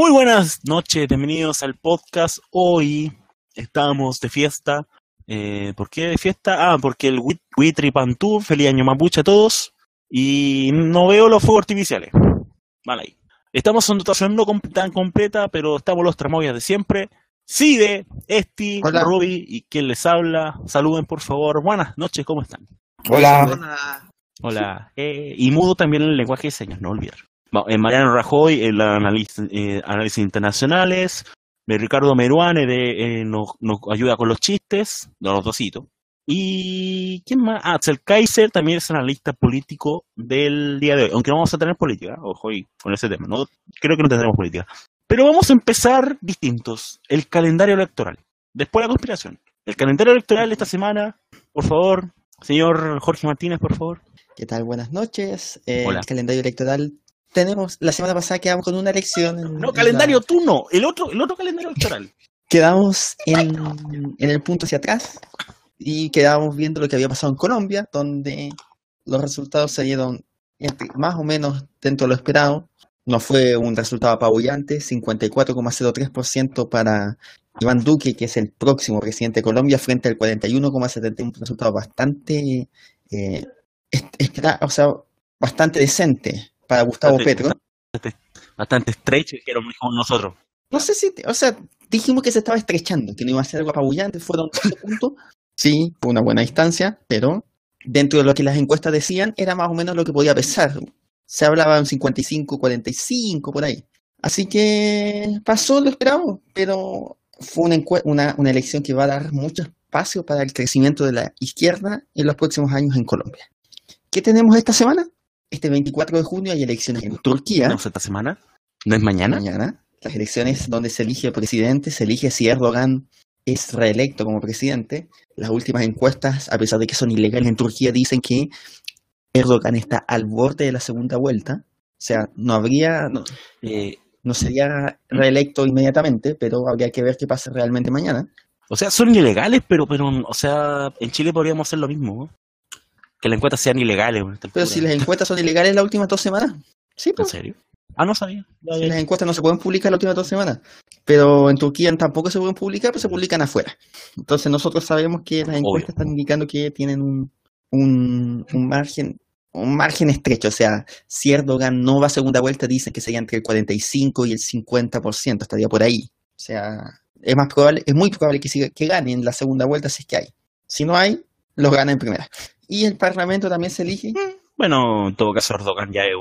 Muy buenas noches, bienvenidos al podcast. Hoy estamos de fiesta. Eh, ¿Por qué de fiesta? Ah, porque el Witri Pantú, feliz año mapuche a todos. Y no veo los fuegos artificiales. Vale ahí. Estamos en dotación no tan completa, pero estamos los tramoyas de siempre. Side, Esti, Hola. Ruby y quien les habla. Saluden, por favor. Buenas noches, ¿cómo están? Hola. Hola. Eh, y mudo también el lenguaje de señas, no olvidar. Eh, Mariano Rajoy, el analista, eh, análisis internacionales. De Ricardo Meruane de, eh, nos, nos ayuda con los chistes, de los dositos. Y ¿quién más? Ah, Axel Kaiser también es analista político del día de hoy. Aunque no vamos a tener política, ojo ahí con ese tema. No, creo que no tendremos política. Pero vamos a empezar distintos. El calendario electoral. Después la conspiración. El calendario electoral de esta semana, por favor, señor Jorge Martínez, por favor. ¿Qué tal? Buenas noches. Eh. El calendario electoral. Tenemos, la semana pasada quedamos con una elección. en No, la- calendario tú no, el otro, el otro calendario electoral. Quedamos en, en el punto hacia atrás y quedamos viendo lo que había pasado en Colombia, donde los resultados se dieron entre- más o menos dentro de lo esperado. No fue un resultado apabullante, 54,03% para Iván Duque, que es el próximo presidente de Colombia, frente al 41,71%, un resultado bastante, eh, o sea, bastante decente para Gustavo Bastante- Petro. Bastante estrecho, dijeron nosotros. No sé si, o sea, dijimos que se estaba estrechando, que no iba a ser algo apabullante, fueron 12 puntos. Sí, fue una buena distancia, pero dentro de lo que las encuestas decían, era más o menos lo que podía pesar. Se hablaba de un 55, 45, por ahí. Así que pasó lo esperado, pero fue una, una, una elección que va a dar mucho espacio para el crecimiento de la izquierda en los próximos años en Colombia. ¿Qué tenemos esta semana? Este 24 de junio hay elecciones en Turquía. ¿No es esta semana? ¿No es mañana? Mañana, las elecciones donde se elige presidente, se elige si Erdogan es reelecto como presidente. Las últimas encuestas, a pesar de que son ilegales en Turquía, dicen que Erdogan está al borde de la segunda vuelta. O sea, no habría, no, Eh, no sería reelecto inmediatamente, pero habría que ver qué pasa realmente mañana. o sea, son ilegales, pero, pero, o sea, en Chile podríamos hacer lo mismo, ¿no? Que las encuestas sean ilegales. Pero si las encuestas son ilegales las últimas dos semanas. Sí, ¿En pues. serio? Ah, no sabía. Si las encuestas no se pueden publicar las últimas dos semanas, pero en Turquía tampoco se pueden publicar, pero se publican afuera. Entonces nosotros sabemos que las encuestas están indicando que tienen un, un, un margen un margen estrecho, o sea, si Erdogan no va a segunda vuelta, dicen que sería entre el 45 y el 50%, estaría por ahí. O sea, es más probable, es muy probable que, siga, que gane en la segunda vuelta si es que hay. Si no hay, los gana en primera. Y el Parlamento también se elige. Bueno, en todo caso, Erdogan ya es...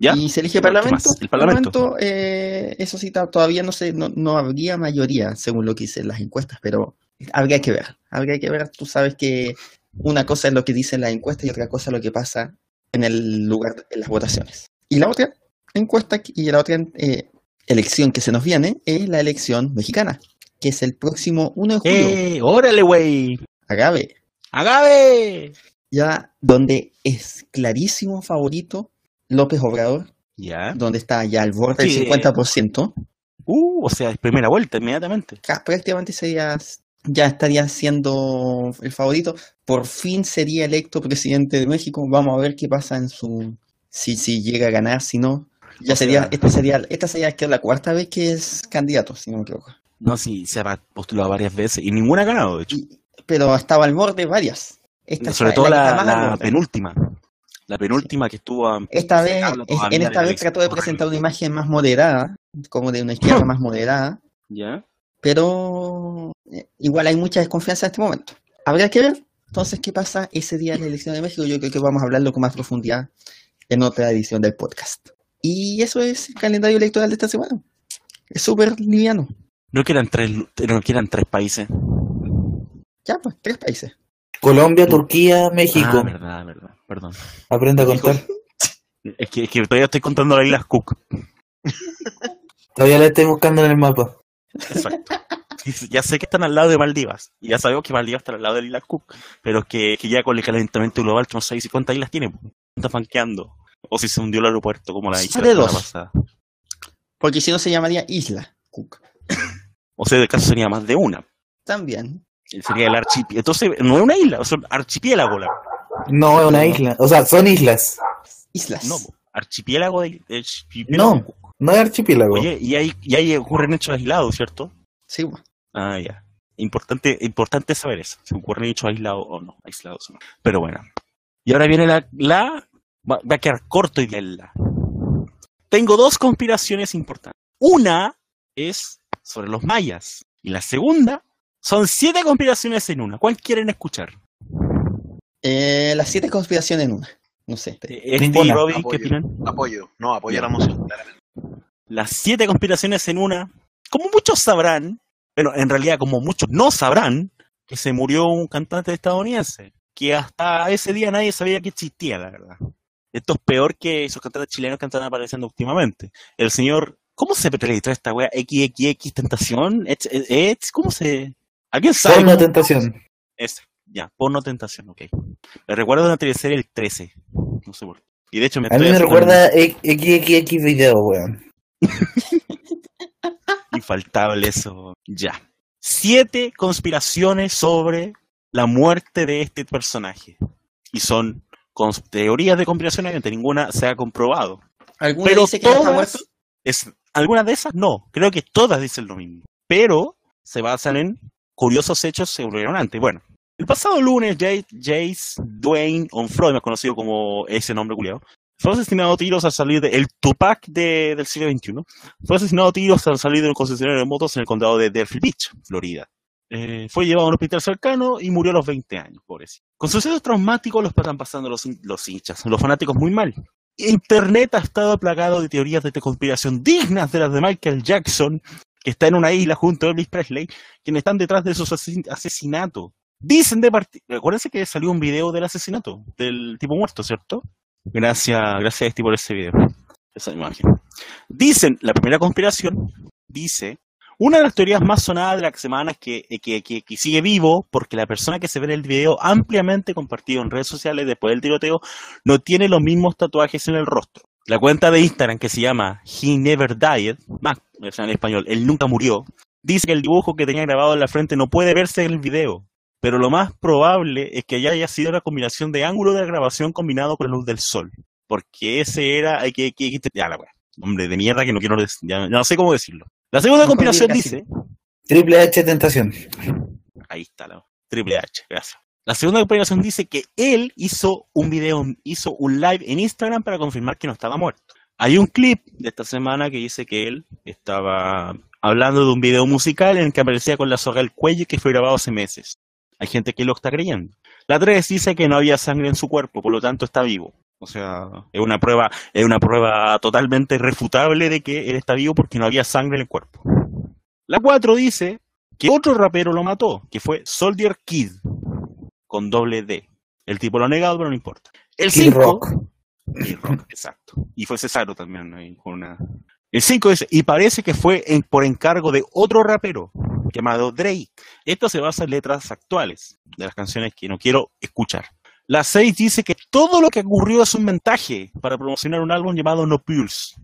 ¿Ya? Y se elige ¿Qué más? parlamento. El Parlamento. eh, eso sí, todavía no sé, no, no habría mayoría, según lo que dicen las encuestas, pero habría que ver. Habría que ver, tú sabes que una cosa es lo que dicen las encuestas y otra cosa es lo que pasa en el lugar, en las votaciones. Y la otra encuesta y la otra eh, elección que se nos viene es la elección mexicana, que es el próximo 1 de julio. ¡Eh! ¡Órale, güey! Agave, ¡Agave! ya donde es clarísimo favorito López Obrador, Ya. donde está ya al borde Sí. del 50%. Uh, o sea, es primera vuelta inmediatamente. ca- prácticamente sería, ya estaría siendo el favorito. Por fin sería electo presidente de México. Vamos a ver qué pasa en su, si, si llega a ganar, si no. Ya O sería, sea- esta sería, esta sería que la cuarta vez que es candidato, si no me equivoco. No, sí, se ha postulado varias veces y ninguna ha ganado, de hecho. Y- pero estaba al borde varias. Esta Sobre todo la, penúltima. La penúltima que estuvo. a- Esta vez, es- en esta vez trató de presentar una imagen más moderada, como de una izquierda más moderada, ¿Ya? pero eh, igual hay mucha desconfianza en este momento. Habrá que ver entonces qué pasa ese día de la elección de México. Yo creo que vamos a hablarlo con más profundidad en otra edición del podcast. Y eso es el calendario electoral de esta semana. Es súper liviano. No que eran tres, no que eran tres países. Ya, pues, tres países. Colombia, Turquía, México. Ah, verdad, verdad, perdón. Aprende a contar. Es que, es que todavía estoy contando las Islas Cook. Todavía la estoy buscando en el mapa. Exacto. Ya sé que están al lado de Maldivas. Y ya sabemos que Maldivas está al lado de las Islas Cook. Pero es que, que ya con el calentamiento global, tú no sabes si cuántas islas tiene. po. Está fanqueando. O si se hundió el aeropuerto, como la dije la Sale semana dos. pasada. Porque si no se llamaría Isla Cook. O sea, de caso sería más de una. También. Sería el archipiélago. Entonces, no es una isla, es un archipiélago. La... No, es una isla. O sea, son islas. Islas. No, archipiélago de, de archipiélago No. No es archipiélago. Oye, y ahí, y ahí ocurren hechos aislados, ¿cierto? Sí. Ah, ya. Importante, importante saber eso, si ocurren hechos aislados o no, aislados o no. Pero bueno. Y ahora viene la, la va, va a quedar corto y bien la. Tengo dos conspiraciones importantes. Una es sobre los mayas y la segunda son siete conspiraciones en una. ¿Cuál quieren escuchar? Eh, las siete conspiraciones en una. No sé. Eh, y Robin, ¿qué Apoyo. opinan? Apoyo, no, apoyo Ya. la moción, claramente. Las siete conspiraciones en una. Como muchos sabrán, bueno, en realidad como muchos no sabrán, que se murió un cantante estadounidense, que hasta ese día nadie sabía que existía, la verdad. Esto es peor que esos cantantes chilenos que están apareciendo últimamente. El señor, ¿cómo se registró esta wea? XXX Tentación, Ech- ¿cómo se...? ¿Alguien sabe? Porno tentación. Ese, ya, porno tentación, ok. Me recuerdo una teleserie el 13, no sé por qué. Y de hecho me A mí me recuerda XXX video, weón. Infaltable eso. Ya. Siete conspiraciones sobre la muerte de este personaje. Y son teorías de conspiración, obviamente ninguna se ha comprobado. ¿Alguna Pero dice que no está muerto? todas, es, algunas de esas no, creo que todas dicen lo mismo. Pero se basan en curiosos hechos sobrevivientes. Bueno, el pasado lunes, Jace, Dwayne Onfroy, más conocido como ese nombre culiado, fue asesinado a tiros al salir de el Tupac de- del siglo XXI. Fue asesinado a tiros al salir de un concesionario de motos en el condado de Delphi Beach, Florida. Eh, fue llevado a un hospital cercano y murió a los 20 años, pobrecito. Con sucesos traumáticos los están pasando los, los hinchas, los fanáticos muy mal. Internet ha estado plagado de teorías de conspiración dignas de las de Michael Jackson, que está en una isla junto a Elvis Presley, quienes están detrás de asesin- asesinatos. Dicen de partir. Recuérdense que salió un video del asesinato, del tipo muerto, ¿cierto? Gracias, gracias a este por ese video, esa imagen. Dicen, la primera conspiración dice, una de las teorías más sonadas de la semana es que, eh, que, que- que sigue vivo porque la persona que se ve en el video ampliamente compartido en redes sociales después del tiroteo no tiene los mismos tatuajes en el rostro. La cuenta de Instagram que se llama He Never Died, sea, en español, él nunca murió, dice que el dibujo que tenía grabado en la frente no puede verse en el video, pero lo más probable es que haya sido una combinación de ángulo de la grabación combinado con la luz del sol, porque ese era, hay que, que- que- ya la wea, hombre de mierda que no quiero, ya, ya no sé cómo decirlo. La segunda diga dice, Triple H tentación. Ahí está la Triple H, gracias. La segunda conspiración dice que él hizo un video, hizo un live en Instagram para confirmar que no estaba muerto. Hay un clip de esta semana que dice que él estaba hablando de un video musical en el que aparecía con la soga al cuello que fue grabado hace meses. Hay gente que lo está creyendo. La 3 dice que no había sangre en su cuerpo, por lo tanto está vivo. O sea, es una prueba, es una prueba totalmente refutable de que él está vivo porque no había sangre en el cuerpo. La 4 dice que otro rapero lo mató, que fue Soldier Kid, con doble D. El tipo lo ha negado, pero no importa. El Kid 5, Rock. Kid Rock, exacto. Y fue Cesaro también. ¿no? Y con una... El 5 dice, y parece que fue en- por encargo de otro rapero llamado Drake. Esto se basa en letras actuales de las canciones que no quiero escuchar. La 6 dice que todo lo que ocurrió es un montaje para promocionar un álbum llamado No Pulse.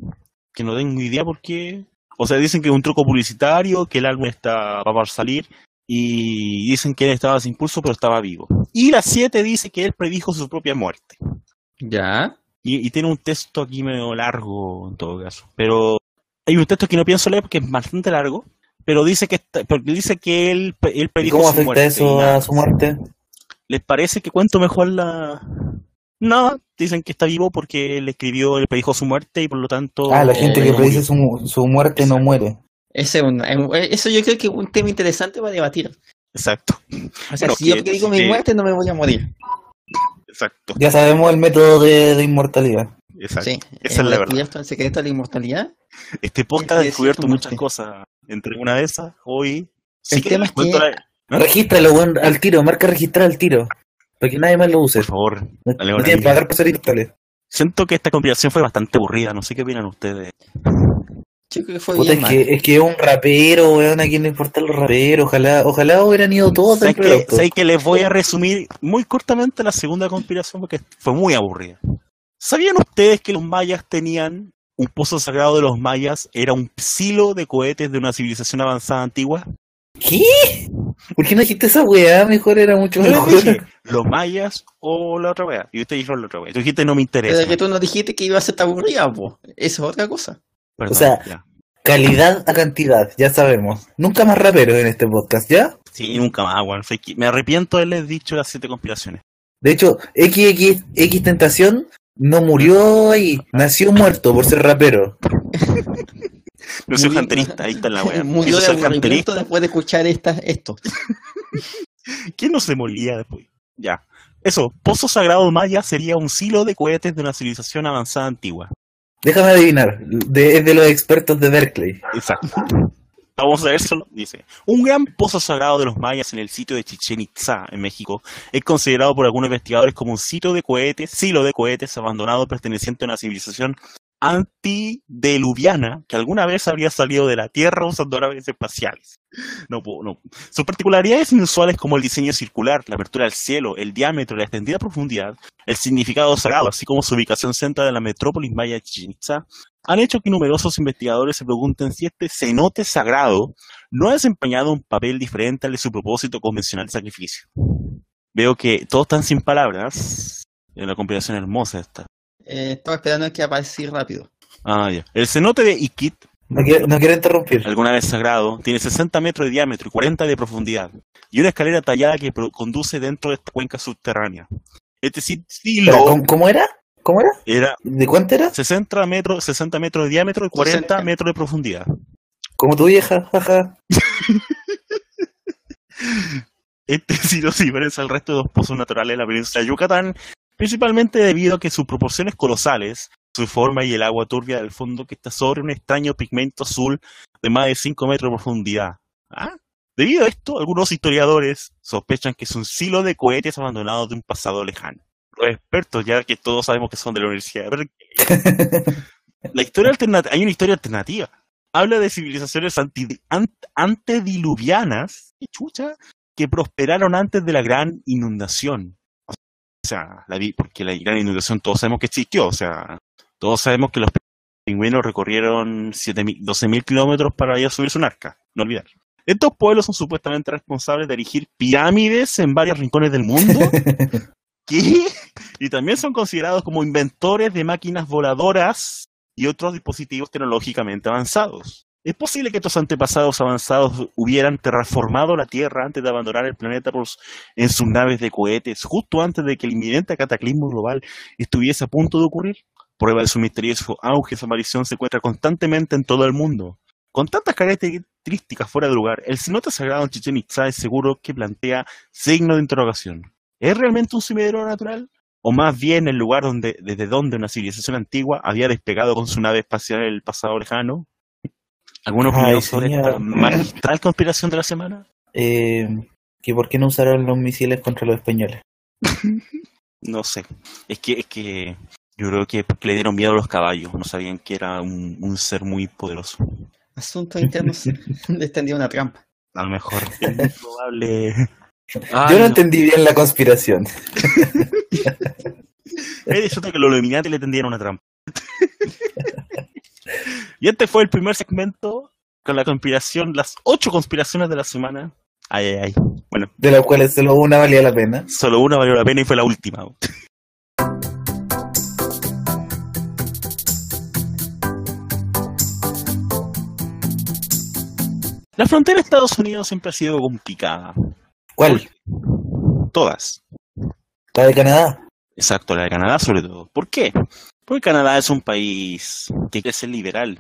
Que no tengo idea por qué. O sea, dicen que es un truco publicitario, que el álbum está va a salir y dicen que él estaba sin pulso pero estaba vivo. Y la 7 dice que él predijo su propia muerte. Ya. Y, y tiene un texto aquí medio largo en todo caso. Pero hay un texto que no pienso leer porque es bastante largo. Pero dice que está- porque dice que él, él ¿Y predijo cómo su afecta muerte. eso a su muerte? ¿Les parece que cuento mejor la.? No, dicen que está vivo porque él escribió, él predijo su muerte y por lo tanto. Ah, la gente que no predice su muerte no muere. Ese es un- un- eso yo creo que es un tema interesante para debatir. Exacto, O sea, Bueno, si yo que- predigo mi que- muerte, no me voy a morir. exacto, Ya sabemos el método de, de inmortalidad. exacto. Sí. Esa es la verdad. descubierto el secreto de la inmortalidad. Este podcast ha descubierto muchas cosas. Entre una de esas, hoy. El tema es que- la- ¿Ah? Regístralo, weón, al tiro, marca registrar al tiro. Para que nadie más lo use. Por favor, No, dale no tienen que pagar por ser inmortales. siento que esta conspiración fue bastante aburrida. No sé qué opinan ustedes. Yo creo que fue Puta, bien es que, es que es un rapero, weón, a quién le importan los raperos. Ojalá, ojalá hubieran ido todos ¿Sabes que. ¿sabes que les voy a resumir muy cortamente la segunda conspiración porque fue muy aburrida? ¿Sabían ustedes que los mayas tenían un pozo sagrado de los mayas? Era un silo de cohetes de una civilización avanzada antigua. ¿Qué? ¿Por qué no dijiste esa weá? Mejor era mucho mejor. dije, los mayas o la otra wea. Y usted dijo la otra wea. Tú dijiste no me interesa. Pero que tú nos dijiste que iba a ser tan aburrida, po. Eso es otra cosa. Perdón, sea, ya. Calidad a cantidad, ya sabemos. Nunca más raperos en este podcast, ¿ya? Sí, nunca más, que Me arrepiento de haberles dicho las siete conspiraciones. De hecho, XX, X Tentación no murió ahí, nació muerto por ser rapero. No soy janterista, ahí está la weá. Murió de soy aburrimiento después de escuchar esta, esto. ¿Quién no se molía después? Ya. Eso, Pozo Sagrado Maya sería un silo de cohetes de una civilización avanzada antigua. Déjame adivinar, de- es de los expertos de Berkeley. Exacto. Vamos a ver solo. Dice, un gran pozo sagrado de los mayas en el sitio de Chichen Itza, en México, es considerado por algunos investigadores como un sitio de cohetes, silo de cohetes abandonado perteneciente a una civilización antidiluviana que alguna vez habría salido de la Tierra usando naves espaciales. No, puedo, no. Sus particularidades inusuales como el diseño circular, la apertura al cielo, el diámetro, la extendida profundidad, el significado sagrado, así como su ubicación central de la metrópolis maya Itza, han hecho que numerosos investigadores se pregunten si este cenote sagrado no ha desempeñado un papel diferente al de su propósito convencional de sacrificio. Veo que todos están sin palabras. Es una compilación hermosa esta. Eh, estaba esperando que apareciera rápido. Ah, ya. El cenote de Iquit, No quiero, no quiero interrumpir. alguna vez sagrado, tiene 60 metros de diámetro y 40 de profundidad, y una escalera tallada que conduce dentro de esta cuenca subterránea. Este si- Espera, silo ¿cómo, cómo era? ¿Cómo era? era ¿De cuánto era? 60 metros, 60 metros de diámetro y 40 60. metros de profundidad. Como tu vieja, jaja. Este silo se diferencia al resto de los pozos naturales de la península de Yucatán, principalmente debido a que sus proporciones colosales, su forma y el agua turbia del fondo que está sobre un extraño pigmento azul de más de 5 metros de profundidad. ¿Ah? Debido a esto, algunos historiadores sospechan que es un silo de cohetes abandonados de un pasado lejano. Los expertos, ya que todos sabemos que son de la Universidad de Berkeley, la historia alternativa, hay una historia alternativa. Habla de civilizaciones ant- antediluvianas, ¿qué chucha, que prosperaron antes de la gran inundación. O sea, la vi- porque la gran inundación todos sabemos que existió. O sea, todos sabemos que los pingüinos recorrieron 7.000 12.000 kilómetros para ir a subirse un arca. No olvidar. Estos pueblos son supuestamente responsables de erigir pirámides en varios rincones del mundo. ¿Qué? Y también son considerados como inventores de máquinas voladoras y otros dispositivos tecnológicamente avanzados. ¿Es posible que estos antepasados avanzados hubieran terraformado la Tierra antes de abandonar el planeta por, en sus naves de cohetes, justo antes de que el inminente cataclismo global estuviese a punto de ocurrir? Prueba de su misterioso auge, su aparición se encuentra constantemente en todo el mundo. Con tantas características fuera de lugar, el cenote sagrado en Chichen Itza es seguro que plantea signo de interrogación. ¿Es realmente un sumidero natural? ¿O más bien el lugar donde, desde donde una civilización antigua había despegado con su nave espacial en el pasado lejano? ¿Alguna opinión Ay, sobre señor. esta magistral conspiración de la semana? Eh, ¿Que por qué no usaron los misiles contra los españoles? No sé. Es que, es que yo creo que porque le dieron miedo a los caballos. No sabían que era un, un ser muy poderoso. Asuntos internos les tendía una trampa. A lo mejor es muy probable. Yo no entendí bien la conspiración. Eh, resulta que los Illuminati le tendieron una trampa. Y este fue el primer segmento con la conspiración, las ocho conspiraciones de la semana. Ay, ay, ay. Bueno, De las cuales solo una valía la pena. solo una valió la pena y fue la última. La frontera de Estados Unidos siempre ha sido complicada. ¿Cuál? Todas. La de Canadá. Exacto, la de Canadá sobre todo. ¿Por qué? Porque Canadá es un país que quiere ser liberal,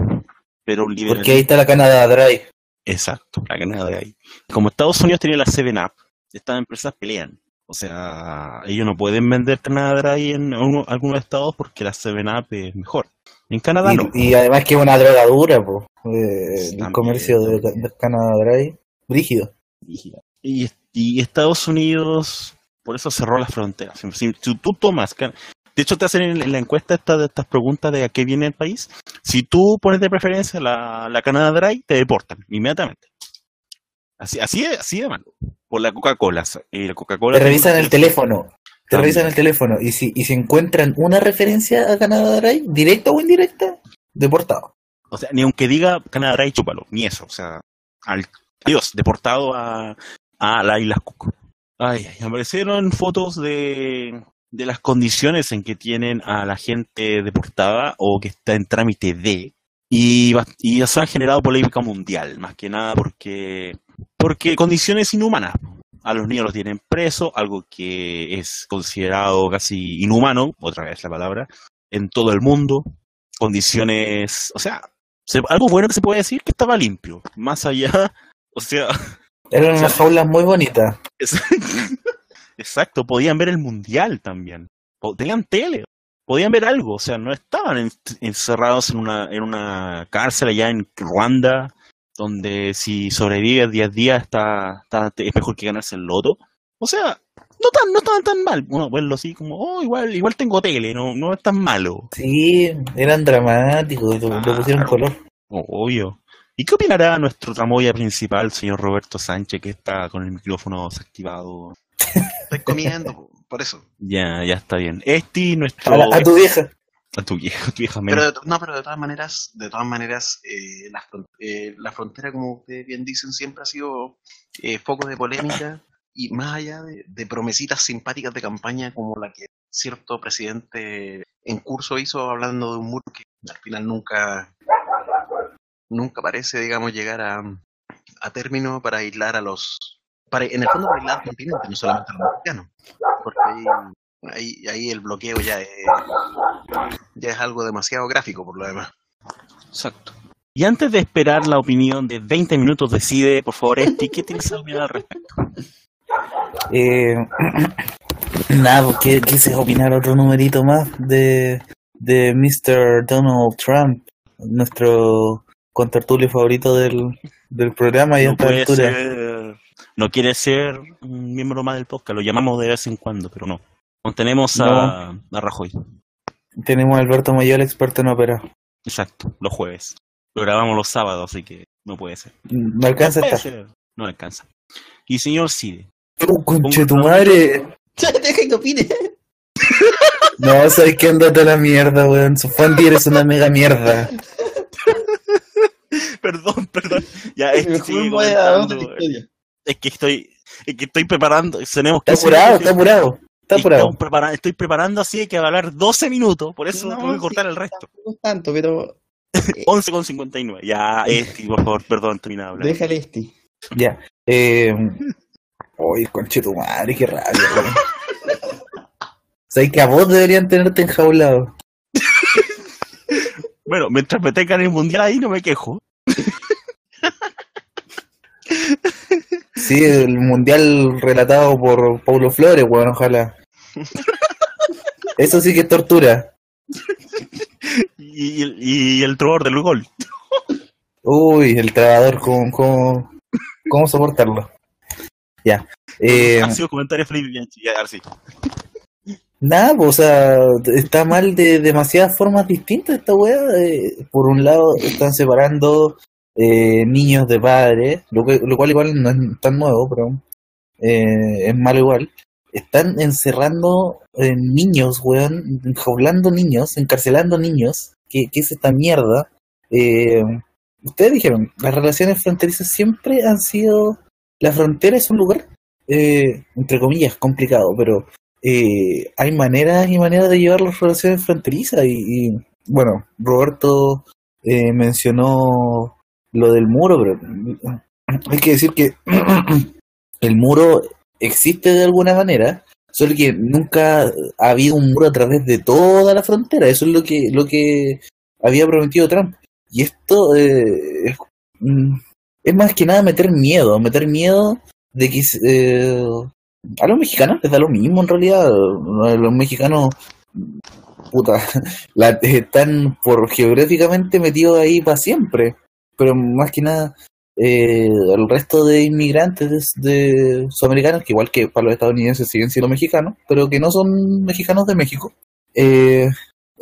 pero un liberal. Porque ahí está la Canadá Drive. Exacto, la Canadá ahí. Como Estados Unidos tiene la 7-Up, estas empresas pelean. O sea, ellos no pueden vender Canadá Dry en uno- algunos estados porque la 7-Up es mejor. En Canadá no. Y, además que es una droga dura, po. Eh, el comercio de, de Canadá Drive. Brígido. Y, y Estados Unidos, por eso cerró las fronteras. Si, si tú tomas, Can- de hecho te hacen en, la encuesta esta, de estas preguntas de a qué viene el país, si tú pones de preferencia la, la Canadá Dry, te deportan inmediatamente. Así, así, así de malo. Por la Coca-Cola. Coca-Cola Te revisan el teléfono. Te También. revisan el teléfono. Y si, y si encuentran una referencia a Canadá Drive, directa o indirecta, deportado. O sea, ni aunque diga Canadá Dry, chúpalo. Ni eso. O sea, al, adiós, deportado a, a la isla Cook. Ay, ay, aparecieron fotos de, de las condiciones en que tienen a la gente deportada o que está en trámite de. Y, y eso ha generado polémica mundial, más que nada porque, porque condiciones inhumanas. A los niños los tienen presos, algo que es considerado casi inhumano, otra vez la palabra, en todo el mundo. Condiciones, o sea, se- algo bueno que se puede decir que estaba limpio. Más allá, o sea, Eran unas jaulas muy bonitas. exacto, podían ver el mundial también. Tenían tele, podían ver algo, o sea, no estaban en- encerrados en una, en una cárcel allá en Ruanda, donde si sobrevives 10 días está, está- es mejor que ganarse el loto. O sea, no tan, no estaban tan mal. Uno verlo así como, oh, igual, igual tengo tele, no, no es tan malo. Sí, eran dramáticos, le pusieron color. Obvio. ¿Y qué opinará nuestro tramoya principal, señor Roberto Sánchez, que está con el micrófono desactivado? Estoy comiendo, po, por eso. Ya, ya está bien. Este, nuestro... A, la- a tu vieja. A tu vieja, a tu vieja Pero no, pero de todas maneras, de todas maneras, eh, la, fron- eh, la frontera, como ustedes bien dicen, siempre ha sido eh, foco de polémica y más allá de, de promesitas simpáticas de campaña como la que cierto presidente en curso hizo hablando de un muro que al final nunca nunca parece, digamos, llegar a, a término para aislar a los para en el fondo para aislar al continente, no solamente a los mexicanos, porque ahí, ahí, ahí el bloqueo ya es ya es algo demasiado gráfico por lo demás. Exacto. Y antes de esperar la opinión de 20 minutos, decide, por favor, Esti, ¿qué tienes que opinar al respecto? Eh, nada, ¿qué quise opinar otro numerito más de, de Mr. Donald Trump, nuestro contertulio favorito del, del programa y No esta puede altura. ser, no quiere ser un miembro más del podcast, lo llamamos de vez en cuando, pero no. Tenemos a, a Rajoy, Tenemos a Alberto Mayor, experto en ópera. exacto, los jueves. Lo grabamos los sábados, así que no puede ser. No alcanza estar. ser, No alcanza. Y señor Cide, ¡Oh, conche tu madre! Deja que opine. No, sabes que andate a la mierda, weón. Su Fanti eres una mega mierda. perdón, perdón. Ya, este Mejor sigue comentando. Es que estoy, es que estoy preparando, tenemos que Está apurado, está apurado. Está apurado. prepara- estoy preparando así que va a hablar 12 minutos, por eso No, tengo que sí. cortar el resto. No tanto, pero 11 con 59. Ya, este, por favor, perdón, termina de hablar. déjale este. Ya. Eh... Uy, conche tu madre, qué rabia, weón. Sabes que a vos deberían tenerte enjaulado. Bueno, mientras me tengan el mundial ahí, no me quejo. Sí, el mundial relatado por Paulo Flores, weón, ojalá. Eso sí que es tortura. Y, y, y el trovador del gol. Uy, el trabajador, ¿cómo, cómo, cómo soportarlo? Ya. Eh, ha sido comentario Felipe Bianchi. Ya, sí. Nada, pues, o sea, está mal de demasiadas formas distintas esta weá. eh, por un lado, están separando eh, niños de padres, lo, lo cual igual no es tan nuevo, pero eh, es malo igual. Están encerrando eh, niños, weón, enjaulando niños, encarcelando niños. ¿Qué, qué es esta mierda? Eh, ustedes dijeron, las relaciones fronterizas siempre han sido... La frontera es un lugar, eh, entre comillas, complicado, pero hay maneras y maneras de llevar las relaciones fronterizas y, y, bueno, Roberto mencionó lo del muro, pero hay que decir que el muro existe de alguna manera, solo que nunca ha habido un muro a través de toda la frontera, eso es lo que, lo que había prometido Trump. Y esto eh, es, mm, más que nada meter miedo, meter miedo de que eh, a los mexicanos les da lo mismo en realidad. Los mexicanos, puta, la- están por geográficamente metidos ahí para siempre. Pero más que nada, eh, el resto de inmigrantes de, sudamericanos, que igual que para los estadounidenses siguen siendo mexicanos, pero que no son mexicanos de México, eh,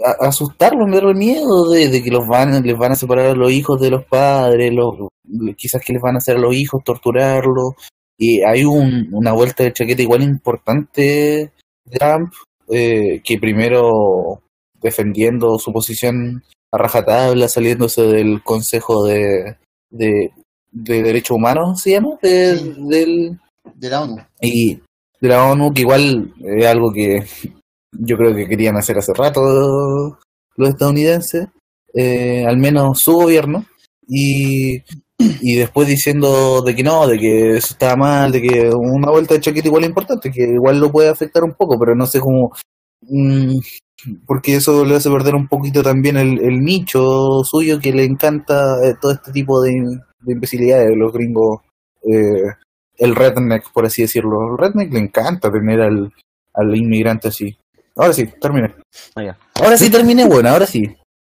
a- asustarlos, meterle miedo de, de que los van, les van a separar a los hijos de los padres, los, quizás que les van a hacer a los hijos, torturarlos. Y hay un, una vuelta de chaqueta igual importante de Trump, eh, que primero defendiendo su posición a rajatabla, saliéndose del Consejo de, de, de Derechos Humanos, ¿se llama? De- Sí. del, De la ONU. y de la ONU, que igual es algo que yo creo que querían hacer hace rato los estadounidenses. eh, al menos su gobierno, y, y después diciendo de que no, de que eso estaba mal, de que una vuelta de chaqueta igual es importante, que igual lo puede afectar un poco, pero no sé cómo... mm, porque eso le hace perder un poquito también el, el nicho suyo que le encanta eh, todo este tipo de, de imbecilidades de los gringos, eh, el redneck, por así decirlo. El redneck le encanta tener al, al inmigrante así. Ahora sí, terminé. Ah. Ahora sí terminé, bueno, ahora sí.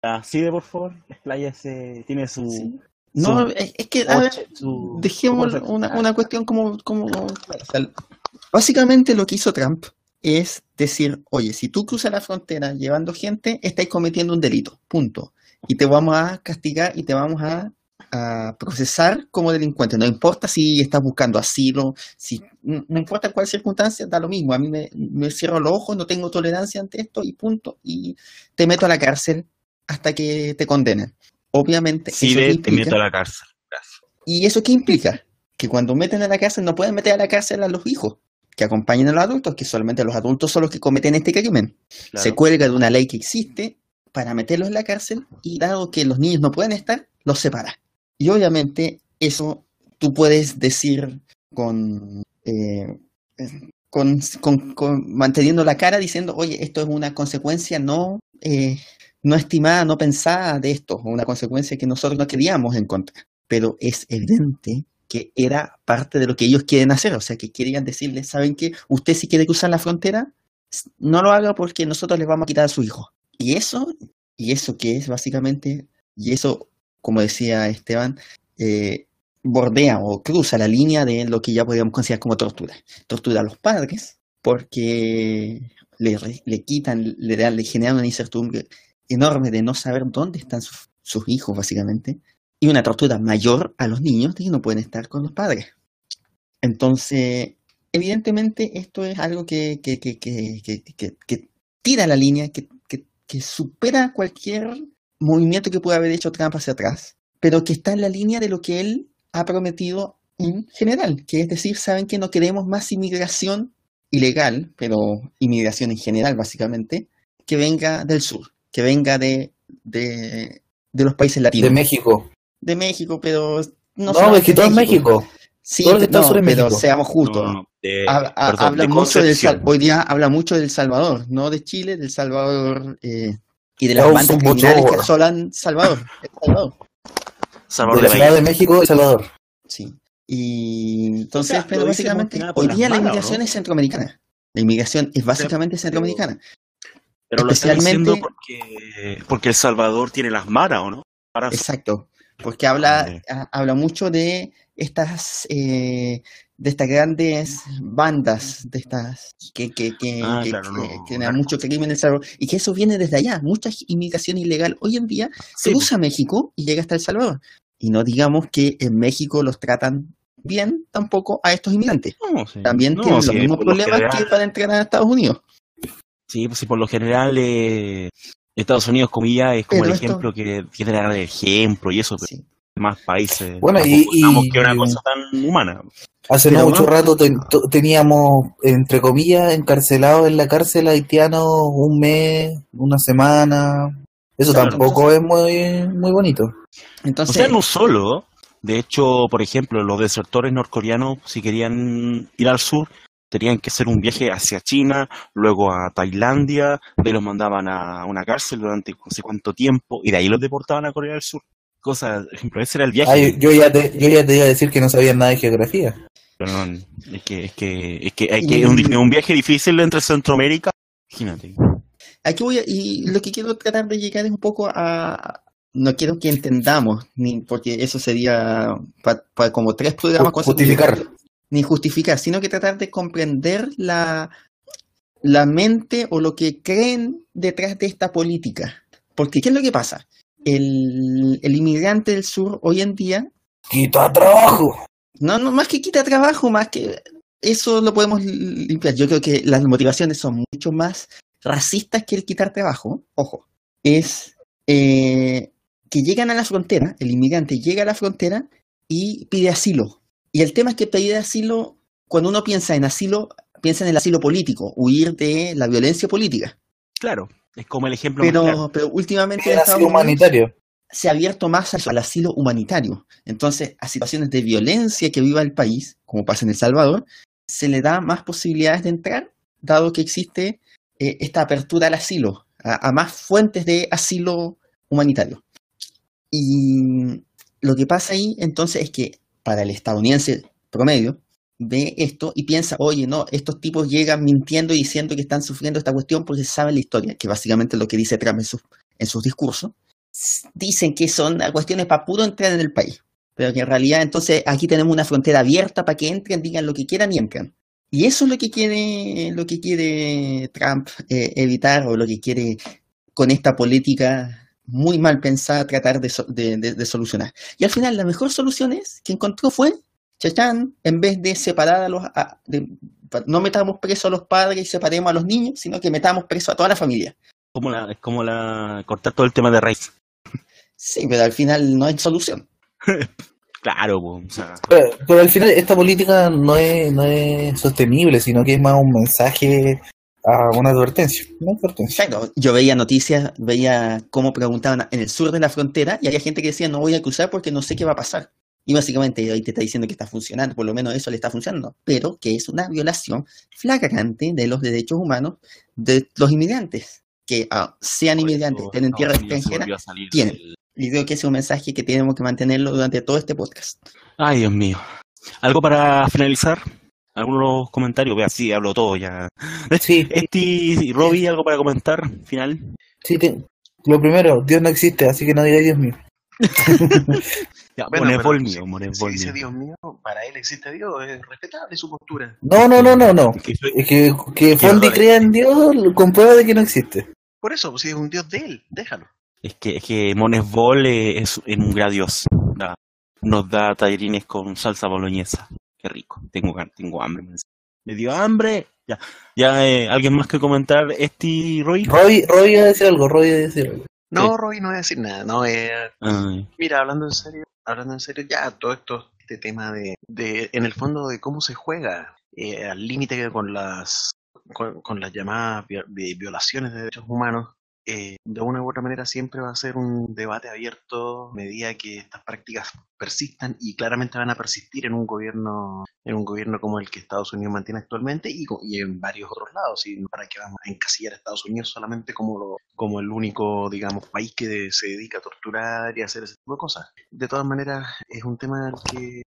Ah, sigue, por favor. Expláyase. Tiene su. Sí. No, es es que, a ver, su- dejemos una, una cuestión como, como o sea, básicamente lo que hizo Trump es decir, oye, si tú cruzas la frontera llevando gente, estáis cometiendo un delito, punto. Y te vamos a castigar y te vamos a, a procesar como delincuente. No importa si estás buscando asilo, si no importa cuál circunstancia, da lo mismo. A mí me, me cierro los ojos, no tengo tolerancia ante esto y punto. Y te meto a la cárcel hasta que te condenen. Obviamente, Sí, que te meto a la cárcel. Gracias. ¿Y eso qué implica? Que cuando meten a la cárcel no pueden meter a la cárcel a los hijos, que acompañen a los adultos, que solamente los adultos son los que cometen este crimen. Claro. Se cuelga de una ley que existe para meterlos en la cárcel y dado que los niños no pueden estar, los separa. Y obviamente eso tú puedes decir con, eh, con, con- con- manteniendo la cara diciendo, oye, esto es una consecuencia no, eh, no estimada, no pensada de esto, una consecuencia que nosotros no queríamos en contra. Pero es evidente que era parte de lo que ellos quieren hacer, o sea, que querían decirles, ¿saben qué? Usted si quiere cruzar la frontera, no lo haga porque nosotros les vamos a quitar a su hijo. Y eso, y eso que es básicamente, y eso, como decía Esteban, eh, bordea o cruza la línea de lo que ya podríamos considerar como tortura. Tortura a los padres porque le, le quitan, le, le generan una incertidumbre enorme de no saber dónde están sus hijos, básicamente, y una tortura mayor a los niños de que no pueden estar con los padres. Entonces, evidentemente esto es algo que, que, que, que, tira la línea, que supera cualquier movimiento que pueda haber hecho Trump hacia atrás, pero que está en la línea de lo que él ha prometido en general, que es decir, saben que no queremos más inmigración ilegal, pero inmigración en general, básicamente, que venga del sur, que venga de, de, de los países latinos, De México. De México, pero no, No, es que todo es México. Sí, Todo no, es pero México. seamos justos. No, no, no, de- Hab- ha- perdón, habla de mucho del hoy día habla mucho del Salvador, no de Chile, del Salvador eh, y de las un bandas criminales que asolan Salvador. El Salvador. Salvador De la de Ciudad Bahía. de México, El Salvador. Sí. Y entonces, sea, pero básicamente, hoy día la malas, ¿o inmigración no? es centroamericana. La inmigración es básicamente centroamericana. Pero lo está diciendo especialmente- porque, porque El Salvador tiene las maras, ¿o no? Maras. Exacto. Porque habla, Vale. ha- habla mucho de estas eh, de estas grandes bandas, de estas que, que, que, Ah, que, claro, que- no, que generan narcos. mucho crimen en El Salvador, y que eso viene desde allá. Mucha inmigración ilegal hoy en día Sí, cruza México y llega hasta El Salvador. Y no digamos que en México los tratan bien tampoco a estos inmigrantes. no, sí. También No, tienen sí, los mismos problemas que para entrar a Estados Unidos. Sí, pues sí, por lo general eh, Estados Unidos, comillas, es como Pero el esto- ejemplo que tiene que dar de ejemplo y eso, pero Sí. más países. Bueno, y- y- que una cosa tan humana. Hace Pero no mucho rato ten- to- teníamos, entre comillas, encarcelados en la cárcel haitianos un mes, una semana. Eso Claro, tampoco es muy, muy bonito. O Entonces, sea, no solo. De hecho, por ejemplo, los desertores norcoreanos, si querían ir al sur, tenían que hacer un viaje hacia China, luego a Tailandia, de ahí los mandaban a una cárcel durante no sé cuánto tiempo, y de ahí los deportaban a Corea del Sur. Cosa, por ejemplo, ese era el viaje. Yo, ya te, yo ya te iba a decir que no sabía nada de geografía. Pero no, es que, es que, es que, hay que un, viaje difícil entre Centroamérica. Imagínate. Aquí voy a- y lo que quiero tratar de llegar es un poco a no quiero que entendamos ni porque eso sería para como tres programas Justificar. consecutivos, ni justificar sino que tratar de comprender la la mente o lo que creen detrás de esta política porque qué es lo que pasa el, el inmigrante del sur hoy en día ¡Quita trabajo! no, no, más que quita trabajo, más que eso lo podemos limpiar. Yo creo que las motivaciones son mucho más racistas que el quitar trabajo. Ojo, es eh, que llegan a la frontera, el inmigrante llega a la frontera y pide asilo. Y el tema es que pedir asilo, cuando uno piensa en asilo, piensa en el asilo político, huir de la violencia política. Claro. Es como el ejemplo más claro. Pero, pero últimamente en El asilo humanitario. se ha abierto más a- al asilo humanitario. Entonces, a situaciones de violencia que viva el país, como pasa en El Salvador, se le da más posibilidades de entrar, dado que existe eh, esta apertura al asilo, a, a más fuentes de asilo humanitario. Y lo que pasa ahí, entonces, es que para el estadounidense promedio, ve esto y piensa, oye, no, estos tipos llegan mintiendo y diciendo que están sufriendo esta cuestión porque saben la historia, que básicamente es lo que dice Trump en sus, discursos. Dicen que son cuestiones para puro entrar en el país, pero que en realidad entonces aquí tenemos una frontera abierta para que entren, digan lo que quieran y entran. Y eso es lo que quiere, lo que quiere Trump eh, evitar o lo que quiere con esta política muy mal pensada tratar de, so- de- de- de solucionar. Y al final la mejor solución es que encontró fue Chachán, en vez de separar a los, a- no metamos preso a los padres y separemos a los niños, sino que metamos preso a toda la familia. Como la, es como la cortar todo el tema de raíz. Sí, pero al final no hay solución. Claro, o sea, Pero, pero al final esta política no es, no es sostenible, sino que es más un mensaje a una advertencia. Una advertencia. Exacto. Yo veía noticias, veía cómo preguntaban en el sur de la frontera y había gente que decía no voy a cruzar porque no sé qué va a pasar. Y básicamente ahí te está diciendo que está funcionando, por lo menos eso le está funcionando, pero que es una violación flagrante de los derechos humanos de los inmigrantes, que ah, sean por inmigrantes, estén en tierra extranjera. tienen. del- Y creo que ese es un mensaje que tenemos que mantenerlo durante todo este podcast. Ay, Dios mío. ¿Algo para finalizar? ¿Algunos comentarios? Vea, sí, hablo todo ya. Sí, Esti, Robbie, ¿algo para comentar? Final. sí, te- lo primero, Dios no existe, así que no diga Dios mío. Ya, Bueno, pero mío, si- dice mío. Dios mío, para él existe Dios, es respetable su postura. No, no, no, no, no. Que soy- Es que, que Fondi vale. crea en Dios comprueba de que no existe. Por eso, pues si es un Dios de él, déjalo. Es que, es que Monesbol es, es un gran dios. Nos da tallarines con salsa boloñesa. Qué rico. Tengo, tengo hambre. Me dio hambre. Ya, ya eh, ¿alguien más que comentar? Esti, Roy. Roy, Roy iba a decir algo, Roy iba a decir algo. No. Roy no voy a decir nada. No, eh, mira, hablando en serio, hablando en serio, ya todo esto, este tema de, de en el fondo de cómo se juega eh, al límite con las con, con las llamadas vi- vi- violaciones de derechos humanos, eh, de una u otra manera siempre va a ser un debate abierto a medida que estas prácticas persistan y claramente van a persistir en un gobierno en un gobierno como el que Estados Unidos mantiene actualmente y, y en varios otros lados y para que vamos a encasillar a Estados Unidos solamente como lo- como el único digamos país que se dedica a torturar y a hacer ese tipo de cosas. De todas maneras es un tema que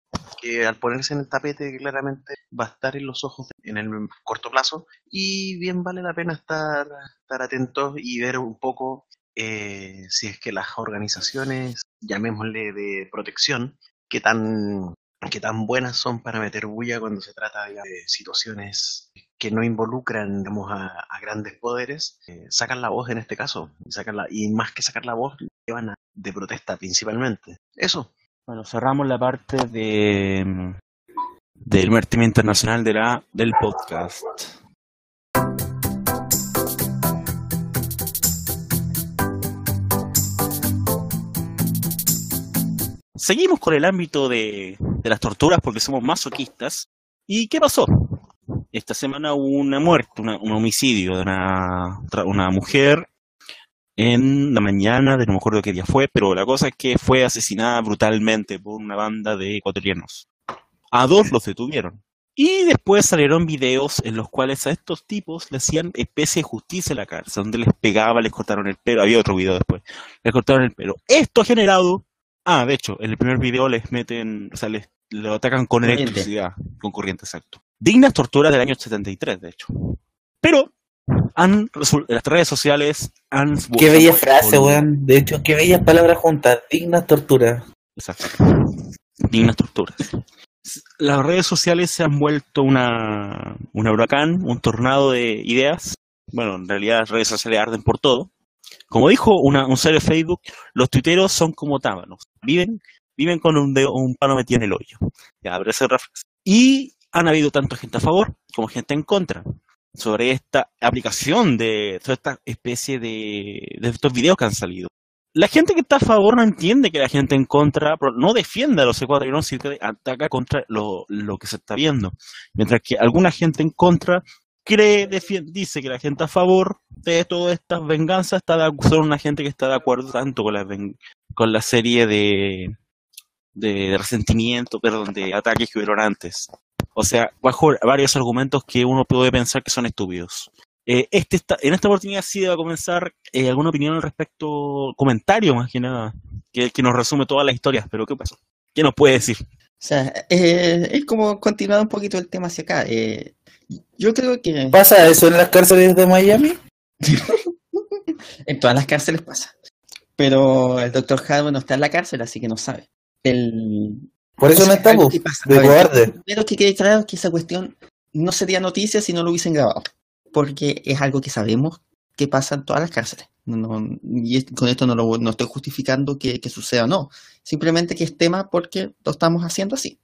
que al ponerse en el tapete claramente va a estar en los ojos en el corto plazo y bien vale la pena estar, estar atentos y ver un poco eh, si es que las organizaciones, llamémosle de protección, qué tan, qué tan buenas son para meter bulla cuando se trata de situaciones que no involucran digamos, a, grandes poderes, eh, sacan la voz en este caso, y, sacan la, y más que sacar la voz, llevan a, de protesta principalmente. Eso, Bueno, cerramos la parte de del martes internacional de la, del podcast. Seguimos con el ámbito de, de las torturas porque somos masoquistas. ¿Y qué pasó? Esta semana hubo una muerte, un homicidio de una, una mujer en la mañana de no me acuerdo qué día fue, pero la cosa es que fue asesinada brutalmente por una banda de ecuatorianos. A dos los detuvieron. Y después salieron videos en los cuales a estos tipos le hacían especie de justicia en la cárcel, donde les pegaba, les cortaron el pelo. Había otro video después. Les cortaron el pelo. Esto ha generado. Ah, de hecho, en el primer video les meten, o sea, les lo atacan con Corriente. electricidad, con corriente, exacto. Dignas torturas del año 73, de hecho. Pero han las redes sociales han Qué bella frase, weón. De hecho, qué bellas palabras juntas. Dignas torturas. Exacto. Dignas torturas. Las redes sociales se han vuelto una, un huracán, un tornado de ideas. Bueno, en realidad las redes sociales arden por todo. Como dijo una, un ser de Facebook, los tuiteros son como tábanos. Viven, viven con un, dedo- un palo metido en el hoyo. Ya. Y han habido tanto gente a favor como gente en contra sobre esta aplicación de toda esta especie de, de estos videos que han salido. La gente que está a favor no entiende que la gente en contra no defiende a los ecuatorianos, sino que ataca contra lo, lo que se está viendo. Mientras que alguna gente en contra cree, dice que la gente a favor de todas estas venganzas está de, son una gente que está de acuerdo tanto con la, con la serie de, de resentimiento, perdón, de ataques que hubieron antes. O sea, bajo varios argumentos que uno puede pensar que son estúpidos. Eh, este está, en esta oportunidad sí va a comenzar eh, alguna opinión al respecto, comentario más que nada, que, que nos resume todas las historias, pero ¿qué pasó? ¿Qué nos puede decir? O sea, eh, es como continuar un poquito el tema hacia acá. eh, yo creo que ¿Pasa eso en las cárceles de Miami? en todas las cárceles pasa. Pero el doctor Harvey no está en la cárcel, así que no sabe. El, Por eso no estamos. de cobarde. lo Primero que quede claro es que esa cuestión no sería noticia si no lo hubiesen grabado. Porque es algo que sabemos que pasa en todas las cárceles. No, y es- con esto no, lo, no estoy justificando que, que suceda o no. Simplemente que es tema porque lo estamos haciendo así.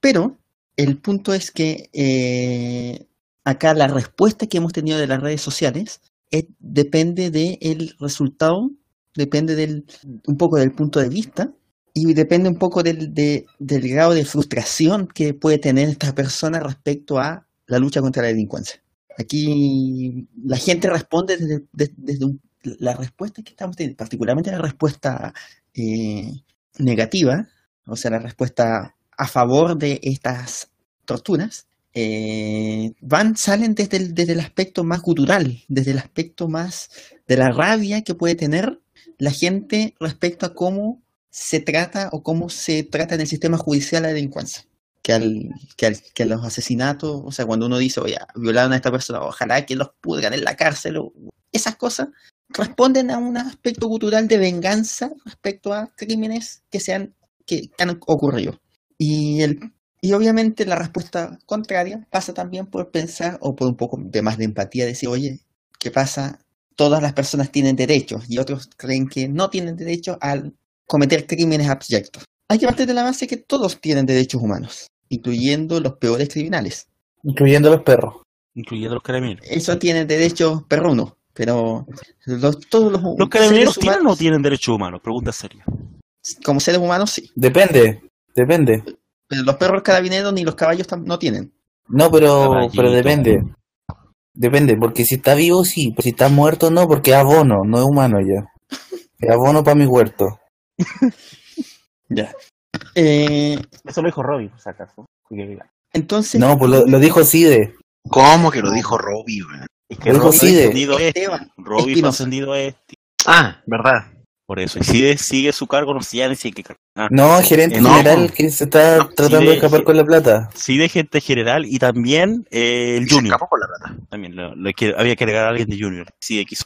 Pero el punto es que eh, acá la respuesta que hemos tenido de las redes sociales es- depende del resultado, depende del, un poco del punto de vista y depende un poco del, de- del grado de frustración que puede tener esta persona respecto a la lucha contra la delincuencia. Aquí la gente responde desde, de- desde un- la respuesta que estamos teniendo, particularmente la respuesta eh, negativa, o sea, la respuesta a favor de estas torturas, eh, van, salen desde desde el aspecto más cultural, desde el aspecto más de la rabia que puede tener la gente respecto a cómo se trata o cómo se trata en el sistema judicial la delincuencia. Que, al, que, los asesinatos, o sea, cuando uno dice, oye, violaron a esta persona, ojalá que los pudran en la cárcel, o esas cosas responden a un aspecto cultural de venganza respecto a crímenes que, se han, que han ocurrido. Y, el, y obviamente la respuesta contraria pasa también por pensar, o por un poco de más de empatía, decir, oye, ¿qué pasa? Todas las personas tienen derechos y otros creen que no tienen derecho al cometer crímenes abyectos. Hay que partir de la base que todos tienen derechos humanos, incluyendo los peores criminales. Incluyendo los perros. Incluyendo los carabineros. Eso tiene derechos perrunos, pero los, todos los, ¿Los carabineros tienen o no humanos, tienen derechos humanos? Pregunta seria. como seres humanos sí, Depende. Depende. pero los perros carabineros ni los caballos no tienen. No, pero, Caballito. pero depende. Depende, porque si está vivo, sí. Pero si está muerto, no, porque es abono, no es humano ya. Es abono para mi huerto. Ya. Eh, Eso lo dijo Robbie, por si acaso. Entonces, No, pues lo, lo dijo Cide. ¿Cómo que lo dijo Robbie, weón? Es que Lo dijo Robbie fue Cide. este. Robbie ascendido a este. Ah, verdad. Por eso. Y si sigue su cargo, no sé ya ni si qué cargo. Ah, No, gerente general po. que se está No, tratando sí, de escapar con la plata. sí de gente general y también eh, el Y se Junior. escapó con la rata. También lo, había que agregar a alguien de Junior. Sí, de quiso.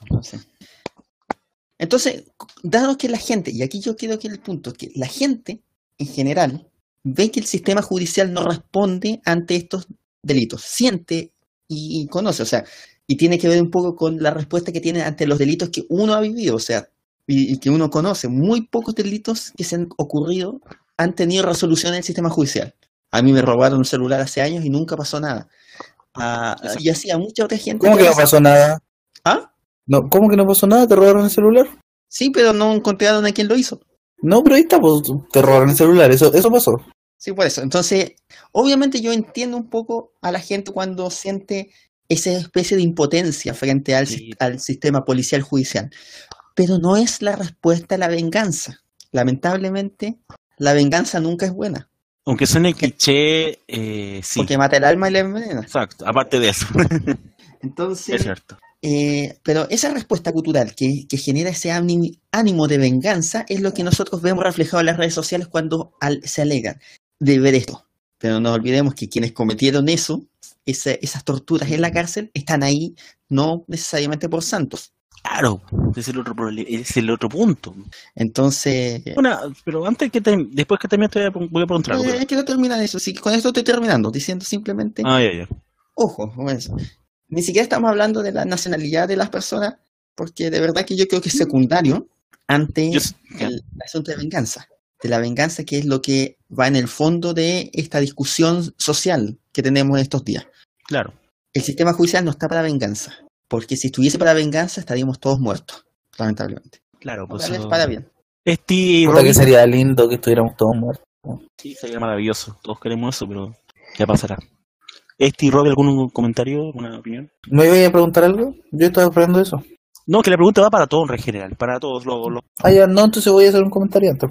Entonces, dado que la gente, y aquí yo quiero que el punto, que la gente en general ve que el sistema judicial no responde ante estos delitos, siente y, y conoce, o sea, y tiene que ver un poco con la respuesta que tiene ante los delitos que uno ha vivido, o sea, y, y que uno conoce. Muy pocos delitos que se han ocurrido han tenido resolución en el sistema judicial. A mí me robaron un celular hace años y nunca pasó nada. Ah, y así a mucha otra gente. ¿Cómo que no pasó nada? ¿Ah? No, ¿Cómo que no pasó nada? ¿Te robaron el celular? Sí, pero no encontraron a quien lo hizo. No, pero ahí está, pues te robaron el celular, eso, eso pasó. Sí, por eso. Entonces, obviamente yo entiendo un poco a la gente cuando siente esa especie de impotencia frente al, Sí. sis- al sistema policial judicial. Pero no es la respuesta a la venganza. Lamentablemente, la venganza nunca es buena, Aunque suene cliché, eh, sí. porque mata el alma y la envenena. Exacto. Aparte de eso. Entonces, es cierto. Eh, pero esa respuesta cultural que, que genera ese ánim- ánimo de venganza es lo que nosotros vemos reflejado en las redes sociales cuando al- se alegan de ver esto. Pero no olvidemos que quienes cometieron eso, esa- esas torturas en la cárcel, están ahí no necesariamente por santos. Claro. Ese es el otro, es el otro punto. Entonces, Una, pero antes que después que termine te voy a, pre- voy a preguntar algo. eh, quiero terminar eso. Sí, con esto estoy terminando, diciendo simplemente, Ah, ya, ya. ojo, con eso. Ni siquiera estamos hablando de la nacionalidad de las personas, porque de verdad que yo creo que es secundario ante el asunto de venganza, de la venganza que es lo que va en el fondo de esta discusión social que tenemos estos días. Claro. El sistema judicial no está para venganza, porque si estuviese para venganza estaríamos todos muertos, lamentablemente. Claro, pues es para bien. Este Puta que sería lindo que estuviéramos todos muertos. Sí, sería maravilloso. Todos queremos eso, pero ya pasará. Este y Robbie, ¿algún comentario, alguna opinión? ¿Me iba a preguntar algo? Yo estaba esperando eso. No, que la pregunta va para todos en general, para todos los... los... Ah, ya, no, entonces voy a hacer un comentario antes.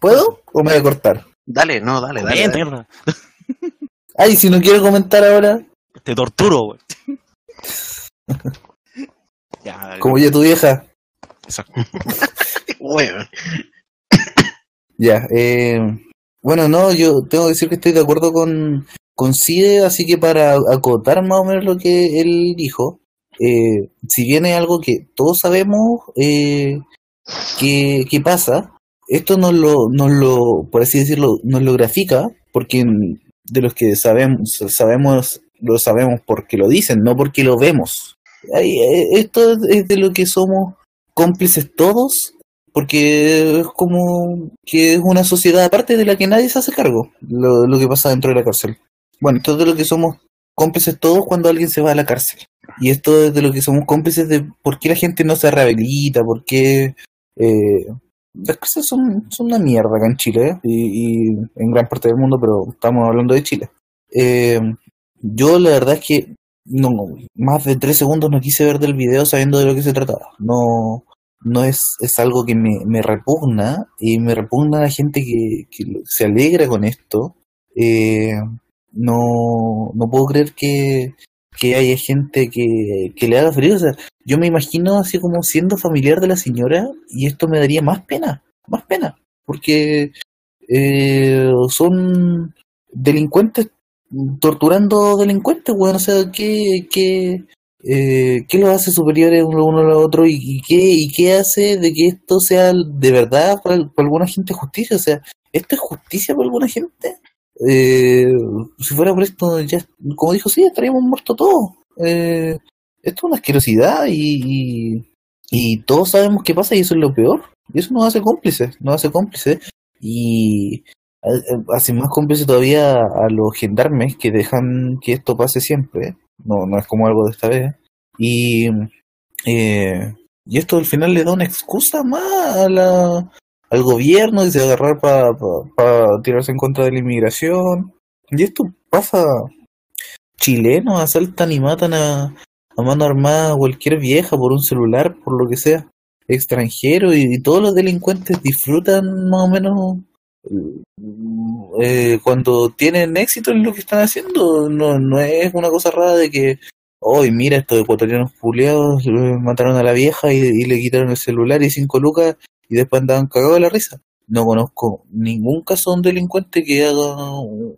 ¿Puedo o me voy a cortar? Dale, no, dale, dale. Bien, dale. mierda. Ay, si no quiero comentar ahora, Te torturo, güey. ya, dale. como yo tu vieja. Exacto. Bueno, Ya, eh, bueno, no, yo tengo que decir que estoy de acuerdo con, con Cide, así que para acotar más o menos lo que él dijo, eh, si bien es algo que todos sabemos eh, que, pasa, esto nos lo, nos lo, por así decirlo, nos lo grafica, porque de los que sabemos, sabemos, lo sabemos porque lo dicen, no porque lo vemos. Eh, Esto es de lo que somos cómplices todos porque es como que es una sociedad aparte de la que nadie se hace cargo, lo que pasa dentro de la cárcel. Bueno, de lo que somos cómplices todos cuando alguien se va a la cárcel. Y esto es de lo que somos cómplices de por qué la gente no se rehabilita, por qué eh, las cosas son, son una mierda acá en Chile ¿eh? y, y en gran parte del mundo, pero estamos hablando de Chile. Eh, yo la verdad es que no más de tres segundos no quise ver del video sabiendo de lo que se trataba. No, no es, es algo que me, me repugna y me repugna la gente que, que se alegra con esto. Eh, no, no puedo creer que, que haya gente que, que le haga frío. O sea, yo me imagino así como siendo familiar de la señora y esto me daría más pena, más pena, porque eh, son delincuentes torturando delincuentes, weón. O sea, ¿qué, qué, eh, ¿qué los hace superiores uno, uno al otro y, qué y qué hace de que esto sea de verdad para alguna gente justicia? O sea, ¿esto es justicia para alguna gente? Eh, si fuera por esto, ya, como dijo, sí, estaríamos muertos todos. Eh, esto es una asquerosidad y, y, todos sabemos qué pasa y eso es lo peor. Y eso nos hace cómplices, nos hace cómplices y hace más cómplices todavía a los gendarmes que dejan que esto pase siempre. No, no es como algo de esta vez. Y, eh, y esto al final le da una excusa más a la, al gobierno y se agarrar para tirarse en contra de la inmigración. Y esto pasa. Chilenos asaltan y matan a, mano armada a cualquier vieja por un celular, por lo que sea. Extranjero y, todos los delincuentes disfrutan más o menos eh, cuando tienen éxito en lo que están haciendo, no, no es una cosa rara de que, hoy mira, estos ecuatorianos puleados mataron a la vieja y, y, le quitaron el celular y cinco lucas y después andaban cagados de la risa. No conozco ningún caso de un delincuente que haga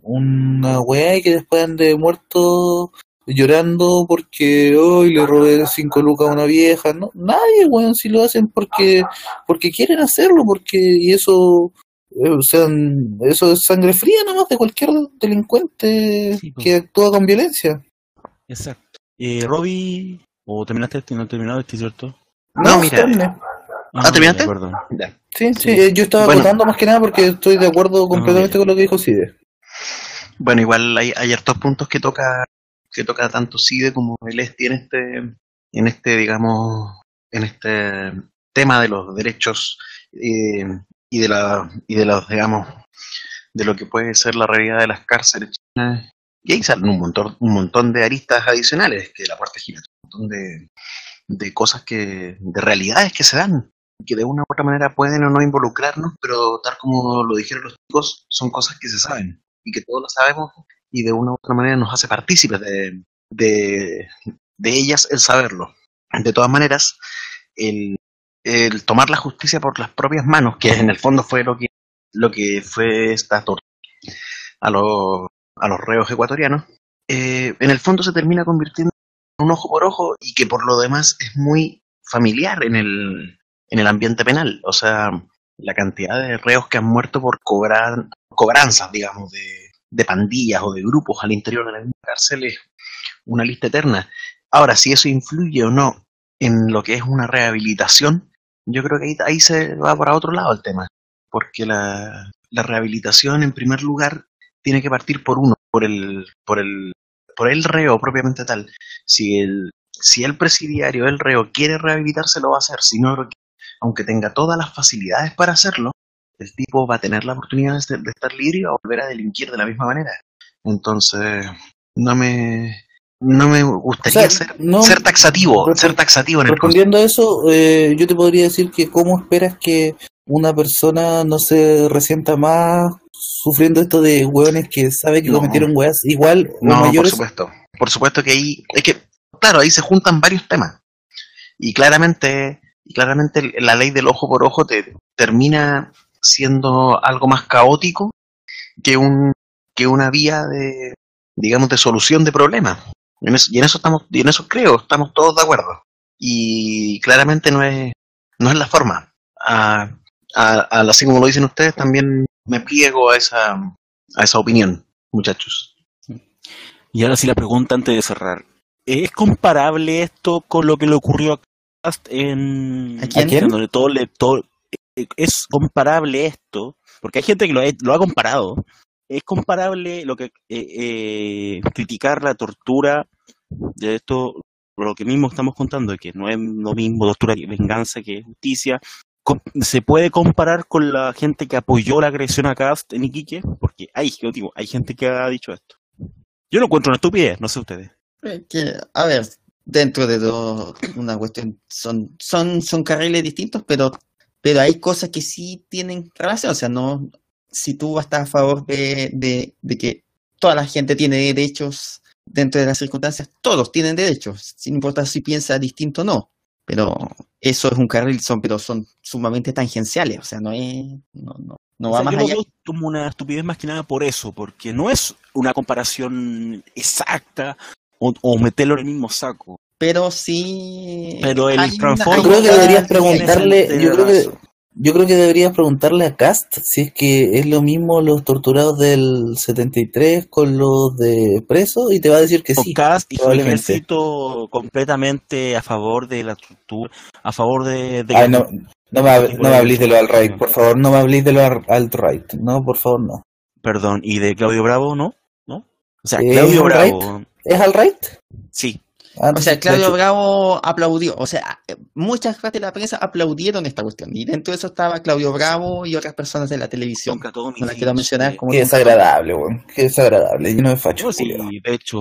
una weá y que después ande muerto llorando porque hoy le robé cinco lucas a una vieja. No, nadie, weón, si lo hacen porque, porque quieren hacerlo, porque, y eso o sea, eso es sangre fría nomás de cualquier delincuente Sí, pues. que actúa con violencia. Exacto. Eh, Robbie, ¿o terminaste? ¿No terminado este, cierto? No, mira. Ah, ¿terminaste? de acuerdo. ya. Sí, sí, Sí. yo estaba Bueno. acotando más que nada porque estoy de acuerdo completamente bien. con lo que dijo Cide. Bueno, igual hay, hay hartos puntos que toca que toca tanto CIDE como el ESTI en este, en este, digamos, en este tema de los derechos eh, y de la, y de los, digamos, de lo que puede ser la realidad de las cárceles chilenas. Y ahí salen un montón, un montón de aristas adicionales, que la parte gira, un montón de, de cosas que, de realidades que se dan, que de una u otra manera pueden o no involucrarnos, pero tal como lo dijeron los chicos, son cosas que se saben y que todos lo sabemos y de una u otra manera nos hace partícipes de, de, ellas el saberlo. De todas maneras, el, el tomar la justicia por las propias manos, que en el fondo fue lo que, lo que fue esta tortura a los, a los reos ecuatorianos, eh, en el fondo se termina convirtiendo en un ojo por ojo y que por lo demás es muy familiar en el, en el ambiente penal. O sea, la cantidad de reos que han muerto por cobrar, cobranzas, digamos, de, pandillas o de grupos al interior de la misma cárcel es una lista eterna. Ahora, si eso influye o no en lo que es una rehabilitación, yo creo que ahí, ahí se va para otro lado el tema, porque la, rehabilitación en primer lugar tiene que partir por uno, por el, por el, por el reo propiamente tal. Si el, si el presidiario, el reo quiere rehabilitarse, lo va a hacer, si no, aunque tenga todas las facilidades para hacerlo, el tipo va a tener la oportunidad de, de estar libre y va a volver a delinquir de la misma manera. Entonces, no me, no me gustaría O sea, ser, no- ser taxativo, ser taxativo en el. Respondiendo a eso, eh, yo te podría decir que cómo esperas que una persona no se resienta más sufriendo esto de hueones que sabe que No. cometieron hueas igual o No, por supuesto. Por supuesto que ahí, es que, claro, ahí se juntan varios temas. Y claramente, y claramente la ley del ojo por ojo te termina siendo algo más caótico que un, que una vía de, digamos, de solución de problemas. En eso- y en eso estamos, y en eso creo, estamos todos de acuerdo. Y claramente no es, no es la forma. A, a- a- así como lo dicen ustedes, también me pliego a esa, a esa opinión, muchachos. Y ahora sí la pregunta antes de cerrar. ¿Es comparable esto con lo que le ocurrió en... ¿A quién? ¿A quién? en donde todo le... todo- eh, ¿Es comparable esto? Porque hay gente que lo, ha- lo ha comparado. ¿Es comparable lo que eh, eh, criticar la tortura de esto, lo que mismo estamos contando, que no es lo mismo tortura que venganza que justicia? ¿Se puede comparar con la gente que apoyó la agresión a Cast en Iquique? Porque hay, yo digo, hay gente que ha dicho esto. Yo lo encuentro una estupidez, no sé ustedes. Que, a ver, dentro de todo, una cuestión, son, son, son carriles distintos, pero, pero hay cosas que sí tienen relación. O sea, no, si tú estás a favor de, de, de que toda la gente tiene derechos dentro de las circunstancias, todos tienen derechos, sin importar si piensa distinto o no. Pero eso es un carril, son, pero son sumamente tangenciales, o sea, no es, no, no, no O va sea, más yo allá. como una estupidez más que nada por eso, porque no es una comparación exacta o, o meterlo en el mismo saco. Pero sí. Pero el hay Yo creo que deberías preguntarle, yo creo que, yo creo que deberías preguntarle a Cast si es que es lo mismo los torturados del 73 con los de presos y te va a decir que sí. Cast y probablemente. ejército completamente a favor de la tortura, a favor de... de Ay, no, no me, hab- no me habléis de lo alt-right, por favor, no me habléis de lo al- alt-right. No, por favor, no. Perdón, y de Claudio Bravo, ¿no? ¿No? O sea, ¿Es Claudio? Bravo, ¿Es alt-right? sí. Ah, O sea, Claudio Bravo aplaudió. O sea, muchas partes de la prensa aplaudieron esta cuestión. Y dentro de eso estaba Claudio Bravo y otras personas de la televisión. Nunca todo No las quiero mencionar como Qué desagradable, weón. Qué desagradable. Yo no me facho. Sí, de hecho,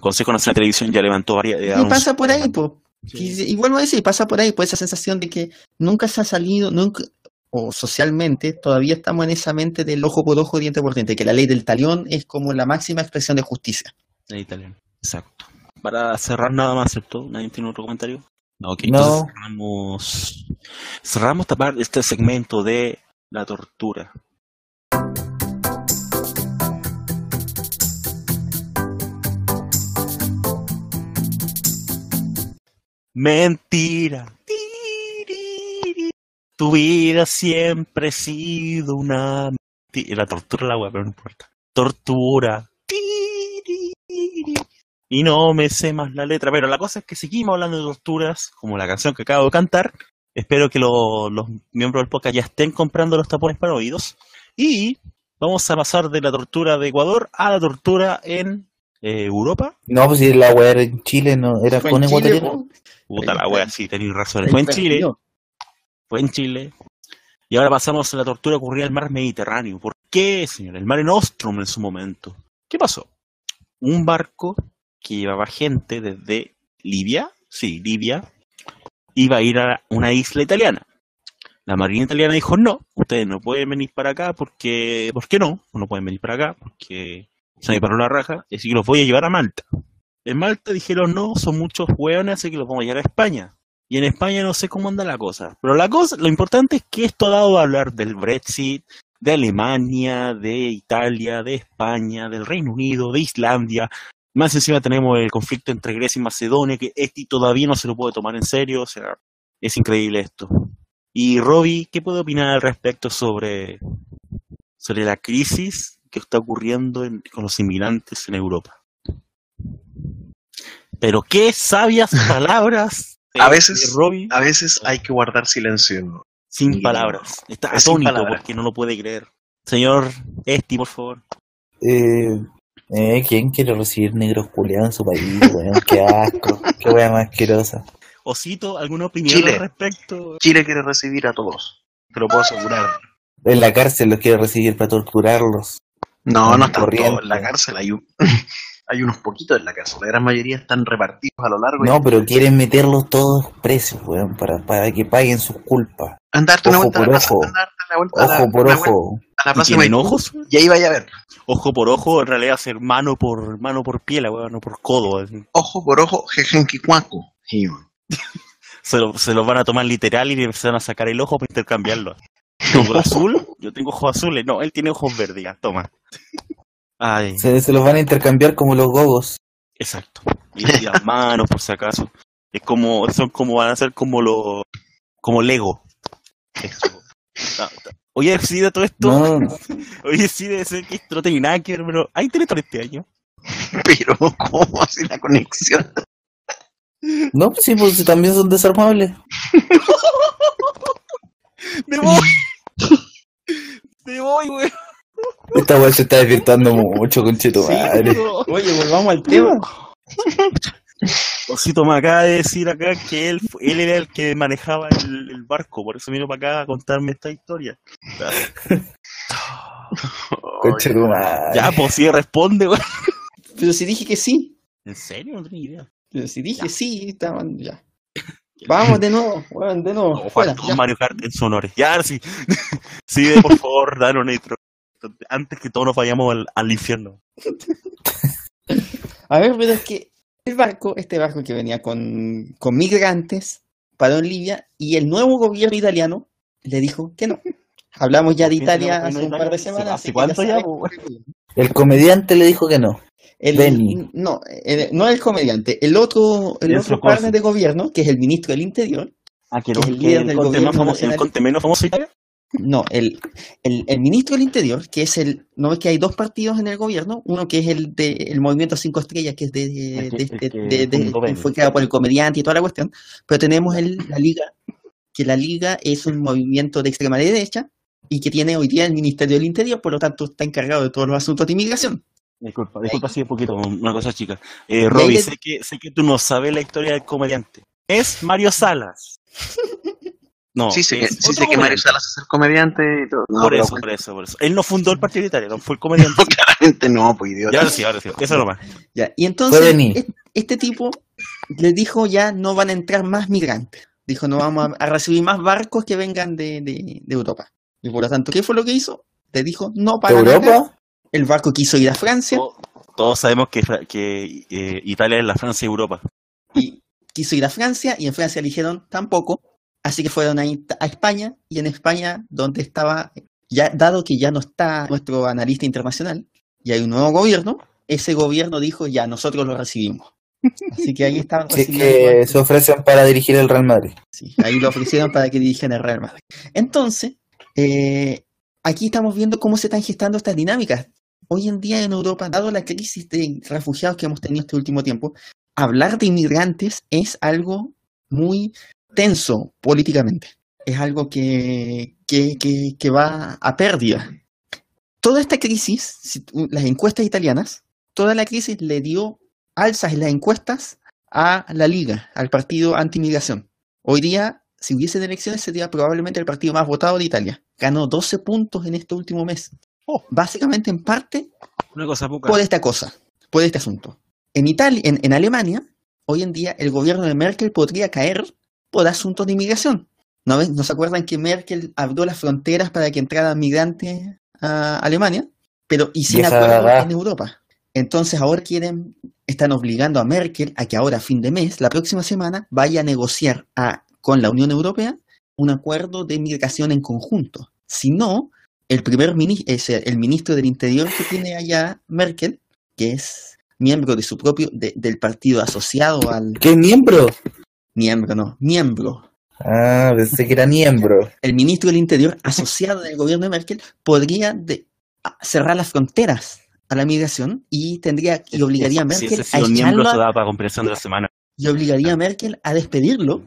Consejo Nacional de Televisión ya levantó varias... Y pasa por ahí, pues. Sí. Y, y vuelvo a decir, pasa por ahí, pues esa sensación de que nunca se ha salido, nunca, o socialmente, todavía estamos en esa mente del ojo por ojo, diente por diente, que la ley del talión es como la máxima expresión de justicia. En italiano. Exacto. Para cerrar nada más, ¿cierto? ¿Nadie tiene otro comentario? No, ok. No. Entonces cerramos, cerramos esta parte- este segmento de la tortura. Mentira. Tu vida siempre ha sido una mentira. La tortura la wea, pero no importa. Tortura. Y no me sé más la letra, pero la cosa es que seguimos hablando de torturas, como la canción que acabo de cantar. Espero que lo- los miembros del podcast ya estén comprando los tapones para oídos. Y vamos a pasar de la tortura de Ecuador a la tortura en eh, Europa. No, pues si la weá era en Chile, no, era con po. Puta la está. sí, tenéis razón. Fue en Chile, fue en Chile. Y ahora pasamos a la tortura ocurrida en el mar Mediterráneo. ¿Por qué, señor? El mar Nostrum en su momento. ¿Qué pasó? Un barco que llevaba gente desde Libia, sí, Libia, iba a ir a una isla italiana. La marina italiana dijo, no, ustedes no pueden venir para acá porque, ¿por qué no? No pueden venir para acá porque se me paró la raja, así que los voy a llevar a Malta. En Malta dijeron, no, son muchos hueones, así que los vamos a llevar a España. Y en España no sé cómo anda la cosa. Pero la cosa, lo importante es que esto ha dado a hablar del Brexit, de Alemania, de Italia, de España, del Reino Unido, de Islandia. Más encima tenemos el conflicto entre Grecia y Macedonia, que este todavía no se lo puede tomar en serio. O sea, es increíble esto. Y Robbie, ¿qué puede opinar al respecto sobre, sobre la crisis que está ocurriendo en- con los inmigrantes en Europa? Pero qué sabias palabras de, A veces- de Robbie A veces hay que guardar silencio. sin palabras. Está Es sin atónito palabras. porque no lo puede creer. Señor Esti, por favor. Eh, eh, ¿Quién quiere recibir negros culiados en su país? Qué asco. Qué weá más asquerosa. Osito, ¿alguna opinión Chile. al respecto? Chile quiere recibir a todos. Te lo puedo asegurar. En la cárcel los quiere recibir para torturarlos. No, no están corriente. todos en la cárcel. Hay un, Hay unos poquitos en la casa, la gran mayoría están repartidos a lo largo. No, pero quieren meterlos todos presos, weón, para, para que paguen sus culpas. Andarte una Ojo vuelta a por la plaza, ojo. andarte la vuelta Ojo por a la vuelta ojo. a la ¿Y plaza tienen Maipú, ojos? Y ahí vaya a ver. Ojo por ojo, en realidad ser mano por mano por piel, weón, no por codo. así. Ojo por ojo, jejenquicuaco. Sí. Se lo, se lo van a tomar literal y le empiezan a sacar el ojo para intercambiarlo. Tengo azul, yo tengo ojos azules. No, él tiene ojos verdes, ya, toma. Ay, Se, se los van a intercambiar como los gogos. exacto. Y, y las manos, por si acaso. Es como, son como, van a ser como los, como Lego. Eso. Ah. Oye, sí, de todo esto, No, oye, sí, debe ser que esto no tiene nada que ver, pero ¿hay Teletón este año? Pero, ¿cómo hace la conexión? no, pues sí, pues también son desarmables. ¡Me voy! ¡Me voy, güey! Esta weá se está desvirtuando mucho, conchito madre. Oye, volvamos al tema. Osito me acaba de decir acá que él, él era el que manejaba el, el barco, por eso vino para acá a contarme esta historia. Conchito madre. Ya, pues sí, responde, güey. Pero si dije que sí. ¿En serio? No tenía idea. Pero si dije sí, estaban ya. Vamos de nuevo, weón, de nuevo. No, fuera, faltó ya. Mario Kart en sonores. Ya, sí. Sí, de, por favor, danos una intro. Antes que todos nos vayamos al, al infierno. A ver, pero es que el barco, este barco que venía con, con migrantes, paró en Libia y el nuevo gobierno italiano le dijo que no. Hablamos ya de ¿Por qué Italia que hace un par de semanas. ¿Hace que cuánto ya, es el- comediante le dijo que no. el- Benny. no, el- no el comediante, el otro, el El otro partner de gobierno, que es el ministro del Interior, Ah, que no- el líder del conte gobierno más famoso, nacional. el conte menos famoso de Italia. No, el, el, el ministro del Interior, que es el, no es que hay dos partidos en el gobierno, uno que es el de el Movimiento Cinco Estrellas, que es de, de, El que- de- de- fue creado por el comediante y toda la cuestión, pero tenemos el, la liga, que la liga es un movimiento de extrema derecha y que tiene hoy día el Ministerio del Interior, por lo tanto está encargado de todos los asuntos de inmigración. Disculpa, disculpa si un poquito, una cosa chica. Eh, Robbie, sé que, sé que tú no sabes la historia del comediante. Es Mario Salas. No, sí, sé que, es sí sé que Mario. Salas es el comediante y todo. No, por eso, por eso, por eso. Él no fundó el Partido Italia, no fue el comediante. no, claramente no, pues idiota. ya ahora sí, ahora sí. Eso nomás. Ya, y entonces es- este tipo le dijo ya no van a entrar más migrantes. Dijo no vamos a, a recibir más barcos que vengan de, de- de Europa. Y por lo tanto, ¿qué fue lo que hizo? Le dijo no para nada. ¿Europa? El barco quiso ir a Francia To- Todos sabemos que, eh, Italia es la Francia de Europa. y quiso ir a Francia y en Francia le dijeron tampoco. Así que fueron a, a España y en España donde estaba, ya dado que ya no está nuestro analista internacional y hay un nuevo gobierno, ese gobierno dijo ya nosotros lo recibimos. Así que ahí estaban Sí, recibiendo que se ofrecen para dirigir el Real Madrid. Sí, ahí lo ofrecieron para que dirijan el Real Madrid. Entonces, eh, aquí estamos viendo cómo se están gestando estas dinámicas. Hoy en día en Europa, dado la crisis de refugiados que hemos tenido este último tiempo, hablar de inmigrantes es algo muy tenso políticamente. Es algo que, que, que, que va a pérdida. Toda esta crisis, las encuestas italianas, toda la crisis le dio alzas en las encuestas a la Liga, al partido anti-inmigración. Hoy día, si hubiesen elecciones, sería probablemente el partido más votado de Italia. Ganó 12 puntos en este último mes. Oh. Básicamente, en parte, Una cosa poca. por esta cosa, por este asunto. En Italia, en, en Alemania, hoy en día el gobierno de Merkel podría caer por asuntos de inmigración. ¿No, ven? ¿No se acuerdan que Merkel abrió las fronteras para que entraran migrantes a Alemania? Pero y sin acuerdo en Europa. Entonces ahora quieren, están obligando a Merkel a que ahora a fin de mes, la próxima semana, vaya a negociar a- con la Unión Europea un acuerdo de migración en conjunto. Si no, el primer mini- es el ministro del Interior que tiene allá Merkel, que es miembro de su propio, de- del partido asociado al ¿Qué miembro? Miembro, no, miembro. Ah, pensé que era miembro. El ministro del Interior asociado del gobierno de Merkel podría de- a- cerrar las fronteras a la migración y tendría y obligaría a Merkel ese a sido miembro echarlo se da para comprensión de la semana. y obligaría a Merkel a despedirlo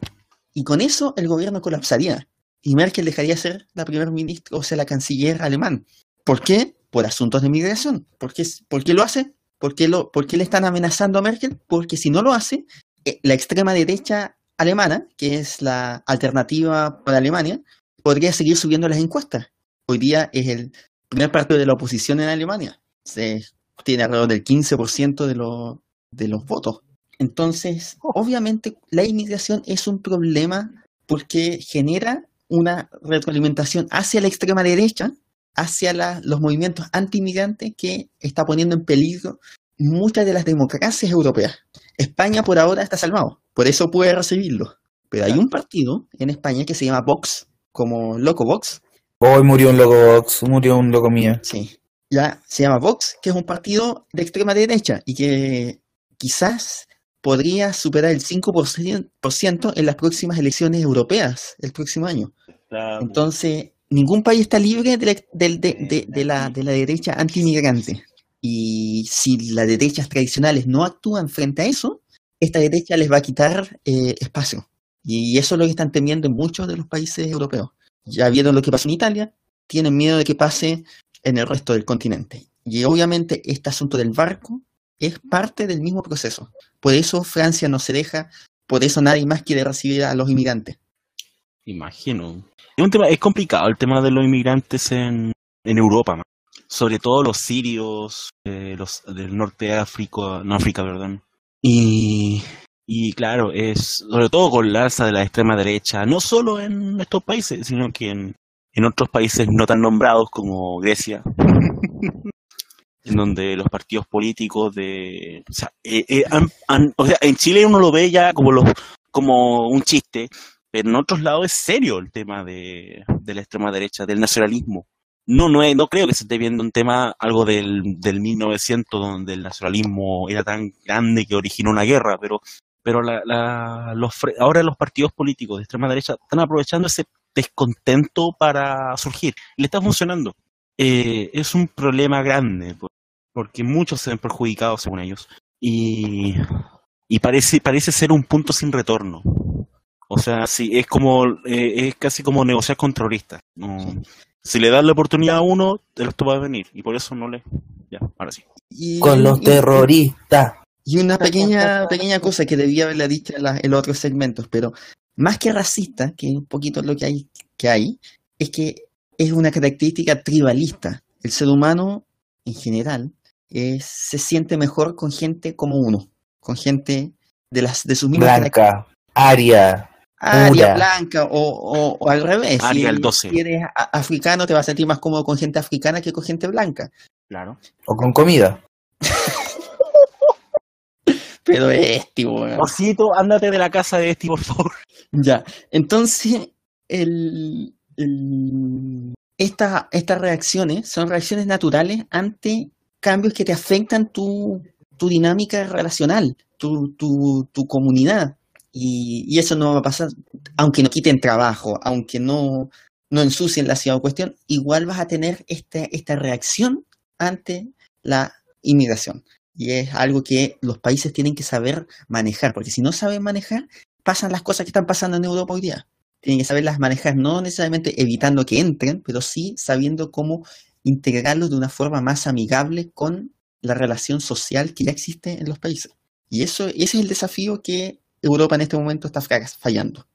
y con eso el gobierno colapsaría y Merkel dejaría de ser la primer ministra, o sea, la canciller alemán. ¿Por qué? Por asuntos de migración. ¿Por qué, por qué lo hace? ¿Por qué, lo, ¿Por qué le están amenazando a Merkel? Porque si no lo hace, eh, la extrema derecha alemana, que es la alternativa para Alemania, podría seguir subiendo las encuestas. Hoy día es el primer partido de la oposición en Alemania. Se- tiene alrededor del 15% de, los de los votos. Entonces, obviamente, la inmigración es un problema porque genera una retroalimentación hacia la extrema derecha, hacia los movimientos anti-inmigrantes que está poniendo en peligro muchas de las democracias europeas. España por ahora está salvado, por eso puede recibirlo. Pero hay un partido en España que se llama Vox, como Loco Vox, Hoy murió un loco Vox, murió un loco mío. Sí. Ya se llama Vox, que es un partido de extrema derecha y que quizás podría superar el 5% en las próximas elecciones europeas el próximo año. Entonces, ningún país está libre de la, del- de, de- de la, de la derecha anti-inmigrante. Y si las derechas tradicionales no actúan frente a eso, esta derecha les va a quitar eh, espacio. Y eso es lo que están temiendo en muchos de los países europeos. Ya vieron lo que pasó en Italia, tienen miedo de que pase en el resto del continente. Y obviamente este asunto del barco es parte del mismo proceso. Por eso Francia no se deja, por eso nadie más quiere recibir a los inmigrantes. Imagino. Es un tema, es complicado el tema de los inmigrantes en, Europa. Sobre todo los sirios, eh, los del norte de África, no África, perdón. Y, y claro, es sobre todo con la alza de la extrema derecha, no solo en estos países, sino que en, en otros países no tan nombrados como Grecia, en donde los partidos políticos de, o sea, eh, eh, han- han- o sea, en Chile uno lo ve ya como los, como un chiste, pero en otros lados es serio el tema de, de la extrema derecha, del nacionalismo. No, no, es- no creo que se esté viendo un tema, algo del, del 1900, donde el nacionalismo era tan grande que originó una guerra, pero, pero la, la- ahora los partidos políticos de extrema derecha están aprovechando ese descontento para surgir. Le está funcionando. Eh, es un problema grande, por- porque muchos se ven perjudicados según ellos. Y, y parece, parece ser un punto sin retorno. O sea, sí, es como, eh, es casi como negociar con terroristas. No, si le das la oportunidad a uno, el resto va a venir. Y por eso no le. Ya, ahora sí. Y- Con los terroristas. Y una pequeña, pequeña cosa que debía haberla dicho en, la- en los otros segmentos, pero más que racista, que es un poquito lo que hay, que hay, es que es una característica tribalista. El ser humano, en general, es- se siente mejor con gente como uno, con gente de las de sus mismas Blanca, Aria, Aria, Pura. blanca o, o- o al revés. Aria, si, el 12. si eres africano, te vas a sentir más cómodo con gente africana que con gente blanca. Claro. o con comida. Pero este, weón. Osito, ándate de la casa de este, por favor. Ya, entonces, el, el- esta- estas reacciones son reacciones naturales ante cambios que te afectan tu, tu dinámica relacional, tu, tu, tu comunidad. Y, eso no va a pasar, aunque no quiten trabajo, aunque no, no ensucien la ciudad o cuestión, igual vas a tener esta, esta reacción ante la inmigración. Y es algo que los países tienen que saber manejar, porque si no saben manejar, pasan las cosas que están pasando en Europa hoy día. Tienen que saberlas manejar, no necesariamente evitando que entren, pero sí sabiendo cómo integrarlos de una forma más amigable con la relación social que ya existe en los países. Y eso, ese es el desafío que Europa en este momento está fallando.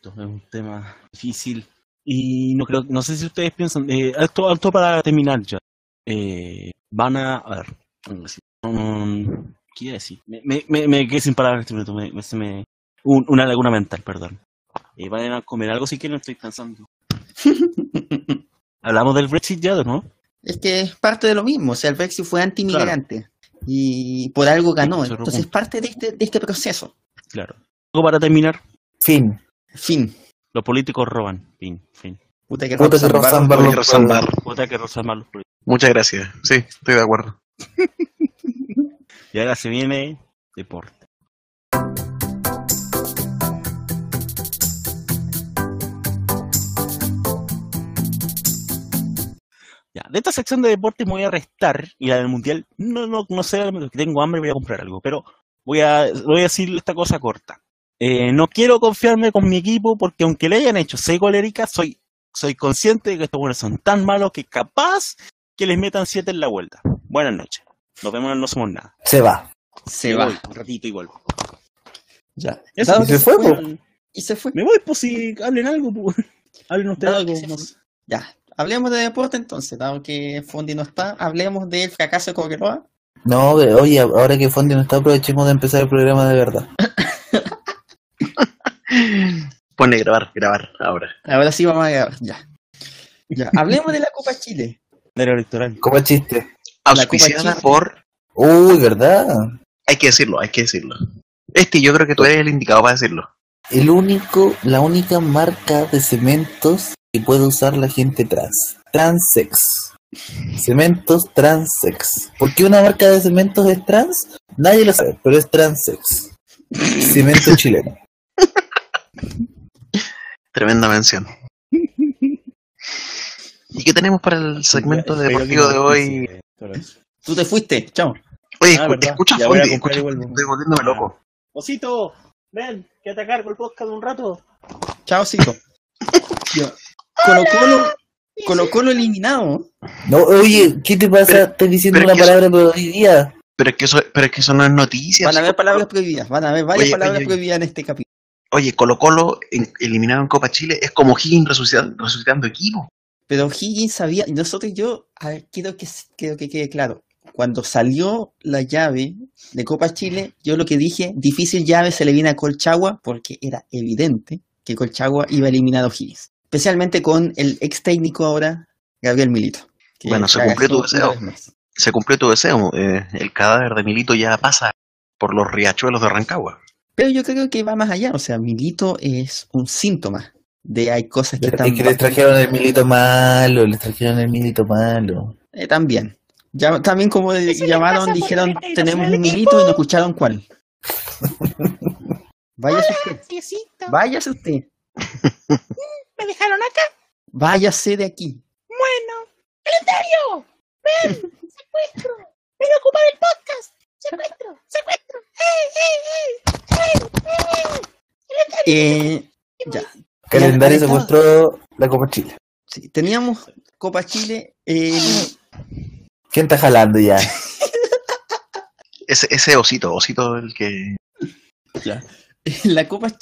Es un tema difícil. Y no creo, no sé si ustedes piensan, eh, alto, alto para terminar ya. Eh, van a, a ver, um, ¿qué iba a decir? Me, me, me, me quedé sin palabras este minuto, me, un- una laguna mental, perdón. Eh, van a comer algo si quieren, estoy pensando. Hablamos del Brexit ya, ¿no? Es que es parte de lo mismo, o sea, el Brexit fue anti-inmigrante y por algo ganó. Entonces es parte de este, de este proceso. Claro. Algo para terminar, Fin. Fin. los políticos roban. Fin, fin. Puta que Puta que Rosambar. Puta los políticos. Muchas gracias. Sí, estoy de acuerdo. Y ahora se viene deporte. Ya, de esta sección de deportes me voy a restar y la del mundial, no, no, no sé, que tengo hambre voy a comprar algo, pero voy a, voy a decir esta cosa corta. Eh, no quiero confiarme con mi equipo porque aunque le hayan hecho seis goléricas, soy, soy consciente de que estos buenos son tan malos que capaz que les metan siete en la vuelta. Buenas noches. Nos vemos en No Somos Nada. Se va. Se va. voy, un ratito y vuelvo. Ya. Eso, y se fue. Y se fue. Me voy, pues si hablen algo, pues. Hablen ustedes algo. Ya. Hablemos de deporte entonces, dado que Fondi no está, hablemos del fracaso de Cobreloa. No, oye, ahora que Fondi no está, aprovechemos de empezar el programa de verdad. Pone grabar, grabar ahora. Ahora sí vamos a grabar, ya. Ya, hablemos de la Copa Chile. Del electoral. ¿Cómo chiste? Auspiciada Chile. por. Uy, ¿verdad? Hay que decirlo, hay que decirlo. Este yo creo que tú eres el indicado para decirlo. El único, la única marca de cementos que puede usar la gente trans. Transex. Cementos Transex. ¿Por qué una marca de cementos es trans? Nadie lo sabe, pero es Transex. Cemento chileno. Tremenda mención. ¿Y qué tenemos para el segmento deportivo de hoy? Tú te fuiste, chao. Oye, Ah, escucha, Ya voy a Fondi, escucha, estoy volviéndome loco. Osito, ven, que te cargo el podcast un rato. Chao, Cito. Colo Colo, Colo Colo eliminado. No, oye, ¿qué te pasa? Pero- Estás diciendo una palabra día. Pero es que eso, pero es que eso no es noticia. Van a haber palabras prohibidas, van a haber varias Oye, palabras oye. prohibidas en este capítulo. Oye, Colo Colo en- eliminado en Copa Chile es como Higgins resucitando, resucitando equipo. Pero Higgins sabía, y nosotros yo, a ver, quiero que, quiero que quede claro, cuando salió la llave de Copa Chile, yo lo que dije, difícil llave se le viene a Colchagua, porque era evidente que Colchagua iba eliminado Higgins. Especialmente con el ex técnico ahora, Gabriel Milito. Bueno, se cumplió tu deseo. Se cumplió tu deseo. eh, el cadáver de Milito ya pasa por los riachuelos de Rancagua. Pero yo creo que va más allá, o sea, Milito es un síntoma de hay cosas que están Es que les trajeron el milito malo, les trajeron el milito malo. Eh, también. Ya, también como llamaron, dijeron, tenemos un milito y no escucharon cuál. Váyase usted, váyase usted, ¿me dejaron acá? váyase de aquí. Bueno. ¡Calendario! ¡Ven! ¡Secuestro! ¡Ven a ocupar el podcast! ¡Secuestro! ¡Secuestro! ¡Ey, ey, ey! ¡Ey, ey! ¡Calendario! Eh, ya, Calendario secuestró la Copa Chile. sí, teníamos Copa Chile, eh, ¿Quién está jalando ya? Ese, ese osito, osito el que. la Copa eh,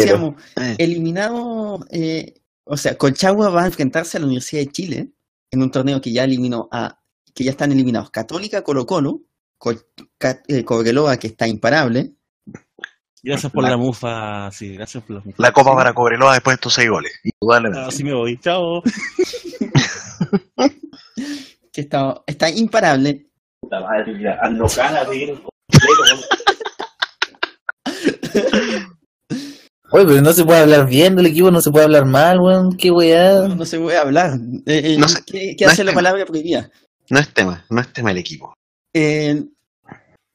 decíamos, eh, eliminado, eh, o sea, Colchagua va a enfrentarse a la Universidad de Chile en un torneo que ya eliminó a, que ya están eliminados. Católica, Colo Colo, Col- eh, Cobreloa, que está imparable, Gracias por La- la mufa, sí, gracias por la mufa. la copa para Cobreloa después de estos seis goles. Así me voy, chao. que está, está imparable. Puta madre, mira, ando ganas de ir. Oye, pero no se puede hablar bien del equipo, no se puede hablar mal, weón. Qué weá. No, no se puede hablar. Eh, eh, No sé, ¿Qué, qué no hace la tema. palabra prohibida? No es tema, no es tema el equipo. Eh,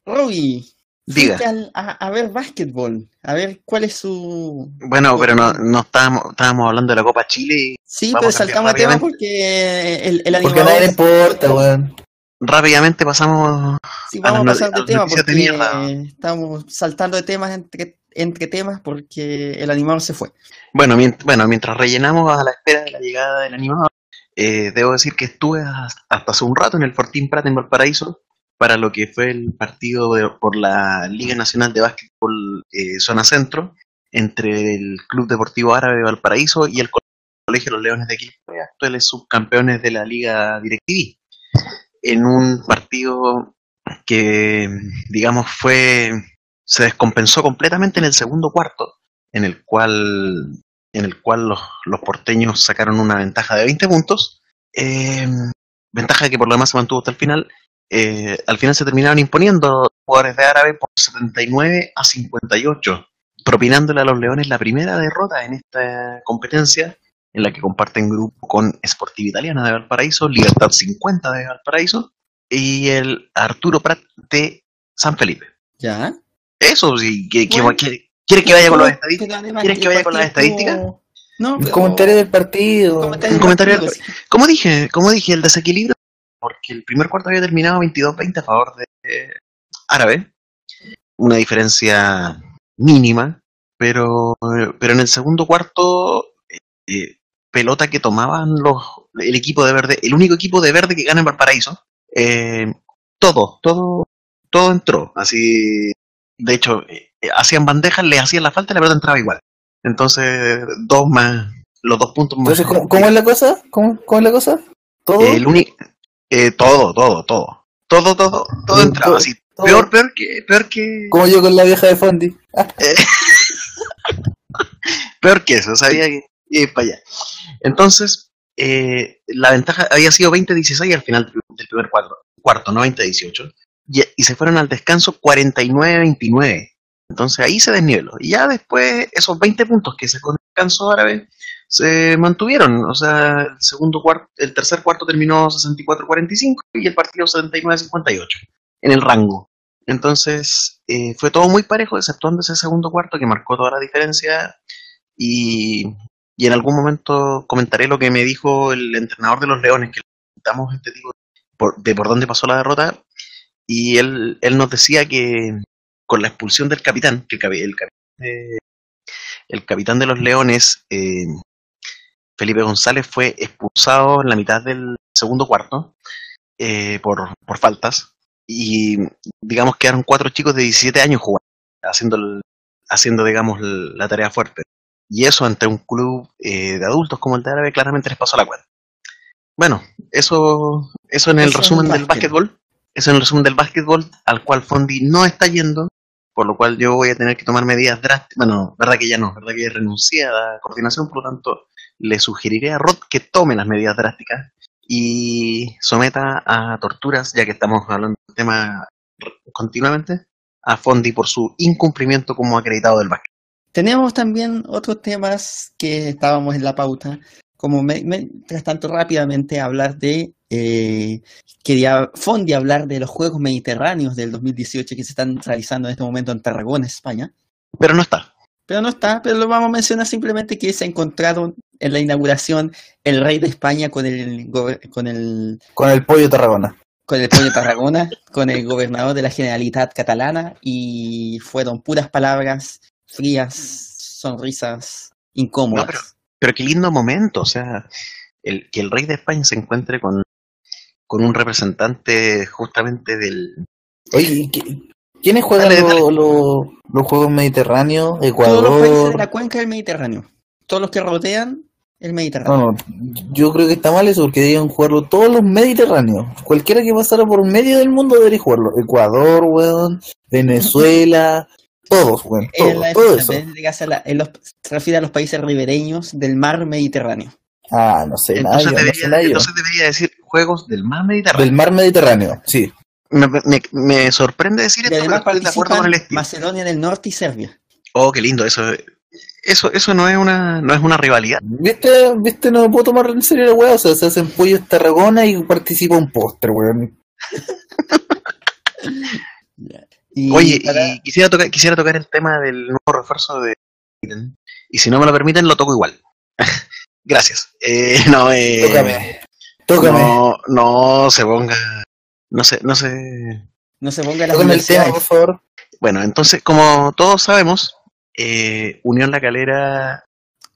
Robbie, Diga. al- a, a ver básquetbol, a ver cuál es su... Bueno, pero no, no estábamos, estábamos hablando de la Copa Chile y Sí, pero cambiar saltamos de tema porque el, el Porque animador... nadie le importa, weón. rápidamente pasamos Sí, vamos a pasar de tema de porque estamos saltando de temas entre, entre temas porque el animador se fue. Bueno, mient- bueno, mientras rellenamos a la espera de la llegada del animador, eh, debo decir que estuve has- hasta hace un rato en el Fortín Prat en Valparaíso para lo que fue el partido de- por la Liga Nacional de Básquetbol eh, Zona Centro entre el Club Deportivo Árabe de Valparaíso y el Co- Colegio Los Leones de Quilpue, actuales subcampeones de la Liga DirecTV, en un partido que, digamos, fue se descompensó completamente en el segundo cuarto, en el cual en el cual los, porteños sacaron una ventaja de 20 puntos, eh, ventaja que por lo demás se mantuvo hasta el final. Eh, al final se terminaron imponiendo jugadores de Árabe por 79 a 58, propinándole a los Leones la primera derrota en esta competencia, en la que comparten grupo con Sportiva Italiana de Valparaíso, Libertad 50 de Valparaíso y el Arturo Prat de San Felipe. ¿Ya? Eso, sí, que, que- Bueno. que- ¿quieres que vaya con las estadísticas? ¿Quieres que vaya con las partido estadísticas? No, pero- comentario del partido. comentario del comentario partido, del- sí. Como dije, como dije, el desequilibrio, porque el primer cuarto había terminado 22-20 a favor de eh, Árabe, una diferencia mínima, pero, pero en el segundo cuarto, eh, eh, pelota que tomaban los el equipo de verde, el único equipo de verde que gana en Valparaíso, eh, todo, todo, todo entró, así, de hecho, eh, hacían bandejas, le hacían la falta y la pelota entraba igual. Entonces, dos más, los dos puntos más. Entonces, ¿cómo, cómo es la cosa? ¿Cómo, cómo es la cosa? ¿Todo? El uni- eh, todo, todo, todo. Todo, todo, todo Mm, entraba todo- así. todo. Peor, peor que, peor que, Como yo con la vieja de Fondi. peor que eso, sabía que ir para allá. Entonces, eh, la ventaja había sido 20-16 al final del del primer cuarto, cuarto no 20-18. Y, se fueron al descanso 49-29. Entonces ahí se desniveló. Y ya después, esos 20 puntos que sacó el descanso árabe se mantuvieron. O sea, el segundo cuarto, el tercer cuarto terminó 64-45 y el partido 79-58 en el rango. Entonces, eh, fue todo muy parejo, exceptuando ese segundo cuarto que marcó toda la diferencia. Y, y en algún momento comentaré lo que me dijo el entrenador de los Leones, que a este tipo por- de por dónde pasó la derrota. Y él, él nos decía que con la expulsión del capitán, que el, el capitán, de, el capitán de los Leones, eh, Felipe González, fue expulsado en la mitad del segundo cuarto eh, por, por faltas. Y digamos quedaron cuatro chicos de 17 años jugando, haciendo, el- haciendo digamos, la tarea fuerte. Y eso ante un club eh, de adultos como el de Árabe claramente les pasó la cuenta. Bueno, eso, eso en el Eso resumen el del básquet. básquetbol. En el resumen del básquetbol, al cual Fondi no está yendo, por lo cual yo voy a tener que tomar medidas drásticas. Bueno, verdad que ya no, verdad que renuncié a la coordinación, por lo tanto, le sugeriré a Rod que tome las medidas drásticas y someta a torturas, ya que estamos hablando del tema continuamente, a Fondi por su incumplimiento como acreditado del básquet. Tenemos también otros temas que estábamos en la pauta, como me- mientras tanto rápidamente hablar de, eh, quería Fondi hablar de los Juegos Mediterráneos del 2018 que se están realizando en este momento en Tarragona, España. Pero no está. Pero no está, pero lo vamos a mencionar simplemente que se encontraron en la inauguración el rey de España con el, con el, Con el pollo Tarragona. con el pueblo de Tarragona, con el gobernador de la Generalitat Catalana y fueron puras palabras frías, sonrisas incómodas. No, pero- Pero qué lindo momento, o sea, el, que el rey de España se encuentre con, con un representante justamente del... Oye, ¿y qué- ¿quiénes juegan Dale, lo- dale. lo- los Juegos Mediterráneos? Todos los países de Ecuador. la cuenca del Mediterráneo, todos los que rodean el Mediterráneo. No, no, yo creo que está mal eso porque deberían jugarlo todos los Mediterráneos. Cualquiera que pasara por medio del mundo debería jugarlo. Ecuador, weón, Venezuela, todos, weón, todo, En la- todo eso. la- en los- se refiere a los países ribereños del mar Mediterráneo. Ah, no sé nada, Entonces no sé debería, nada yo. entonces debería decir Juegos del Mar Mediterráneo. Del mar Mediterráneo, sí. Me, me- me sorprende decir Y esto, pero estoy de acuerdo con el estilo. Macedonia del Norte y Serbia. Oh, qué lindo, eso, eso, eso no es una, no es una rivalidad. ¿Viste? ¿Viste? No me puedo tomar en serio la weá. O sea, se hacen pollos Tarragona y participa un póster, weón. Y Oye, para- y quisiera tocar, quisiera tocar el tema del nuevo refuerzo de y si no me lo permiten, lo toco igual. Gracias. Eh, no, eh, Tócame. Tócame. no, no se ponga, no se, no se, no se ponga Tócame el tema, universidades. por favor. Bueno, entonces, como todos sabemos, eh, Unión La Calera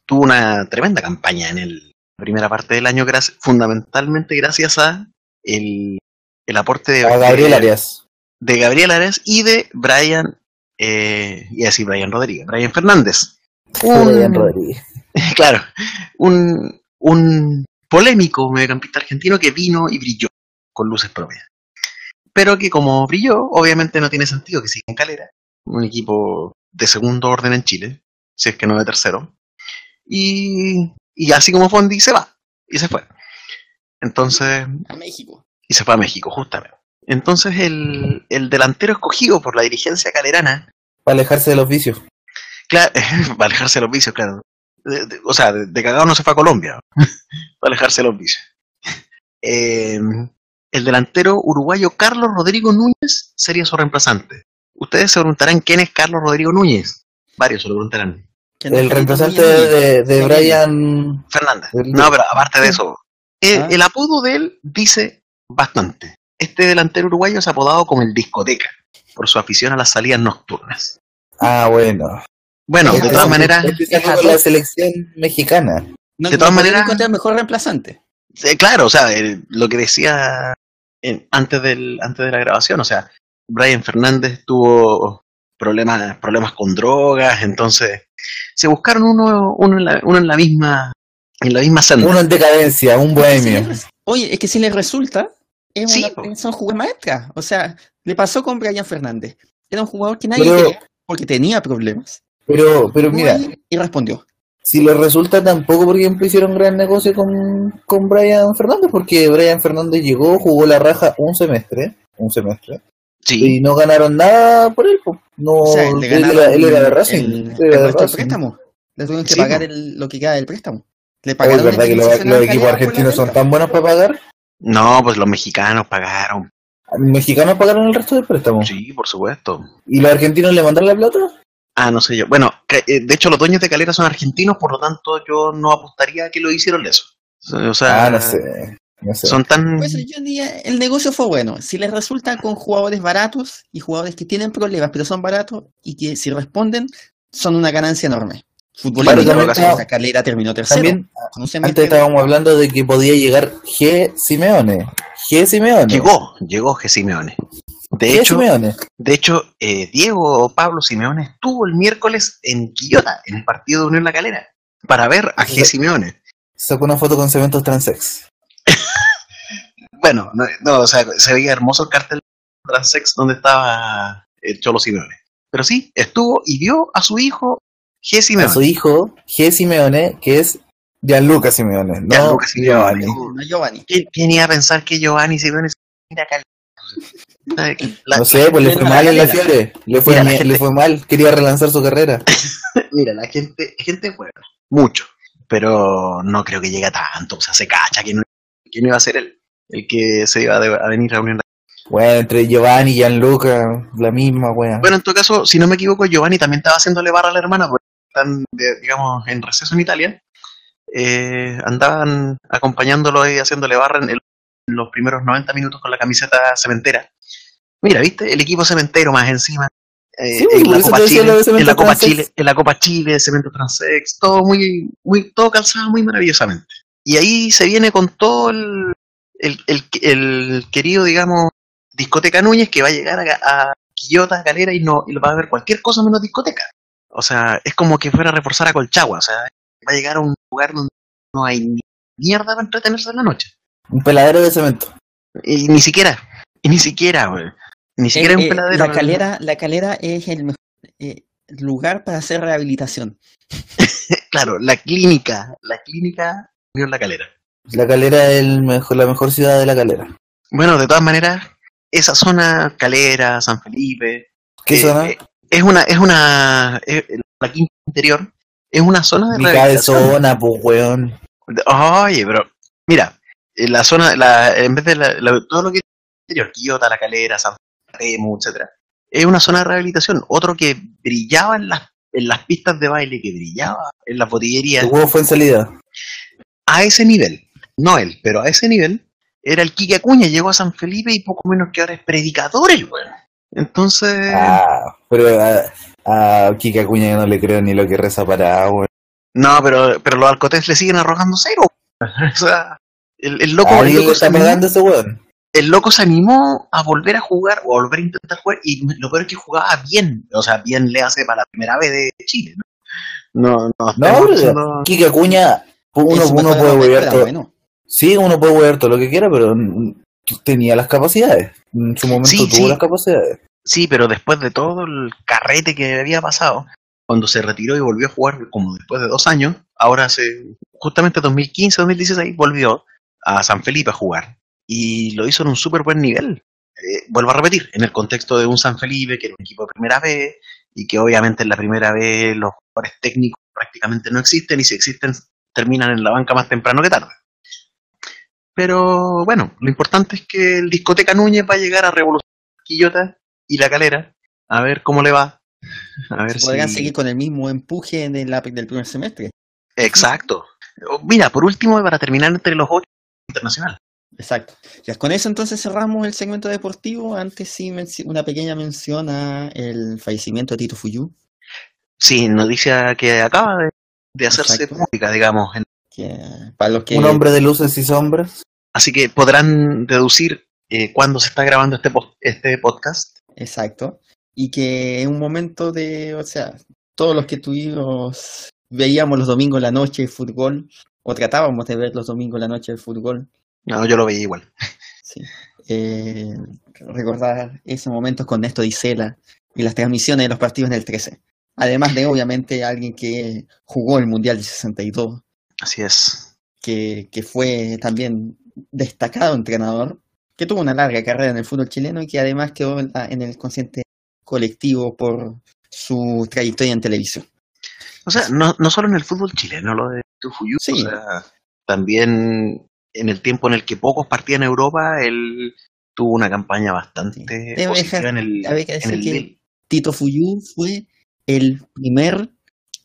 tuvo una tremenda campaña en el- la primera parte del año, gracias- fundamentalmente gracias a el, el aporte de, A Gabriel Arias. de Gabriel Arias y de Brian, eh, iba a decir Brian Rodríguez, Brian Fernández. Brian Rodríguez. Claro, un, un polémico mediocampista argentino que vino y brilló con luces propias. Pero que como brilló, obviamente no tiene sentido que siga en Calera, un equipo de segundo orden en Chile, si es que no de tercero. Y, y así como Fondi se va, y se fue. Entonces, A México. y se fue a México, justamente. Entonces el, el delantero escogido por la dirigencia calerana Para alejarse de los vicios. Claro, para alejarse de los vicios, claro. De- de- o sea, de, de cagado no se fue a Colombia. para alejarse de los vicios. Eh, el delantero uruguayo Carlos Rodrigo Núñez sería su reemplazante. Ustedes se preguntarán quién es Carlos Rodrigo Núñez. Varios se lo preguntarán. El reemplazante de. Brian. Fernández. No, pero aparte de eso, el, Ah. el apodo de él dice bastante. Este delantero uruguayo es apodado como el discoteca por su afición a las salidas nocturnas. Ah, bueno. Bueno, de Este todas es- maneras, Este la selección mexicana. No, De todas maneras- encontrar mejor reemplazante. Sí, claro, o sea, el- lo que decía en- antes, del, antes de la grabación, o sea, Brian Fernández tuvo problemas, problemas con drogas, entonces se buscaron uno, uno, en, la, uno en la misma En la misma senda. Uno en decadencia, un bohemio. Oye, es que si les resulta, es Sí, una, po. son jugadas maestras. O sea, le pasó con Brian Fernández. Era un jugador que nadie Pero- quería porque tenía problemas. Pero, pero mira, Y respondió. si les resulta tampoco, por ejemplo, hicieron gran negocio con, con Brian Fernández, porque Brian Fernández llegó, jugó la raja un semestre, un semestre, Sí. y no ganaron nada por él. No, O sea, le él, ganaron era, él era de Racing. el, el era de resto del Racing. préstamo. Le tuvieron que Sí, pagar el- lo que queda del préstamo. Le pagaron ¿Es verdad que los, equipos argentinos son tan buenos para pagar? No, pues los mexicanos pagaron. ¿Mexicanos pagaron el resto del préstamo? Sí, por supuesto. ¿Y los argentinos le mandaron la plata? Ah, no sé yo. Bueno, eh, de hecho los dueños de Calera son argentinos, por lo tanto yo no apostaría a que lo hicieron eso. O sea, Ah, no sé. No sé. son tan... Por eso yo diría, el negocio fue bueno. Si les resulta con jugadores baratos y jugadores que tienen problemas, pero son baratos y que si responden, son una ganancia enorme. Sea, Calera terminó tercero. También, antes estábamos hablando de que podía llegar G. Simeone. G. Simeone. Llegó, llegó G. Simeone. De hecho, Simeone. de hecho eh, Diego Pablo Simeone estuvo el miércoles en Quillota, en el partido de Unión La Calera, para ver a G. Simeone. Sacó una foto con cementos transex. Bueno, no, no, o sea, se veía hermoso el cartel Transex donde estaba el Cholo Simeone. Pero sí, estuvo y vio a su hijo G. A Simeone. su hijo, G. Simeone, que es Gianluca Simeone. No, Gianluca Simeone. Giovanni. No, Giovanni. ¿Quién, quién iba a pensar que Giovanni Simeone se mira? La- No sé, pues le fue mal en la. Fiore. Le fue, Mira, la mi- gente- le fue mal. Quería relanzar su carrera. Mira, la gente, gente buena, mucho, pero no creo que llegue a tanto, o sea, se cacha que no, que no iba a ser el, el que se iba a, venir a Unión. Bueno, entre Giovanni y Gianluca, la misma, wea. Bueno, en todo caso, si no me equivoco, Giovanni también estaba haciéndole barra a la hermana, porque están, de- digamos, en receso en Italia, eh, andaban acompañándolo y haciéndole barra en, el- en los primeros 90 minutos con la camiseta cementera. Mira, ¿viste? El equipo cementero más encima. eh, Sí, pues, en, la Copa Chile, lo en la Copa. Chile, en la Copa Chile, Cemento Transex, todo muy, muy, todo calzado muy maravillosamente. Y ahí se viene con todo el, el, el, el querido, digamos, discoteca Núñez que va a llegar a, a Quillota, Calera y no y va a ver cualquier cosa menos discoteca. O sea, es como que fuera a reforzar a Colchagua. O sea, va a llegar a un lugar donde no hay ni mierda para entretenerse en la noche. Un peladero de cemento. Y ni siquiera, y ni siquiera, güey. Ni siquiera Eh, un eh, peladero. la calera, la calera es el mejor eh, lugar para hacer rehabilitación. Claro, la clínica, la clínica Unión La Calera. La calera es el mejor, la mejor ciudad de la calera. Bueno, de todas maneras, esa zona, Calera, San Felipe, ¿Qué eh, zona? eh, es una, es una, la quinta interior, es una zona de rehabilitación. zona, pues, weón. Oye, pero mira, en la zona, la, en vez de la- la- todo lo que es interior, Quillota, La Calera, San Remo, etcétera, es una zona de rehabilitación. Otro que brillaba en las, en las pistas de baile, que brillaba en las botillerías, huevo fue en salida. a ese nivel, no él, pero a ese nivel, era el Quique Acuña, llegó a San Felipe y poco menos que ahora es predicador el weón. Entonces, Ah, pero a, a Kika Acuña yo no le creo ni lo que reza para, weón. no, pero, pero los alcotés le siguen arrojando cero. o sea, el, el loco, el loco está pagando ese weón. El loco se animó a volver a jugar o a volver a intentar jugar y lo peor es que jugaba bien, o sea, bien le hace para la primera vez de Chile, ¿no? No, no, No, Acuña, uno, puede era todo. bueno. Sí, uno puede huevear todo lo que quiera, pero tenía las capacidades. En su momento Sí, tuvo sí. las capacidades. Sí, pero después de todo el carrete que había pasado, cuando se retiró y volvió a jugar como después de dos años, ahora hace justamente 2015-2016 volvió a San Felipe a jugar y lo hizo en un súper buen nivel. Eh, vuelvo a repetir, en el contexto de un San Felipe, que era un equipo de primera vez, y que obviamente en la primera vez los jugadores técnicos prácticamente no existen, y si existen, terminan en la banca más temprano que tarde. Pero bueno, lo importante es que el Discoteca Núñez va a llegar a revolucionar Quillota y la calera, a ver cómo le va. A ver Se si... seguir con el mismo empuje de la- del primer semestre. Exacto. Mira, por último, para terminar entre los ocho internacional. Exacto. Ya con eso entonces cerramos el segmento deportivo. Antes sí una pequeña mención a el fallecimiento de Tito Fuyu, Sí, noticia que acaba de, de hacerse Exacto. pública, digamos. en- que para los que Un hombre de luces y sombras. Así que podrán deducir eh, cuándo se está grabando este, este podcast. Exacto. Y que en un momento de, o sea, todos los que tuvimos, veíamos los domingos la noche fútbol, o tratábamos de ver los domingos la noche el fútbol. No, yo lo veía igual. Sí. Eh, recordar ese momento con Néstor Isela y las transmisiones de los partidos en el 13. Además de, obviamente, alguien que jugó el Mundial del 62, Así es. que, que fue también destacado entrenador, que tuvo una larga carrera en el fútbol chileno y que además quedó en, la- en el consciente colectivo por su trayectoria en televisión. O sea, no, no solo en el fútbol chileno lo de Tufuyu, Sí. o sea, también en el tiempo en el que pocos partían en Europa, él tuvo una campaña bastante Sí. Debe positiva dejar- en el, había que en decir el que Tito Fuyú fue el primer,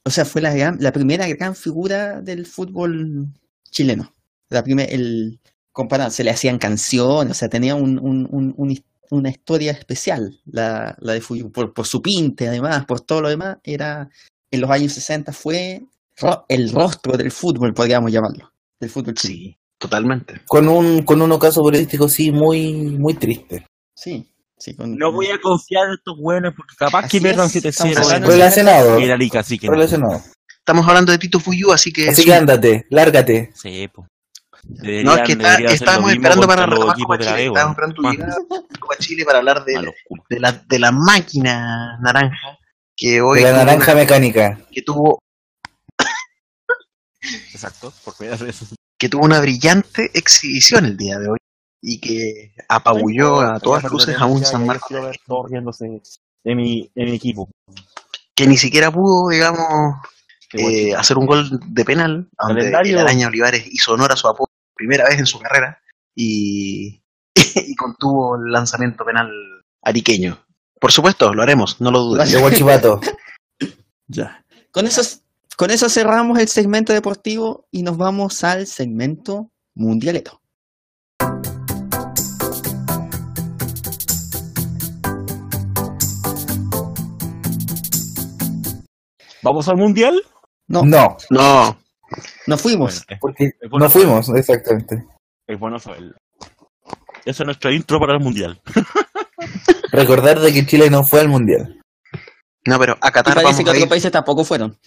o sea, fue la, gran- la primera gran figura del fútbol chileno. La primer, el, comparado, se le hacían canciones, o sea, tenía un, un- un- un his- una historia especial, la, la de Fuyú, por, por su pinte, además, por todo lo demás, era, en los años 60 fue ro- el rostro del fútbol, podríamos llamarlo, del fútbol chileno. Sí, totalmente. Con un, con un ocaso político, sí, muy, muy triste. Sí, sí, con- No voy a confiar en estos buenos porque capaz que pierdan es, estamos 7-0 hablando de- Relacionado. en la liga, así que no. Relacionado. Estamos hablando de Tito Fuyu, así que... Así es que ándate, lárgate. Sí, po. No, es Deberían- que está- deberían estábamos esperando para retomar Copa de la Chile. Estábamos esperando tu llegada a Copa Chile para hablar de, de, la, de la máquina naranja que hoy De la naranja una- mecánica. que tuvo Exacto, por primera vez. Que tuvo una brillante exhibición el día de hoy y que apabulló a todas luces a un San Marcos Todos riéndose de mi, de mi equipo. que ni siquiera pudo, digamos, eh, hacer un gol de penal, donde Araña Olivares hizo honor a su apodo por primera vez en su carrera y, y contuvo el lanzamiento penal ariqueño. Por supuesto, lo haremos, no lo dudes. De Huachipato. Ya. Con eso, con eso cerramos el segmento deportivo y nos vamos al segmento mundialero. ¿Vamos al mundial? No, No, No, nos fuimos. Bueno, porque fuimos, exactamente. es bueno saberlo. Esa es nuestra intro para el mundial. Recordar de que Chile no fue al mundial. no, pero a Y Qatar parece vamos que a, otros países tampoco fueron.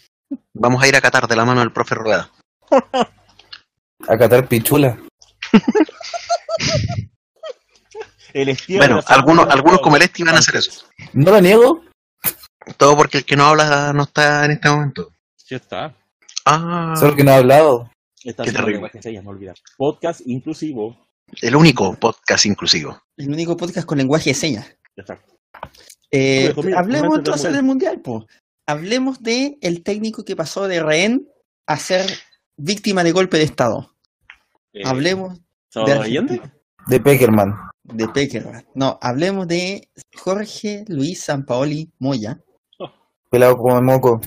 Vamos a ir a Qatar de la mano del profe Rueda. A Qatar Pichula. El Bueno, algunos, algunos como el. Esti van a hacer eso. No lo niego. Todo porque el que no habla no está en este momento. Sí está. Ah, Solo que no ha hablado. Está Qué terrible. lenguaje de señas, no olvidar. Podcast inclusivo. el único podcast inclusivo. El único podcast con lenguaje de señas. Exacto. Eh, hablemos entonces del mundial, po. Hablemos de el técnico que pasó de rehén a ser víctima de golpe de estado. Eh, Hablemos de De Peckerman. de Peckerman. No, hablemos de Jorge Luis Sampaoli Moya, Pelado como moco.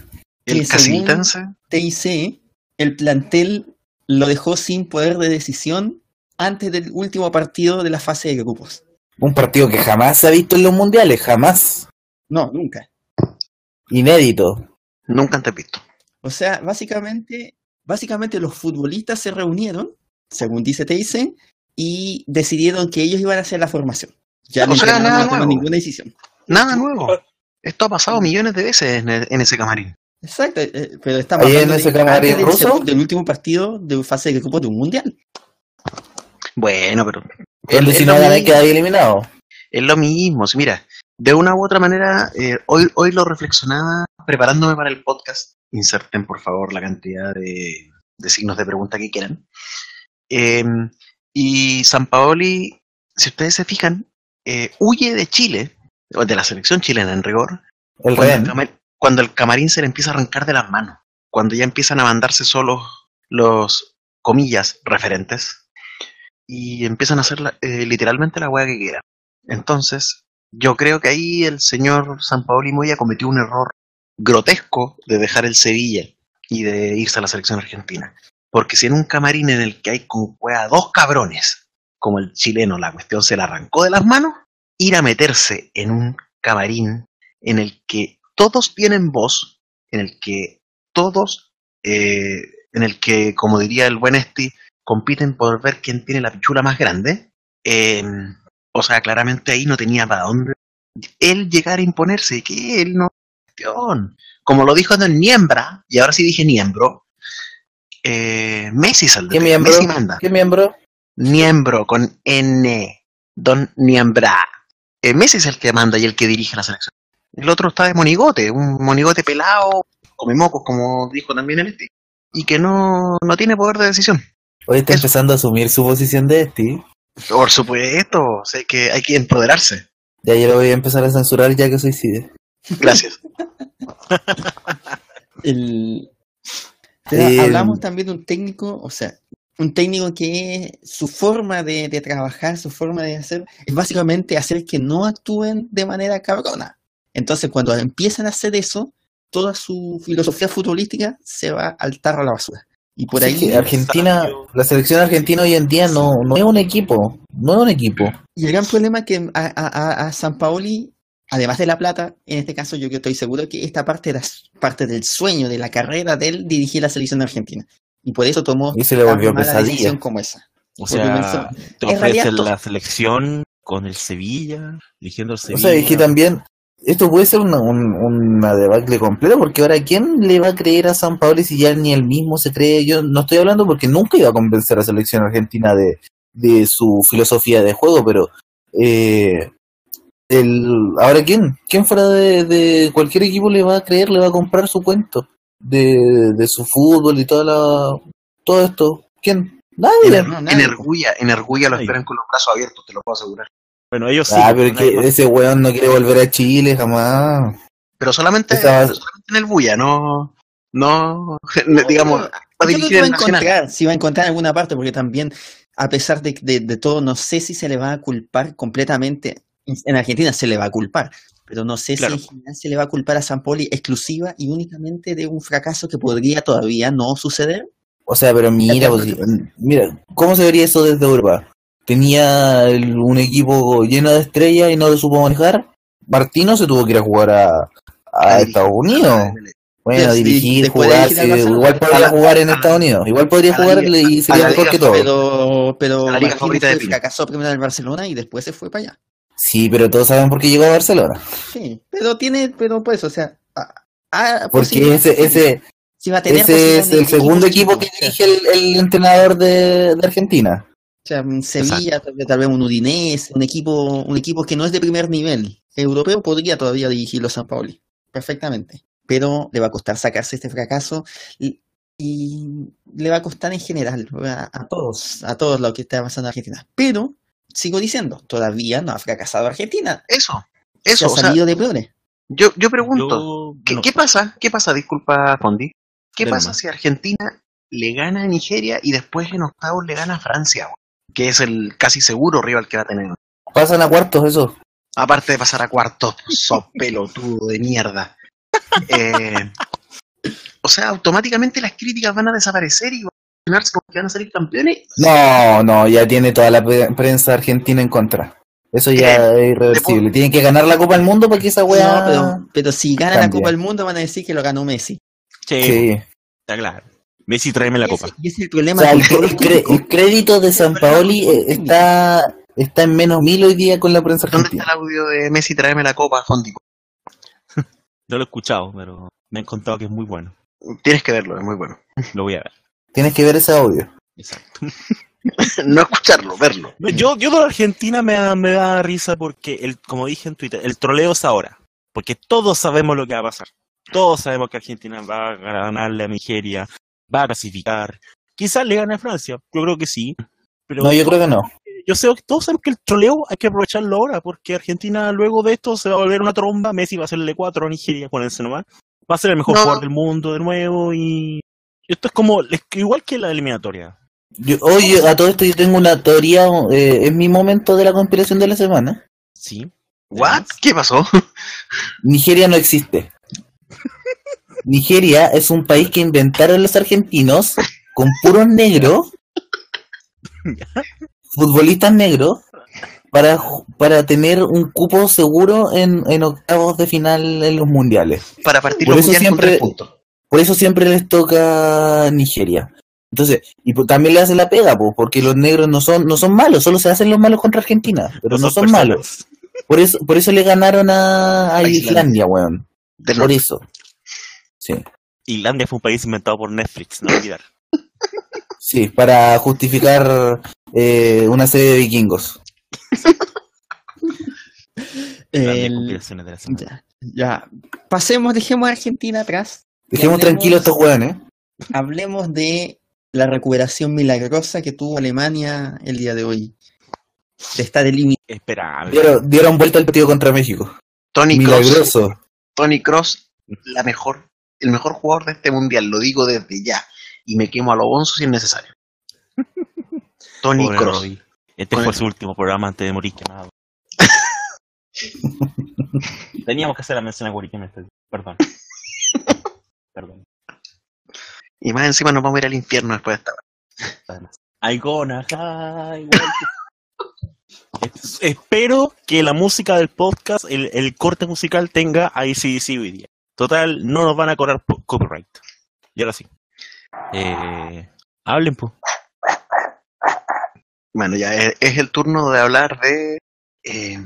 El según- casitense. TIC, el plantel lo dejó sin poder de decisión antes del último partido de la fase de grupos. Un partido que jamás se ha visto en los mundiales, jamás. No, nunca. Inédito. Nunca antes visto. O sea, básicamente, básicamente los futbolistas se reunieron, según dice TIC, y decidieron que ellos iban a hacer la formación. Ya el O sea, nada no nuevo. ninguna decisión. Nada nuevo. Esto ha pasado millones de veces en, el- en ese camarín. Exacto, eh, pero estamos Ahí en hablando ese de- camarín del, ruso. del último partido de fase de grupos de un mundial. Bueno, pero no gana mismo. queda eliminado. es lo mismo. Sí, mira, de una u otra manera, eh, hoy, hoy lo reflexionaba preparándome para el podcast. Inserten, por favor, la cantidad de, de signos de pregunta que quieran. Eh, y San Paoli, si ustedes se fijan, eh, huye de Chile, o de la selección chilena en rigor, El cuando el, rehén. cama- cuando el camarín se le empieza a arrancar de las manos, cuando ya empiezan a mandarse solos los, comillas, referentes, y empiezan a hacer la- eh, literalmente la hueá que quieran. Entonces, yo creo que ahí el señor San Paoli Moya cometió un error grotesco de dejar el Sevilla y de irse a la selección argentina. Porque si en un camarín en el que hay con hueá dos cabrones, como el chileno, la cuestión se le arrancó de las manos, ir a meterse en un camarín en el que todos tienen voz, en el que todos, eh, en el que, como diría el buen Esti, compiten por ver quién tiene la pichula más grande. eh, o sea, claramente ahí no tenía para dónde él llegar a imponerse, que él no cuestión. Como lo dijo en Niembra, y ahora sí dije Niembro, Eh, Messi es el ¿Qué miembro? Messi manda. ¿Qué miembro? Niembro con N. Don Niembra. Eh, Messi es el que manda y el que dirige la selección. El otro está de monigote, un monigote pelado, come mocos, como dijo también el este. Y que no, no tiene poder de decisión. Hoy está Eso. empezando a asumir su posición de este. Por supuesto, sé que hay que empoderarse. Ya yo lo voy a empezar a censurar ya que soy CIDE. Gracias. El... Pero Eh, hablamos también de un técnico, o sea, un técnico que su forma de, de trabajar, su forma de hacer, es básicamente hacer que no actúen de manera cabrona. Entonces, cuando empiezan a hacer eso, toda su filosofía futbolística se va al tarro a la basura. Y por Sí, ahí, Argentina, la selección argentina hoy en día no, no es un equipo, no es un equipo. y el gran problema es que a, a, a- San Paoli, además de la plata, en este caso yo que estoy seguro que esta parte era parte del sueño, de la carrera de él dirigir la selección argentina. Y por eso tomó Y se le volvió mala pesadilla. decisión como esa. O sea, pensó- te to- la selección con el Sevilla, dirigiendo el O Sevilla. sea, es que también esto puede ser una, un- una debacle completa porque ahora ¿quién le va a creer a San Paolo si ya ni él mismo se cree? Yo no estoy hablando porque nunca iba a convencer a la selección argentina de, de su filosofía de juego, pero eh, el, ahora ¿quién? ¿Quién fuera de, de cualquier equipo le va a creer, le va a comprar su cuento de, de su fútbol y toda la, todo esto? ¿Quién? Nadie. Ener- no, nadie. Energulla, Energulla lo esperan con los brazos abiertos, te lo puedo asegurar. Bueno, ellos sí. Ah, pero que ese weón no quiere volver a Chile jamás. Pero solamente, Esa- solamente en el Bulla, no, no, digamos, Yo para creo dirigir que va a el Nacional. encontrar, si va a encontrar en alguna parte, porque también, a pesar de, de, de todo, no sé si se le va a culpar completamente. En Argentina se le va a culpar, pero no sé Claro. si en general se le va a culpar a San Poli exclusiva y únicamente de un fracaso que podría todavía no suceder. O sea, pero mira, pues, mira, ¿cómo se vería eso desde Europa? Tenía el- un equipo lleno de estrellas y no lo supo manejar. Martino se tuvo que ir a jugar a, a. Estados Unidos. Bueno, Sí, dirigir, jugar, dirigir sí, igual podría jugar en a Estados Unidos. Igual podría jugar y sería mejor que todo. Pero, pero La liga favorita de fracasó primero en el Barcelona y después se fue para allá. Sí, pero todos saben por qué llegó a Barcelona. Sí, pero tiene, pero pues, o sea, a- a- Porque ese, ese, sí va a tener ese es el segundo equipo que dirige el, el entrenador de, de Argentina. O sea, un Sevilla, tal vez, tal vez un Udinese, un equipo, un equipo que no es de primer nivel europeo podría todavía dirigirlo San Paoli, perfectamente. Pero le va a costar sacarse este fracaso y, y le va a costar en general a, a todos, a todos lo que está pasando en Argentina. Pero, sigo diciendo, todavía no ha fracasado Argentina. Eso, Se eso, ha o sea, salido de peores. yo, yo pregunto, Yo, ¿qué, no, qué pasa? ¿Qué pasa? Disculpa, Fondi. ¿Qué pasa nomás. si Argentina le gana a Nigeria y después en octavos le gana a Francia? Que es el casi seguro rival que va a tener. Pasan a cuartos eso. Aparte de pasar a cuartos, sos pelotudo de mierda. Eh, o sea, automáticamente las críticas van a desaparecer y van a ganarse porque van a salir campeones. No, no, ya tiene toda la pre- prensa argentina en contra. Eso ya es irreversible. Tienen que ganar la Copa del Mundo para que esa weá. No, pero, pero si gana la. Copa del Mundo van a decir que lo ganó Messi. Sí, Sí. está claro. Messi, tráeme la Y ese- copa. Y ese es el O problema sea, el, crédito de San Paoli eh, está, está en menos mil hoy día con la prensa ¿Dónde está el audio de Messi tráeme la copa, Fondi? No lo he escuchado, pero me han contado que es muy bueno. Tienes que verlo, es muy bueno. Lo voy a ver. Tienes que ver ese audio. Exacto. no escucharlo, verlo. Yo, yo de la Argentina me da, me da risa porque, el, como dije en Twitter, el troleo es ahora. Porque todos sabemos lo que va a pasar. Todos sabemos que Argentina va a ganarle a Nigeria, va a clasificar. Quizás le gane a Francia, yo creo que sí. Pero No, yo creo que no. yo sé que todos sabemos que el troleo hay que aprovecharlo ahora, porque Argentina luego de esto se va a volver una tromba, Messi va a hacerle 4 a Nigeria, acuérdense nomás. Va a ser el mejor No. jugador del mundo de nuevo y esto es como igual que la eliminatoria. Yo, oye, a todo esto yo tengo una teoría, eh, es mi momento de la conspiración de la semana. Sí. ¿What? ¿Qué pasó? Nigeria no existe. Nigeria es un país que inventaron los argentinos con puros negros, futbolistas negros, para, para tener un cupo seguro en, en octavos de final en los mundiales. Para partir Por los eso con siempre- tres. Por eso siempre les toca Nigeria. Entonces, y pues también le hace la pega, pues, porque los negros no son, no son malos, solo se hacen los malos contra Argentina, pero no, son, personas. malos. Por eso, por eso le ganaron a, a Islandia. Islandia, weón. Del Por norte. eso. Sí. Islandia fue un país inventado por Netflix, no olvidar. Sí, para justificar eh, una serie de vikingos. El- de la semana. ya, ya. Pasemos, dejemos a Argentina atrás. Dejemos hablemos- tranquilos estos hueones. Hablemos de la recuperación milagrosa que tuvo Alemania el día de hoy. De estar eliminado. Esperable. Dieron, dieron vuelta al partido contra México. Tony Cross, Milagroso. Tony Cross, la mejor, el mejor jugador de este mundial, lo digo desde ya. Y me quemo a lo bonzo si es necesario. Tony Pobre Cross. Robbie. Este Con fue el- su último programa antes de morir quemado. Teníamos que hacer la mención a me estoy- Perdón. Perdón. Y más encima nos vamos a ir al infierno después de esta. hora. I gonna high, Espero que la música del podcast, el, el corte musical tenga ICDC hoy día. Total, no nos van a cobrar po- copyright. Y ahora sí. Eh, hablen, pues. Bueno, ya es, es el turno de hablar de. eh,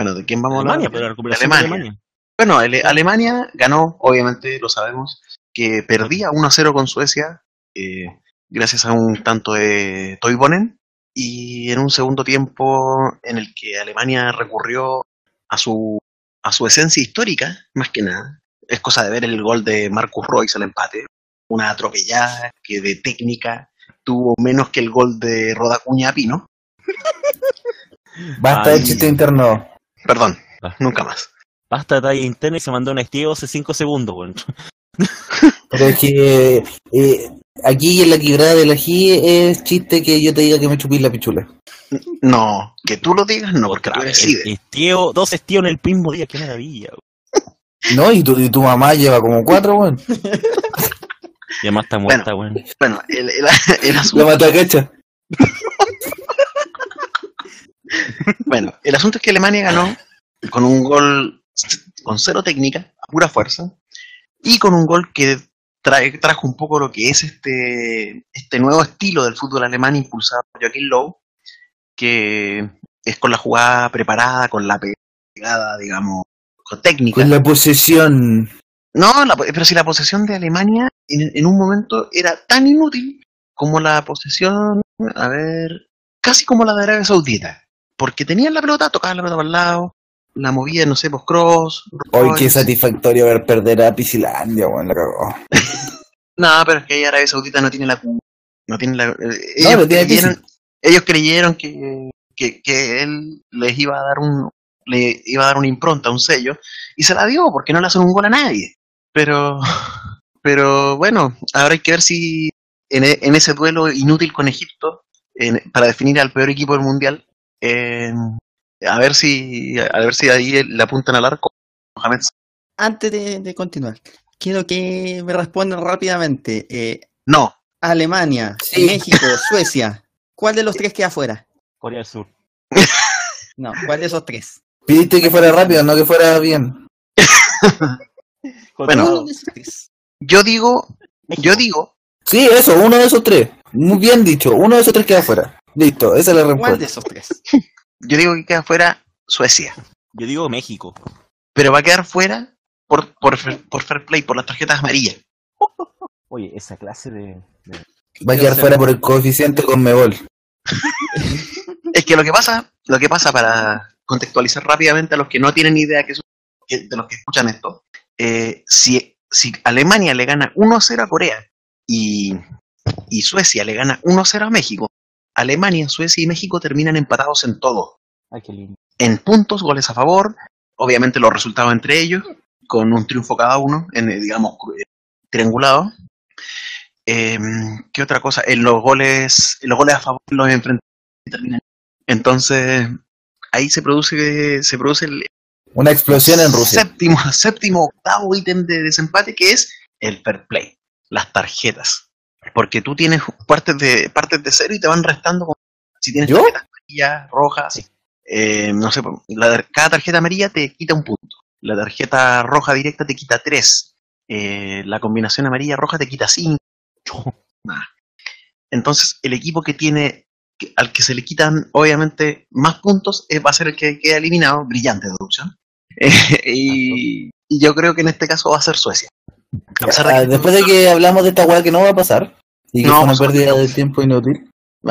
bueno, ¿de quién vamos a hablar? Alemania, pero la De recuperación de Alemania. Alemania. Bueno, Ale- Alemania ganó, obviamente lo sabemos, que perdía 1 a 0 con Suecia, eh, gracias a un tanto de Toivonen, y en un segundo tiempo en el que Alemania recurrió a su, a su esencia histórica, más que nada. Es cosa de ver el gol de Marcus Royce al empate, una atropellada que de técnica tuvo menos que el gol de Rodacuña a Pino. Basta Ay. de chiste interno. Perdón, Ah. nunca más. Basta de talla interna y se mandó un estilo hace 5 segundos, weón. Pero es que eh, aquí en la quebrada del ají es chiste que yo te diga que me chupís la pichula. No, que tú lo digas, no, porque. El- estío- dos estíos en el mismo día, qué maravilla. No, y tu, y tu mamá lleva como cuatro, weón. Y además está muerta, weón. Bueno, el, el, el La asunto, mata cacha. bueno, el asunto es que Alemania ganó con un gol con cero técnica, a pura fuerza, y con un gol que trae, trajo un poco lo que es este, este nuevo estilo del fútbol alemán impulsado por Joachim Low, que es con la jugada preparada, con la pegada, digamos, con técnica. Con la posesión. No, la- pero si la posesión de Alemania en, en un momento era tan inútil como la posesión, a ver, casi como la de Arabia Saudita. Porque tenían la pelota, tocaban la pelota para el lado, la movían, no sé, post cross. Hoy qué satisfactorio ver perder a Pisilandia, weón, la cagó. No, pero es que Arabia Saudita no tiene la no tiene la eh, No, ellos, lo tiene creyeron, ellos creyeron que, que, que él les iba a dar un le iba a dar una impronta, un sello, y se la dio porque no le hacen un gol a nadie. Pero pero bueno, ahora hay que ver si en, e- en ese duelo inútil con Egipto, en- para definir al peor equipo del mundial, eh, a ver si a ver si ahí le apuntan al arco Mohamed Antes de, de continuar, quiero que me respondan rápidamente. Eh, no Alemania, Sí. México, Suecia. ¿Cuál de los tres queda afuera? Corea del Sur. No, ¿cuál de esos tres? Pidiste que fuera rápido, no que fuera bien. Bueno. Uno de esos tres. yo digo yo digo Sí, eso, uno de esos tres. Muy bien dicho, uno de esos tres queda afuera. Listo, esa es la ¿Cuál de respuesta. esos tres? Yo digo que queda fuera Suecia Yo digo México. pero va a quedar fuera por, por, fair- por fair play, por las tarjetas amarillas. Oye, esa clase de. de- Va a quedar fuera por el coeficiente con Mebol. Es que lo que pasa, lo que pasa para contextualizar rápidamente a los que no tienen idea que son- que- de los que escuchan esto, eh, si, si Alemania le gana 1-0 a Corea y, y Suecia le gana 1-0 a México, Alemania, Suecia y México terminan empatados en todo. Ay, qué lindo. En puntos, goles a favor, obviamente los resultados entre ellos, con un triunfo cada uno, en, eh, digamos, eh, triangulado. Eh, ¿Qué otra cosa? En los goles, en los goles a favor, los enfrentamientos terminan. Entonces, ahí se produce, se produce el Una explosión en Rusia. séptimo, séptimo, octavo ítem de desempate, que es el fair play, las tarjetas. Porque tú tienes partes de, partes de cero y te van restando con- si tienes ¿Yo? tarjetas amarillas, rojas, eh, no sé, la- cada tarjeta amarilla te quita un punto. La tarjeta roja directa te quita tres. Eh, la combinación amarilla-roja te quita cinco. Nah. Entonces, el equipo que tiene, al que se le quitan, obviamente, más puntos, eh, va a ser el que queda eliminado. Brillante deducción. Y, y yo creo que en este caso va a ser Suecia. A pesar de Ah, que- después de que hablamos de esta weá que no va a pasar, Y que No, fue una son- pérdida de tiempo inútil.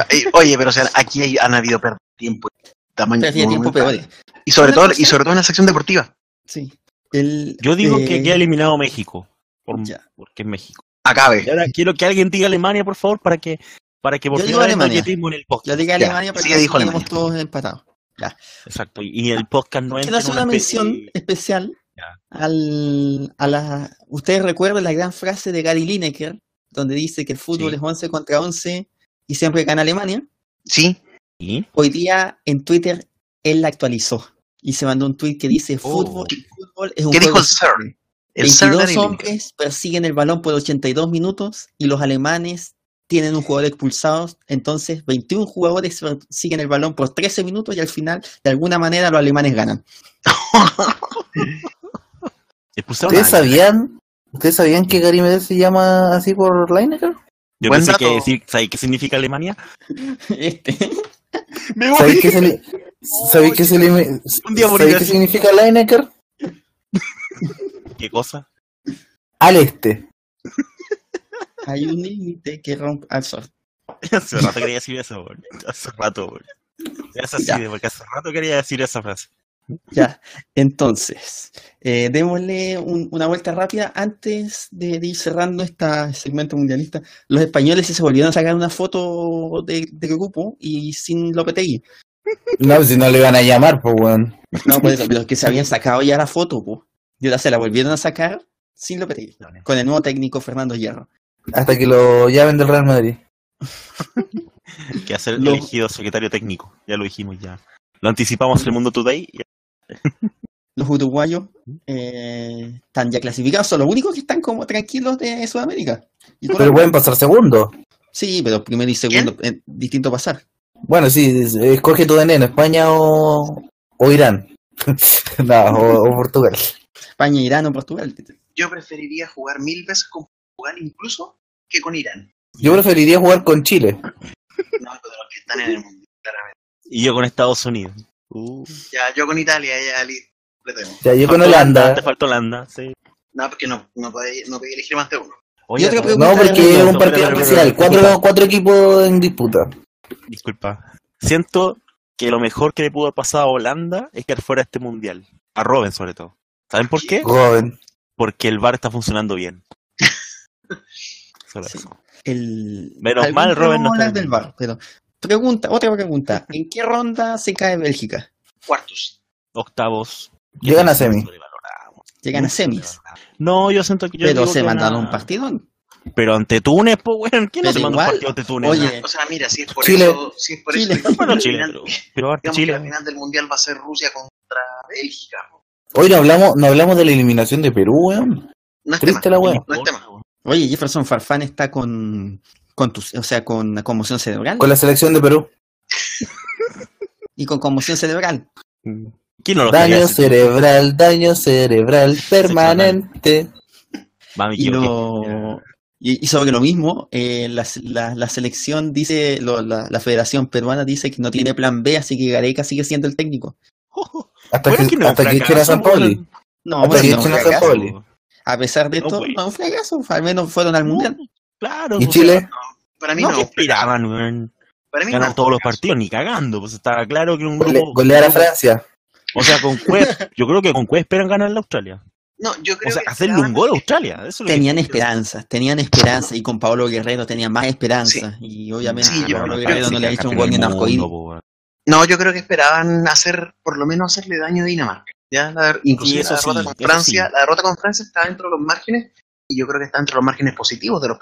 Eh, Oye, pero o sea, aquí hay- han habido pérdida de tiempo. Tamaño, Pero hacía tiempo monumental. peores. Y sobre todo, y sobre todo en la sección deportiva. Sí. El, Yo digo eh, que queda eliminado México. Por, Ya. Porque es México. Acabe. Y ahora quiero que alguien diga Alemania, por favor, para que, para que por magnetismo en el podcast. Yo dije Ya, Alemania sí, porque dijo tenemos Alemania. todos empatados. Exacto. Y el podcast no Quiero entra en hacer una mención de- especial Ya. al, a la... Ustedes recuerdan la gran frase de Gary Lineker, donde dice que el fútbol Sí. es 11 contra 11 y siempre gana Alemania. Sí. ¿Sí? Hoy día en Twitter él la actualizó y se mandó un tweet que dice Oh. fútbol, fútbol es un ¿Qué dijo juego el Sir? El Sir 22 Gary Lineker. hombres persiguen el balón por 82 minutos y los alemanes tienen un jugador expulsado. Entonces, 21 jugadores persiguen el balón por 13 minutos y al final, de alguna manera, los alemanes ganan. ¿Ustedes sabían? ¿Ustedes sabían que Gary Medel se llama así por Lineker? Yo Buen pensé dato. que decir, ¿sabes qué significa Alemania? Este, Me ¿Sabéis qué, se le- ¿sabéis qué se Un día ¿sabéis qué significa Lineker? ¿Qué cosa? Al este. hay un límite que rompe al sol. Hace rato quería decir eso, weón. Hace rato, weón. Es así, porque hace rato quería decir esa frase. Ya, entonces, eh, démosle un- una vuelta rápida antes de, de ir cerrando este segmento mundialista. Los españoles se volvieron a sacar una foto de, de grupo y sin Lopetegui. No, si no le van a llamar, pues, weón. No, pues los que se habían sacado ya la foto, pues. Y ahora se la volvieron a sacar sin Lopetegui, con el nuevo técnico Fernando Hierro. Hasta que lo llamen del Real Madrid. Que hacer Lo- elegido secretario técnico. Ya lo dijimos ya. Lo anticipamos en el Mundo Today. y- Los uruguayos eh, están ya clasificados, son los únicos que están como tranquilos de Sudamérica. Y Pero pueden pasar segundo. Sí, pero primero y segundo, eh, distinto pasar. Bueno, sí, es- escoge tu veneno, España o, o Irán. no, o, o Portugal. España, Irán o Portugal. Yo preferiría jugar mil veces con Portugal incluso que con Irán. Yo preferiría jugar con Chile. No, de los que están en el mundo, claramente. Y yo con Estados Unidos. Uh, Ya, yo con Italia, ya listo. Ya, yo con Holanda. Te falta Holanda, sí. No, porque no, no podéis no podéis elegir más de uno. Oye, otra no, pregunta No, porque es un partido especial. Cuatro, cuatro equipos en disputa. Disculpa. Siento que lo mejor que le pudo haber pasado a Holanda es que fuera este mundial. A Robin, sobre todo. ¿Saben por qué? Joven. Porque el bar está funcionando bien. Solo Sí. eso. El, Menos mal, Robert, no está del VAR, pero pregunta, otra pregunta. ¿En qué ronda se cae Bélgica? Cuartos. Octavos. Llegan a semi. Llegan a semis. No, yo siento que yo pero digo se que mandaron una- un partidón. Pero ante Túnez, pues, weón. ¿Quién no se manda un igual, partido ante Túnez? oye, O sea, mira, si es por Chile. eso, si es por Chile. eso, Bueno, Chile, final- pero, pero Chile. la final del mundial va a ser Rusia contra Bélgica. Hoy no hablamos, no hablamos de la eliminación de Perú, weón. No es Triste tema. la weá. No es tema. Oye, Jefferson Farfán está con, con tus- o sea, con conmoción cerebral Con la selección de Perú. y con conmoción cerebral. ¿Quién no lo quería Daño cerebral, daño cerebral permanente. Y, lo, y, y sobre lo mismo, eh, la, la- la selección dice, lo- la, la Federación Peruana dice que no tiene plan B, así que Gareca sigue siendo el técnico. Hasta Bueno, que, que no hasta que fracaso, San. No, Hasta que no, San. Pauli. a pesar de No, esto, pues. no un fracaso, al menos fueron al mundial. Claro. ¿Y Chile? Para mí No, no. que esperaban, weón. Para mí Ganar no. todos los partidos, ni cagando. Pues estaba claro que un grupo. golear a Francia. O sea, con Cue, yo creo que con Cue esperan ganar la Australia. No, yo creo O sea, que hacerle un gol a Australia. Eso Tenían esperanzas, tenían esperanza y con Pablo Guerrero tenían más esperanza y obviamente Sí, yo Pablo creo Guerrero que no sí, le ha hecho un gol ni en arcoíris. No, yo creo que esperaban hacer, por lo menos hacerle daño a Dinamarca. Ya, la, inclusive eso la derrota sí, con Francia, sí. la derrota con Francia está dentro de los márgenes y yo creo que está dentro de los márgenes positivos de los.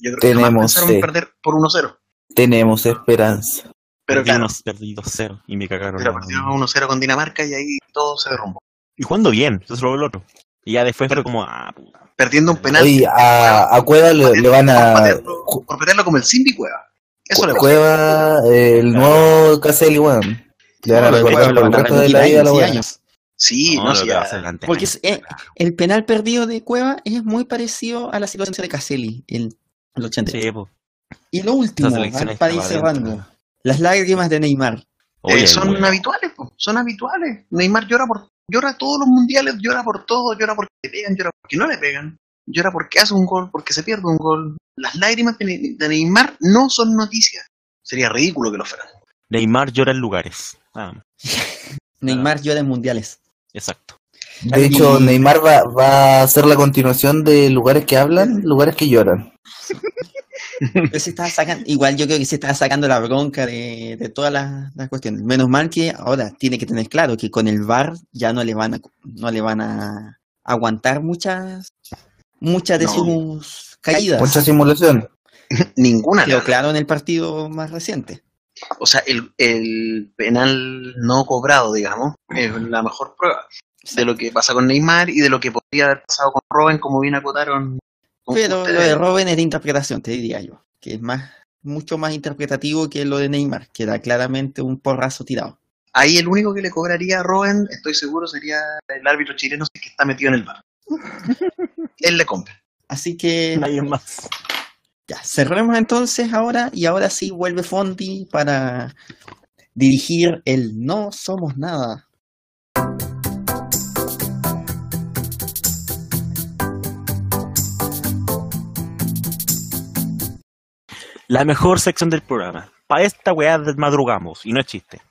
Yo creo que jamás Tenemos pensaron fe. perder por 1-0. Tenemos esperanza. Pero claro, perdí 2-0 y me cagaron. pero la perdieron madre. 1-0 con Dinamarca y ahí todo se derrumbó. Y jugando bien, eso es lo del otro. Y ya después fue como, ah, puta. Perdiendo un penal Oye, a, a Cueva le, le van a. patearlo, por patearlo como el Simbi Cueva. Eso le pasa. Cueva, el nuevo Caselli, weón. Le van a No, recordar Cueva por el resto de la vida a la años. Sí, no, que ya- hacer delante. Porque es- eh, el penal perdido de Cueva es muy parecido a la situación de Caselli en el 80. Sí, po. Y lo último, ah, para ir cerrando, las lágrimas de Neymar. Oye, Eh, son habituales, po, son habituales. Neymar llora por llora todos los mundiales, llora por todo, llora porque le pegan, llora porque no le pegan. llora porque hace un gol, porque se pierde un gol. Las lágrimas de Ne- de Neymar no son noticias. Sería ridículo que lo fueran. Neymar llora en lugares. Ah, Neymar llora en mundiales. exacto. De hecho, Neymar va, va a hacer la continuación de lugares que hablan, lugares que lloran. Pero se estaba sacando, igual yo creo que se estaba sacando la bronca de, de todas las, las cuestiones. Menos mal que ahora tiene que tener claro que con el VAR ya no le van a, no le van a aguantar muchas, muchas de No. sus caídas. Mucha simulación. Ninguna. Quedó la- claro en el partido más reciente. O sea, el, el penal no cobrado, digamos, es la mejor prueba de lo que pasa con Neymar y de lo que podría haber pasado con Robin, como bien acotaron. con Pero lo de Robben es de interpretación, te diría yo, que es más, mucho más interpretativo que lo de Neymar, que era claramente un porrazo tirado. Ahí el único que le cobraría a Robin, estoy seguro, sería el árbitro chileno si es que está metido en el bar. Él le compra. Así que Nadie más. ya, cerremos entonces ahora y ahora sí vuelve Fondi para dirigir el No Somos Nada. La mejor sección del programa. Para esta weá madrugamos, y no es chiste.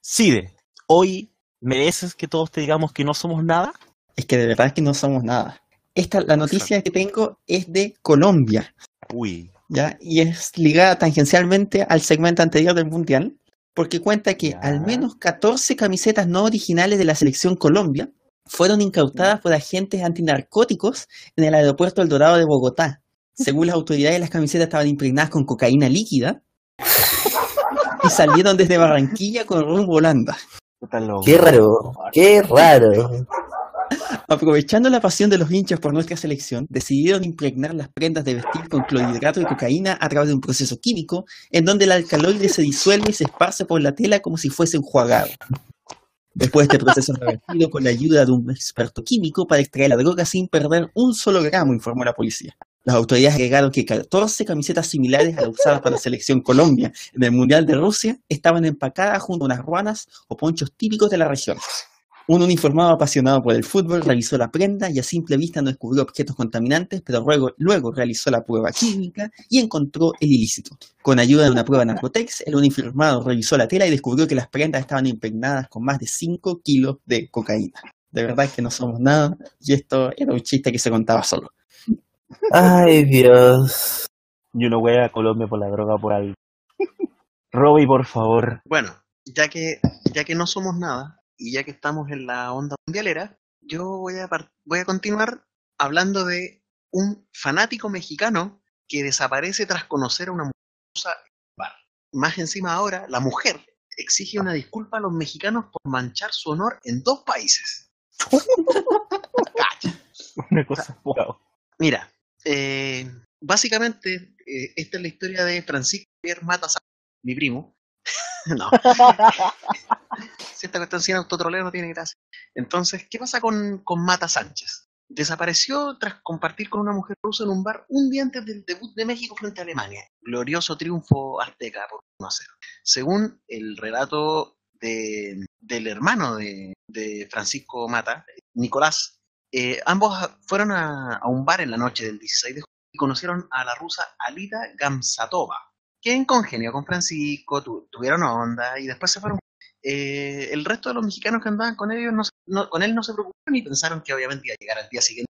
Side, hoy mereces que todos te digamos que no somos nada. Es que de verdad es que no somos nada. Esta, la noticia que tengo es de Colombia, Uy, ¿ya? Y es ligada tangencialmente al segmento anterior del Mundial, porque cuenta que Ya. al menos 14 camisetas no originales de la selección Colombia fueron incautadas por agentes antinarcóticos en el aeropuerto El Dorado de Bogotá. Según las autoridades, las camisetas estaban impregnadas con cocaína líquida y salieron desde Barranquilla con rumbo a Holanda. Qué raro, qué raro. Aprovechando la pasión de los hinchas por nuestra selección, decidieron impregnar las prendas de vestir con clorhidrato de cocaína a través de un proceso químico en donde el alcaloide se disuelve y se esparce por la tela como si fuese enjuagado. Después de este proceso revertido con la ayuda de un experto químico para extraer la droga sin perder un solo gramo, informó la policía. Las autoridades agregaron que 14 camisetas similares a las usadas para la selección Colombia en el Mundial de Rusia estaban empacadas junto a unas ruanas o ponchos típicos de la región. Un uniformado apasionado por el fútbol revisó la prenda y a simple vista no descubrió objetos contaminantes, pero luego, luego realizó la prueba química y encontró el ilícito. Con ayuda de una prueba Narcotex, el uniformado revisó la tela y descubrió que las prendas estaban impregnadas con más de 5 kilos de cocaína. De verdad que no somos nada y esto era un chiste que se contaba solo. Ay, Dios. Y uno wea a Colombia por la droga por algo. Robbie, por favor. Bueno, ya que, ya que no somos nada y ya que estamos en la onda mundialera, yo voy a, voy a continuar hablando de un fanático mexicano que desaparece tras conocer a una mujer. Más encima ahora, la mujer exige una disculpa a los mexicanos por manchar su honor en dos países. Cacha. Una cosa. Wow. Mira, eh, básicamente eh, esta es la historia de Francisco Javier Mata Sánchez, mi primo. no. si esta cuestión sin autotroleo no tiene gracia. Entonces, ¿qué pasa con, con Mata Sánchez? Desapareció tras compartir con una mujer rusa en un bar un día antes del debut de México frente a Alemania. Glorioso triunfo azteca por 1 a 0. Según el relato de- del hermano de, de Francisco Mata, Nicolás, eh, ambos fueron a, un bar en la noche del 16 de julio y conocieron a la rusa Alida Gamsatova, quien congenió con Francisco, tu- tuvieron onda y después se fueron. Eh, el resto de los mexicanos que andaban con ellos no, no- con él no se preocuparon y pensaron que obviamente iba a llegar al día siguiente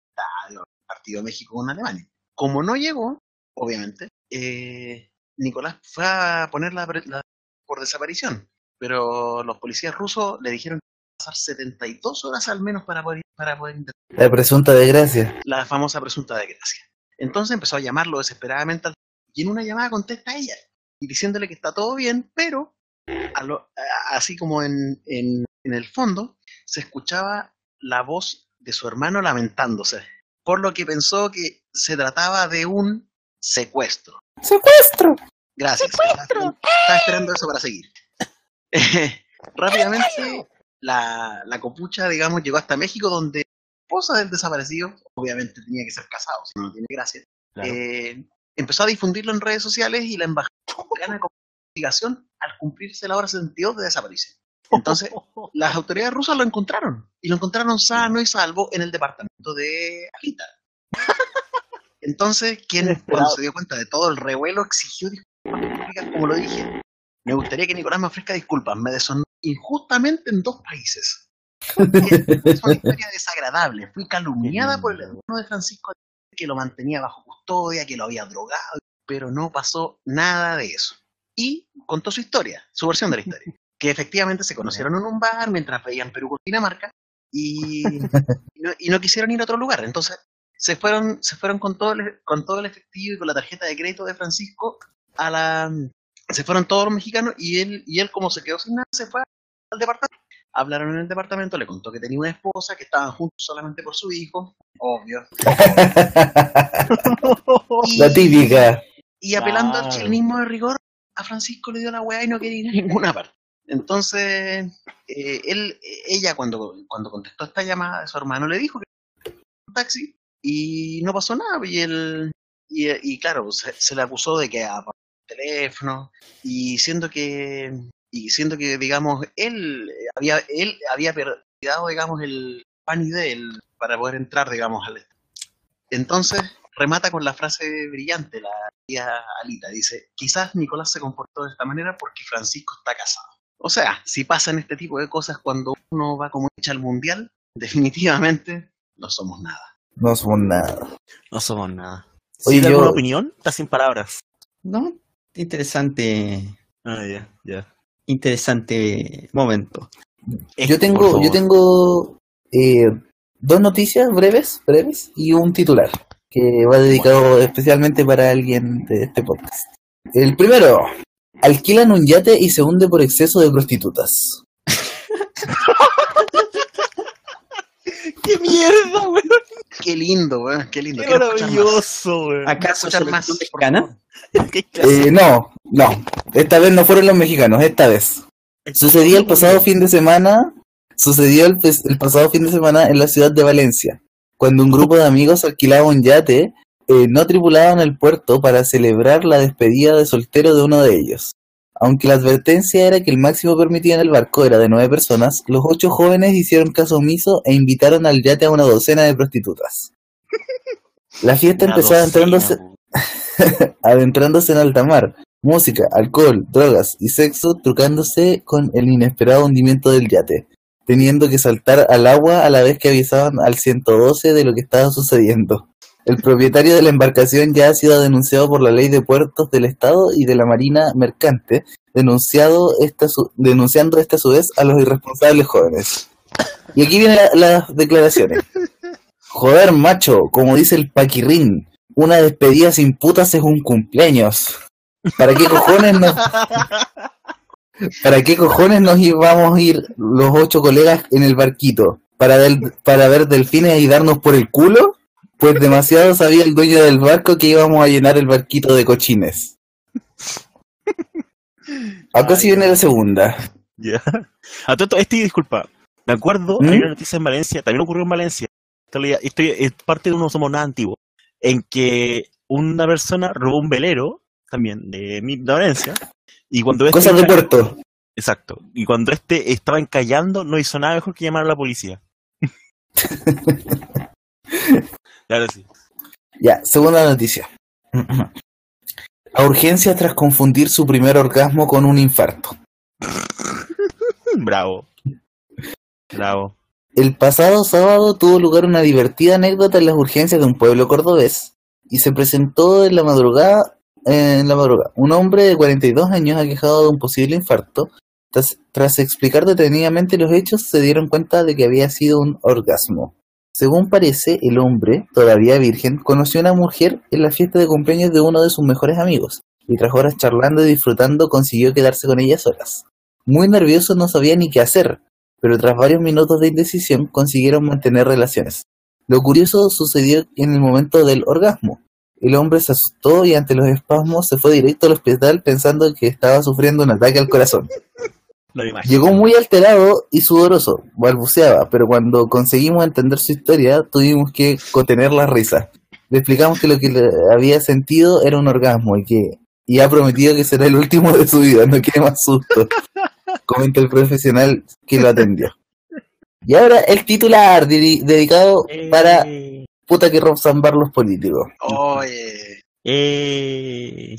al partido de México con Alemania. Como no llegó, obviamente, eh, Nicolás fue a poner la, la- por desaparición, pero los policías rusos le dijeron pasar 72 horas al menos para poder, para poder intervenir La presunta desgracia. la famosa presunta desgracia. Entonces empezó a llamarlo desesperadamente al- y en una llamada contesta ella y diciéndole que está todo bien, pero a lo- a- así como en, en- en el fondo se escuchaba la voz de su hermano lamentándose, por lo que pensó que se trataba de un secuestro. ¡Secuestro! Gracias. ¡Secuestro! Estaba esperando eso para seguir. Rápidamente, la, la copucha, digamos, llegó hasta México, donde la esposa del desaparecido, obviamente tenía que ser casado, si no, tiene gracia, Claro. eh, empezó a difundirlo en redes sociales y la embajada mexicana con investigación al cumplirse la hora 72 de desaparición. Entonces, las autoridades rusas lo encontraron y lo encontraron sano y salvo en el departamento de Alita. Entonces, quien cuando se dio cuenta de todo el revuelo exigió disculpas públicas, como lo dije. Me gustaría que Nicolás me ofrezca disculpas. Me deshonró injustamente en dos países. Es una historia desagradable. Fui calumniada por el hermano de Francisco que lo mantenía bajo custodia, que lo había drogado, pero no pasó nada de eso. Y contó su historia, su versión de la historia. Que efectivamente se conocieron en un bar mientras veían Perú con Dinamarca y, y no, y no quisieron ir a otro lugar. Entonces se fueron, se fueron con todo, el, con todo el efectivo y con la tarjeta de crédito de Francisco a la. Se fueron todos los mexicanos y él, y él como se quedó sin nada, se fue al departamento. Hablaron en el departamento, le contó que tenía una esposa, que estaban juntos solamente por su hijo, obvio. Y- La típica. Y apelando al chilenismo de rigor, a Francisco le dio la weá y no quería ir a ninguna parte. Entonces, eh, él, ella cuando, cuando contestó esta llamada de su hermano le dijo que un taxi y no pasó nada. Y él, y, y claro, se, se le acusó de que teléfono y siendo que, y siendo que digamos, él había, él había perdido, digamos, el pan y de él para poder entrar, digamos, al entonces remata con la frase brillante, la tía Alita. Dice, quizás Nicolás se comportó de esta manera porque Francisco está casado. O sea, si pasan este tipo de cosas cuando uno va como hecha al mundial, definitivamente no somos nada. No somos nada. No somos nada. Oye, ¿Tiene yo- alguna opinión? Está sin palabras. ¿No? Interesante, Ah, ya, ya. interesante momento. Yo tengo, yo tengo eh, dos noticias breves, breves y un titular que va dedicado especialmente para alguien de este podcast. El primero, alquilan un yate y se hunde por exceso de prostitutas. ¡Qué mierda, weón! Qué lindo, weón, qué lindo. ¡Qué Quiero maravilloso, weón! ¿Acaso escuchar más, mexicana? Eh, no, no, esta vez no fueron los mexicanos, esta vez. Sucedía el pasado fin de semana, sucedió el pasado fin de semana en la ciudad de Valencia, cuando un grupo de amigos alquilaba un yate eh, no tripulado en el puerto para celebrar la despedida de soltero de uno de ellos. Aunque la advertencia era que el máximo permitido en el barco era de nueve personas, los ocho jóvenes hicieron caso omiso e invitaron al yate a una docena de prostitutas. La fiesta Una empezó adentrándose, adentrándose en alta mar, música, alcohol, drogas y sexo, trucándose con el inesperado hundimiento del yate, teniendo que saltar al agua a la vez que avisaban al 112 de lo que estaba sucediendo. El propietario de la embarcación ya ha sido denunciado por la ley de puertos del Estado y de la Marina Mercante, denunciado esta su- denunciando esta su vez a los irresponsables jóvenes. Y aquí vienen la- las declaraciones. Joder, macho, como dice el Paquirrín, una despedida sin putas es un cumpleaños. ¿Para qué cojones nos... ¿Para qué cojones nos íbamos a ir los ocho colegas en el barquito? ¿Para, para ver delfines y darnos por el culo? Pues demasiado sabía el dueño del barco que íbamos a llenar el barquito de cochines. Acá sí viene la segunda. Ya. A todo esto, este, disculpa. Me acuerdo, ¿Mm? hay una noticia en Valencia, también ocurrió en Valencia. Esto, le- esto es parte de uno somos nada antiguo. En que una persona robó un velero, también de, de Valencia. Y cuando este Cosas de puerto. Exacto. Y cuando este estaba encallando, no hizo nada mejor que llamar a la policía. claro, sí. Ya, segunda noticia. A urgencia tras confundir su primer orgasmo con un infarto. Bravo. Bravo. El pasado sábado tuvo lugar una divertida anécdota en las urgencias de un pueblo cordobés y se presentó en la madrugada, en la madrugada. Un hombre de 42 años aquejado de un posible infarto. Tras, tras explicar detenidamente los hechos, se dieron cuenta de que había sido un orgasmo. Según parece, el hombre, todavía virgen, conoció a una mujer en la fiesta de cumpleaños de uno de sus mejores amigos y tras horas charlando y disfrutando consiguió quedarse con ella solas. Muy nervioso no sabía ni qué hacer, pero tras varios minutos de indecisión consiguieron mantener relaciones. Lo curioso sucedió en el momento del orgasmo. El hombre se asustó y ante los espasmos se fue directo al hospital pensando que estaba sufriendo un ataque al corazón. Lo imagino. Llegó muy alterado y sudoroso, balbuceaba, pero cuando conseguimos entender su historia tuvimos que contener la risa. Le explicamos que lo que le había sentido era un orgasmo y que y ha prometido que será el último de su vida, no quiere más susto. Comenta el profesional que lo atendió. Y ahora el titular dedi- dedicado para Eh, puta que Rob Zambar los políticos. Oye, Eh,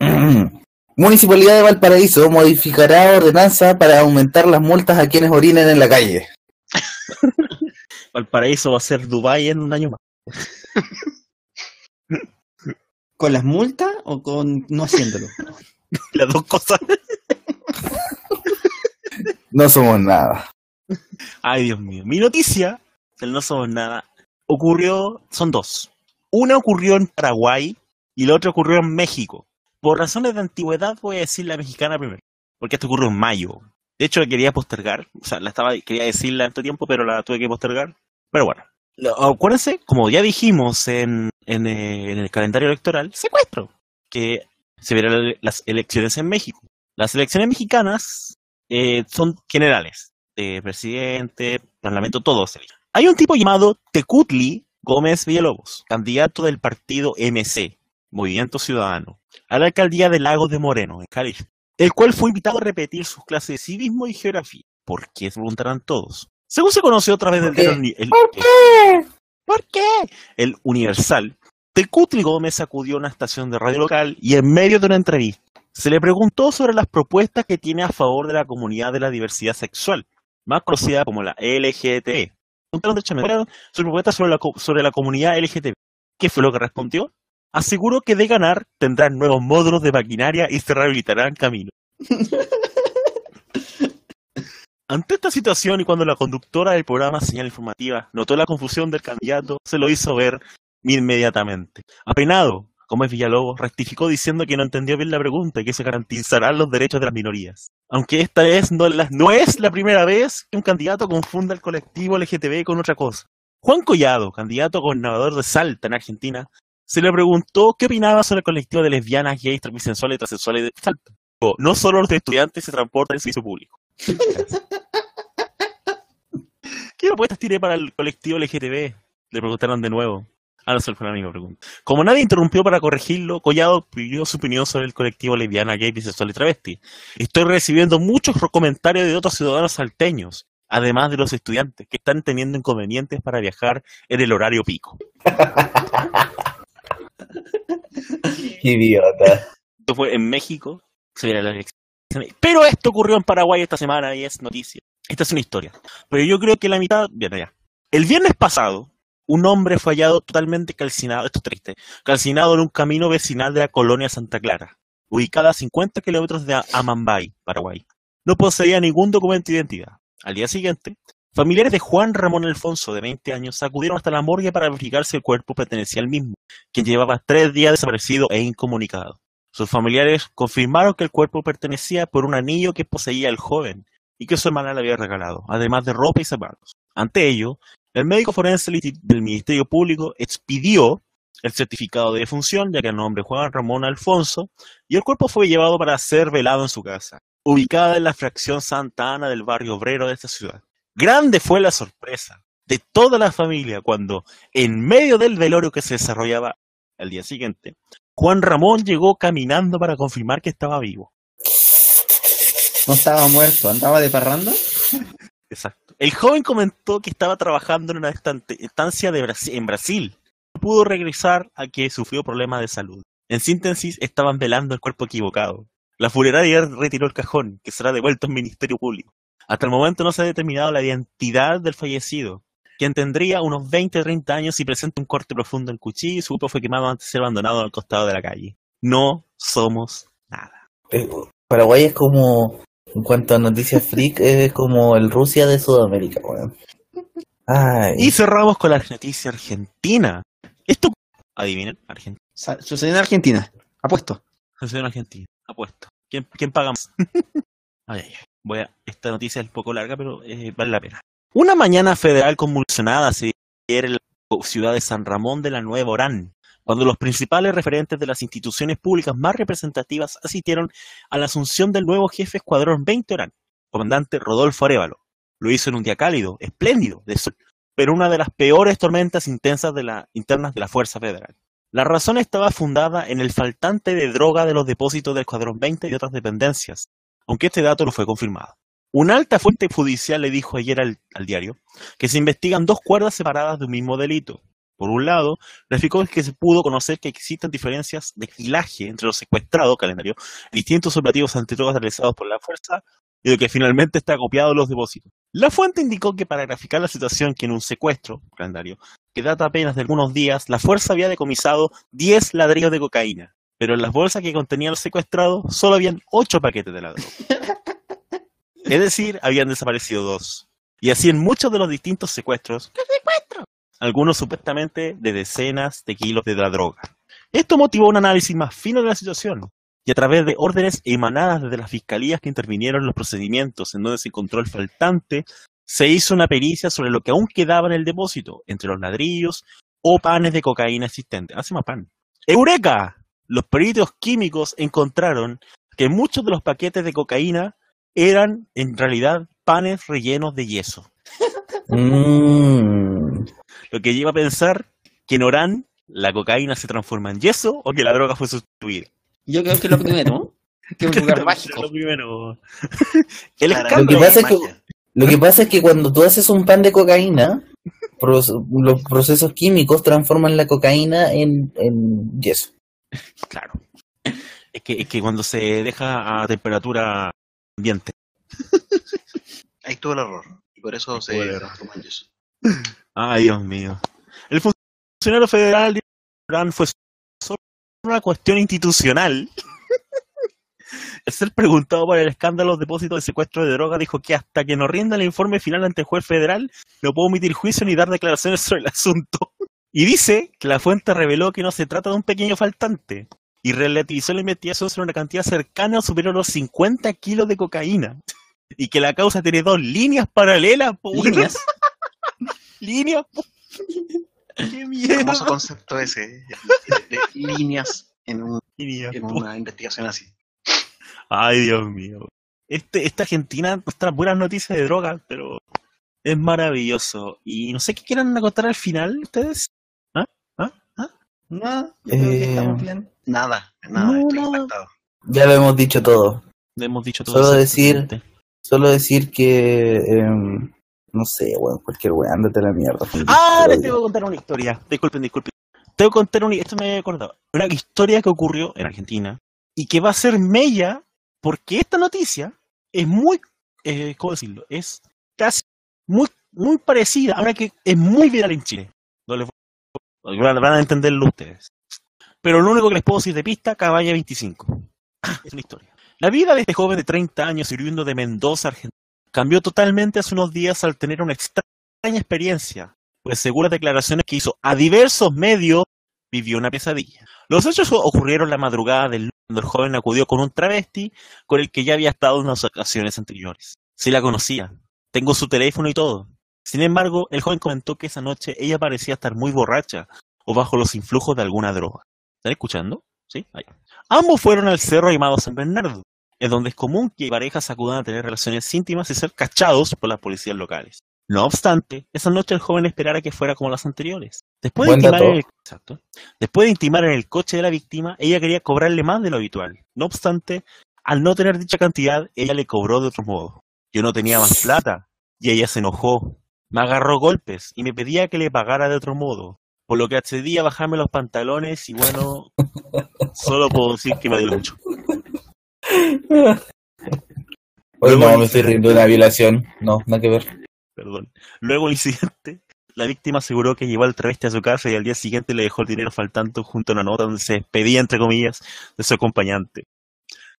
Municipalidad de Valparaíso modificará ordenanza para aumentar las multas a quienes orinen en la calle. Valparaíso va a ser Dubai en un año más. ¿Con las multas o con no haciéndolo? Las dos cosas. No somos nada. Ay, Dios mío. Mi noticia, del No Somos Nada, ocurrió, son dos. Una ocurrió en Paraguay y la otra ocurrió en México. Por razones de antigüedad voy a decir la mexicana primero, porque esto ocurrió en mayo. De hecho, la quería postergar, o sea, la estaba, quería decirla en todo tiempo, pero la tuve que postergar. Pero bueno, acuérdense, como ya dijimos en, en, eh, en el calendario electoral, secuestro, que se verán las elecciones en México. Las elecciones mexicanas eh, son generales, de presidente, parlamento, todos. Hay un tipo llamado Tecutli Gómez Villalobos, candidato del partido MC, Movimiento Ciudadano, a la alcaldía de Lagos de Moreno, en Jalisco, el cual fue invitado a repetir sus clases de civismo y geografía. ¿Por qué se preguntarán todos? Según se conoció a través del ¿Por qué? el, el- ¿Por qué? El Universal, Tecutli Gómez acudió a una estación de radio local y en medio de una entrevista se le preguntó sobre las propuestas que tiene a favor de la comunidad de la diversidad sexual, más conocida como la LGTB. Preguntaron su propuesta sobre la, sobre la comunidad LGTB. ¿Qué fue lo que respondió? Aseguró que de ganar tendrán nuevos módulos de maquinaria y se rehabilitarán caminos. Ante esta situación y cuando la conductora del programa Señal Informativa notó la confusión del candidato, se lo hizo ver inmediatamente. Apenado, como es Villalobos, rectificó diciendo que no entendió bien la pregunta y que se garantizarán los derechos de las minorías. Aunque esta es no, es la- no es la primera vez que un candidato confunda el colectivo LGTB con otra cosa. Juan Collado, candidato a gobernador de Salta en Argentina, se le preguntó qué opinaba sobre el colectivo de lesbianas, gays, transexuales y transexuales de Salta. No solo los estudiantes se transportan en servicio público. ¿Qué propuestas tiene para el colectivo LGTB? Le preguntaron de nuevo. Ah, no, fue la misma pregunta. Como nadie interrumpió para corregirlo, Collado pidió su opinión sobre el colectivo lesbiana, gay, bisexual y travesti. Estoy recibiendo muchos comentarios de otros ciudadanos salteños, además de los estudiantes, que están teniendo inconvenientes para viajar en el horario pico. Idiota. Esto fue en México, se viene la elección. Pero esto ocurrió en Paraguay esta semana y es noticia. Esta es una historia. Pero yo creo que la mitad, bien allá. El viernes pasado, un hombre fue hallado totalmente calcinado, esto es triste, calcinado en un camino vecinal de la colonia Santa Clara, ubicada a 50 kilómetros de Amambay, Paraguay. No poseía ningún documento de identidad. Al día siguiente, familiares de Juan Ramón Alfonso, de 20 años, acudieron hasta la morgue para verificar si el cuerpo pertenecía al mismo, quien llevaba tres días desaparecido e incomunicado. Sus familiares confirmaron que el cuerpo pertenecía por un anillo que poseía el joven y que su hermana le había regalado, además de ropa y zapatos. Ante ello, el médico forense del Ministerio Público expidió el certificado de defunción, ya que el nombre Juan Ramón Alfonso, y el cuerpo fue llevado para ser velado en su casa, ubicada en la fracción Santa Ana del barrio obrero de esta ciudad. Grande fue la sorpresa de toda la familia cuando, en medio del velorio que se desarrollaba al día siguiente, Juan Ramón llegó caminando para confirmar que estaba vivo. No estaba muerto, andaba de parranda. Exacto. El joven comentó que estaba trabajando en una estancia de en Brasil. No pudo regresar a que sufrió problemas de salud. En síntesis, estaban velando el cuerpo equivocado. La funeraria retiró el cajón, que será devuelto al Ministerio Público. Hasta el momento no se ha determinado la identidad del fallecido, quien tendría unos 20 o 30 años y presenta un corte profundo en el cuchillo y su cuerpo fue quemado antes de ser abandonado al costado de la calle. No somos nada. Eh, Paraguay es como, en cuanto a noticias freak, es como el Rusia de Sudamérica, weón. Ay, Y cerramos con la noticia argentina. Esto, adivinen, Argentina. Sucedió en Argentina. Apuesto. Sucedió en Argentina, apuesto. ¿Quién, quién paga más? ay, ay, ay. Voy a, esta noticia es un poco larga, pero eh, vale la pena. Una mañana federal convulsionada se dio en la ciudad de San Ramón de la Nueva Orán, cuando los principales referentes de las instituciones públicas más representativas asistieron a la asunción del nuevo jefe Escuadrón 20 Orán, comandante Rodolfo Arevalo. Lo hizo en un día cálido, espléndido, de sol, pero una de las peores tormentas intensas de la, internas de la Fuerza Federal. La razón estaba fundada en el faltante de droga de los depósitos del Escuadrón 20 y otras dependencias, aunque este dato no fue confirmado. Una alta fuente judicial le dijo ayer al, diario que se investigan dos cuerdas separadas de un mismo delito. Por un lado, graficó que se pudo conocer que existen diferencias de kilaje entre los secuestrados, calendario, distintos operativos antidrogas realizados por la fuerza y lo que finalmente está copiado los depósitos. La fuente indicó que para graficar la situación que en un secuestro, calendario, que data apenas de algunos días, la fuerza había decomisado 10 ladrillos de cocaína, pero en las bolsas que contenían los secuestrados solo habían 8 paquetes de la droga. Es decir, habían desaparecido dos. Y así en muchos de los distintos secuestros, algunos supuestamente de decenas de kilos de la droga. Esto motivó un análisis más fino de la situación, y a través de órdenes emanadas desde las fiscalías que intervinieron en los procedimientos en donde se encontró el faltante, se hizo una pericia sobre lo que aún quedaba en el depósito, entre los ladrillos o panes de cocaína existentes. Hace más pan. ¡Eureka! Los peritos químicos encontraron que muchos de los paquetes de cocaína eran en realidad panes rellenos de yeso. Mm. Lo que lleva a pensar que en Orán la cocaína se transforma en yeso o que la droga fue sustituida. Yo creo que es lo primero, que es un lugar mágico. Lo primero. El Lo que pasa es que- magia. Lo que pasa es que cuando tú haces un pan de cocaína, los procesos químicos transforman la cocaína en, en yeso. Claro. Es que, es que cuando se deja a temperatura ambiente. Ahí estuvo el error. Y por eso se error. transformó en yeso. Ay, Dios mío. El funcionario federal fue solo una cuestión institucional. El ser preguntado por el escándalo de depósito de secuestro de droga dijo que hasta que no rinda el informe final ante el juez federal no puedo emitir juicio ni dar declaraciones sobre el asunto. Y dice que la fuente reveló que no se trata de un pequeño faltante y relativizó la investigación sobre una cantidad cercana o superior a los 50 kilos de cocaína. Y que la causa tiene dos líneas paralelas. po. Líneas. Líneas. po. Qué Hermoso mierda. concepto ese. ¿eh? De, líneas en, un- una investigación así. Ay, Dios mío. Este, esta Argentina nos trae buenas noticias de drogas, pero es maravilloso. Y no sé qué quieran contar al final ustedes. No, yo creo que Eh, estamos bien. Nada, nada. No, estoy nada. impactado. Ya lo hemos dicho todo. Hemos dicho todo. Solo decir-. Solo decir que. em, no sé, weón, cualquier weón, ándate a la mierda. Ah, les tengo que contar una historia. Disculpen, disculpen. Tengo que contar una. Esto me he acordado. Una historia que ocurrió en Argentina y que va a ser mella porque esta noticia es muy. Eh, ¿Cómo decirlo? Es casi muy, muy parecida a una que es muy viral en Chile. No les voy- van a entenderlo ustedes. Pero lo único que les puedo decir de pista, Caballa 25. Es una historia. La vida de este joven de 30 años, sirviendo de Mendoza, Argentina, cambió totalmente hace unos días al tener una extraña experiencia, pues según las declaraciones que hizo a diversos medios, vivió una pesadilla. Los hechos ocurrieron la madrugada del lunes, cuando el joven acudió con un travesti con el que ya había estado en unas ocasiones anteriores. Sí la conocía, tengo su teléfono y todo. Sin embargo, el joven comentó que esa noche ella parecía estar muy borracha o bajo los influjos de alguna droga. ¿Están escuchando? Sí, ahí. Ambos fueron al cerro llamado San Bernardo, en donde es común que parejas acudan a tener relaciones íntimas y ser cachados por las policías locales. No obstante, esa noche el joven esperara que fuera como las anteriores. Después de, intimar dato. en el, exacto. Después de intimar en el coche de la víctima, ella quería cobrarle más de lo habitual. No obstante, al no tener dicha cantidad, ella le cobró de otro modo. Yo no tenía más plata, y ella se enojó. Me agarró golpes y me pedía que le pagara de otro modo. Por lo que accedí a bajarme los pantalones y bueno, solo puedo decir que me dio mucho. Oye, Luego no, me estoy riendo de una violación. No, nada que ver. Perdón. Luego el incidente, la víctima aseguró que llevó al travesti a su casa y al día siguiente le dejó el dinero faltando junto a una nota donde se despedía, entre comillas, de su acompañante.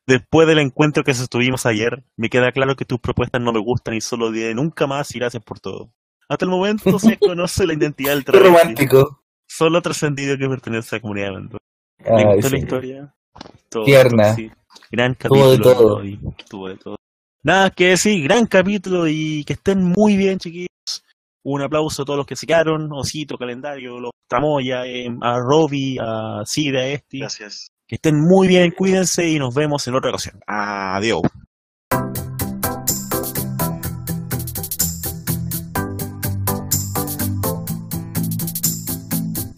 Después del encuentro que sostuvimos ayer, me queda claro que tus propuestas no me gustan y solo diré nunca más y gracias por todo. Hasta el momento se conoce la identidad del travesti. romántico. Solo ha trascendido que pertenece a la comunidad. ¿Le Ay, gustó la sí. historia? Todo, Tierna. sí. Gran Tuvo capítulo. de todo. Tuvo de todo. Nada que decir, gran capítulo y que estén muy bien, chiquillos. Un aplauso a todos los que se quedaron, Osito, Calendario, los Tramoya, eh, a Robbie, a Sida, a Esti. Gracias. Que estén muy bien, cuídense y nos vemos en otra ocasión. Adiós.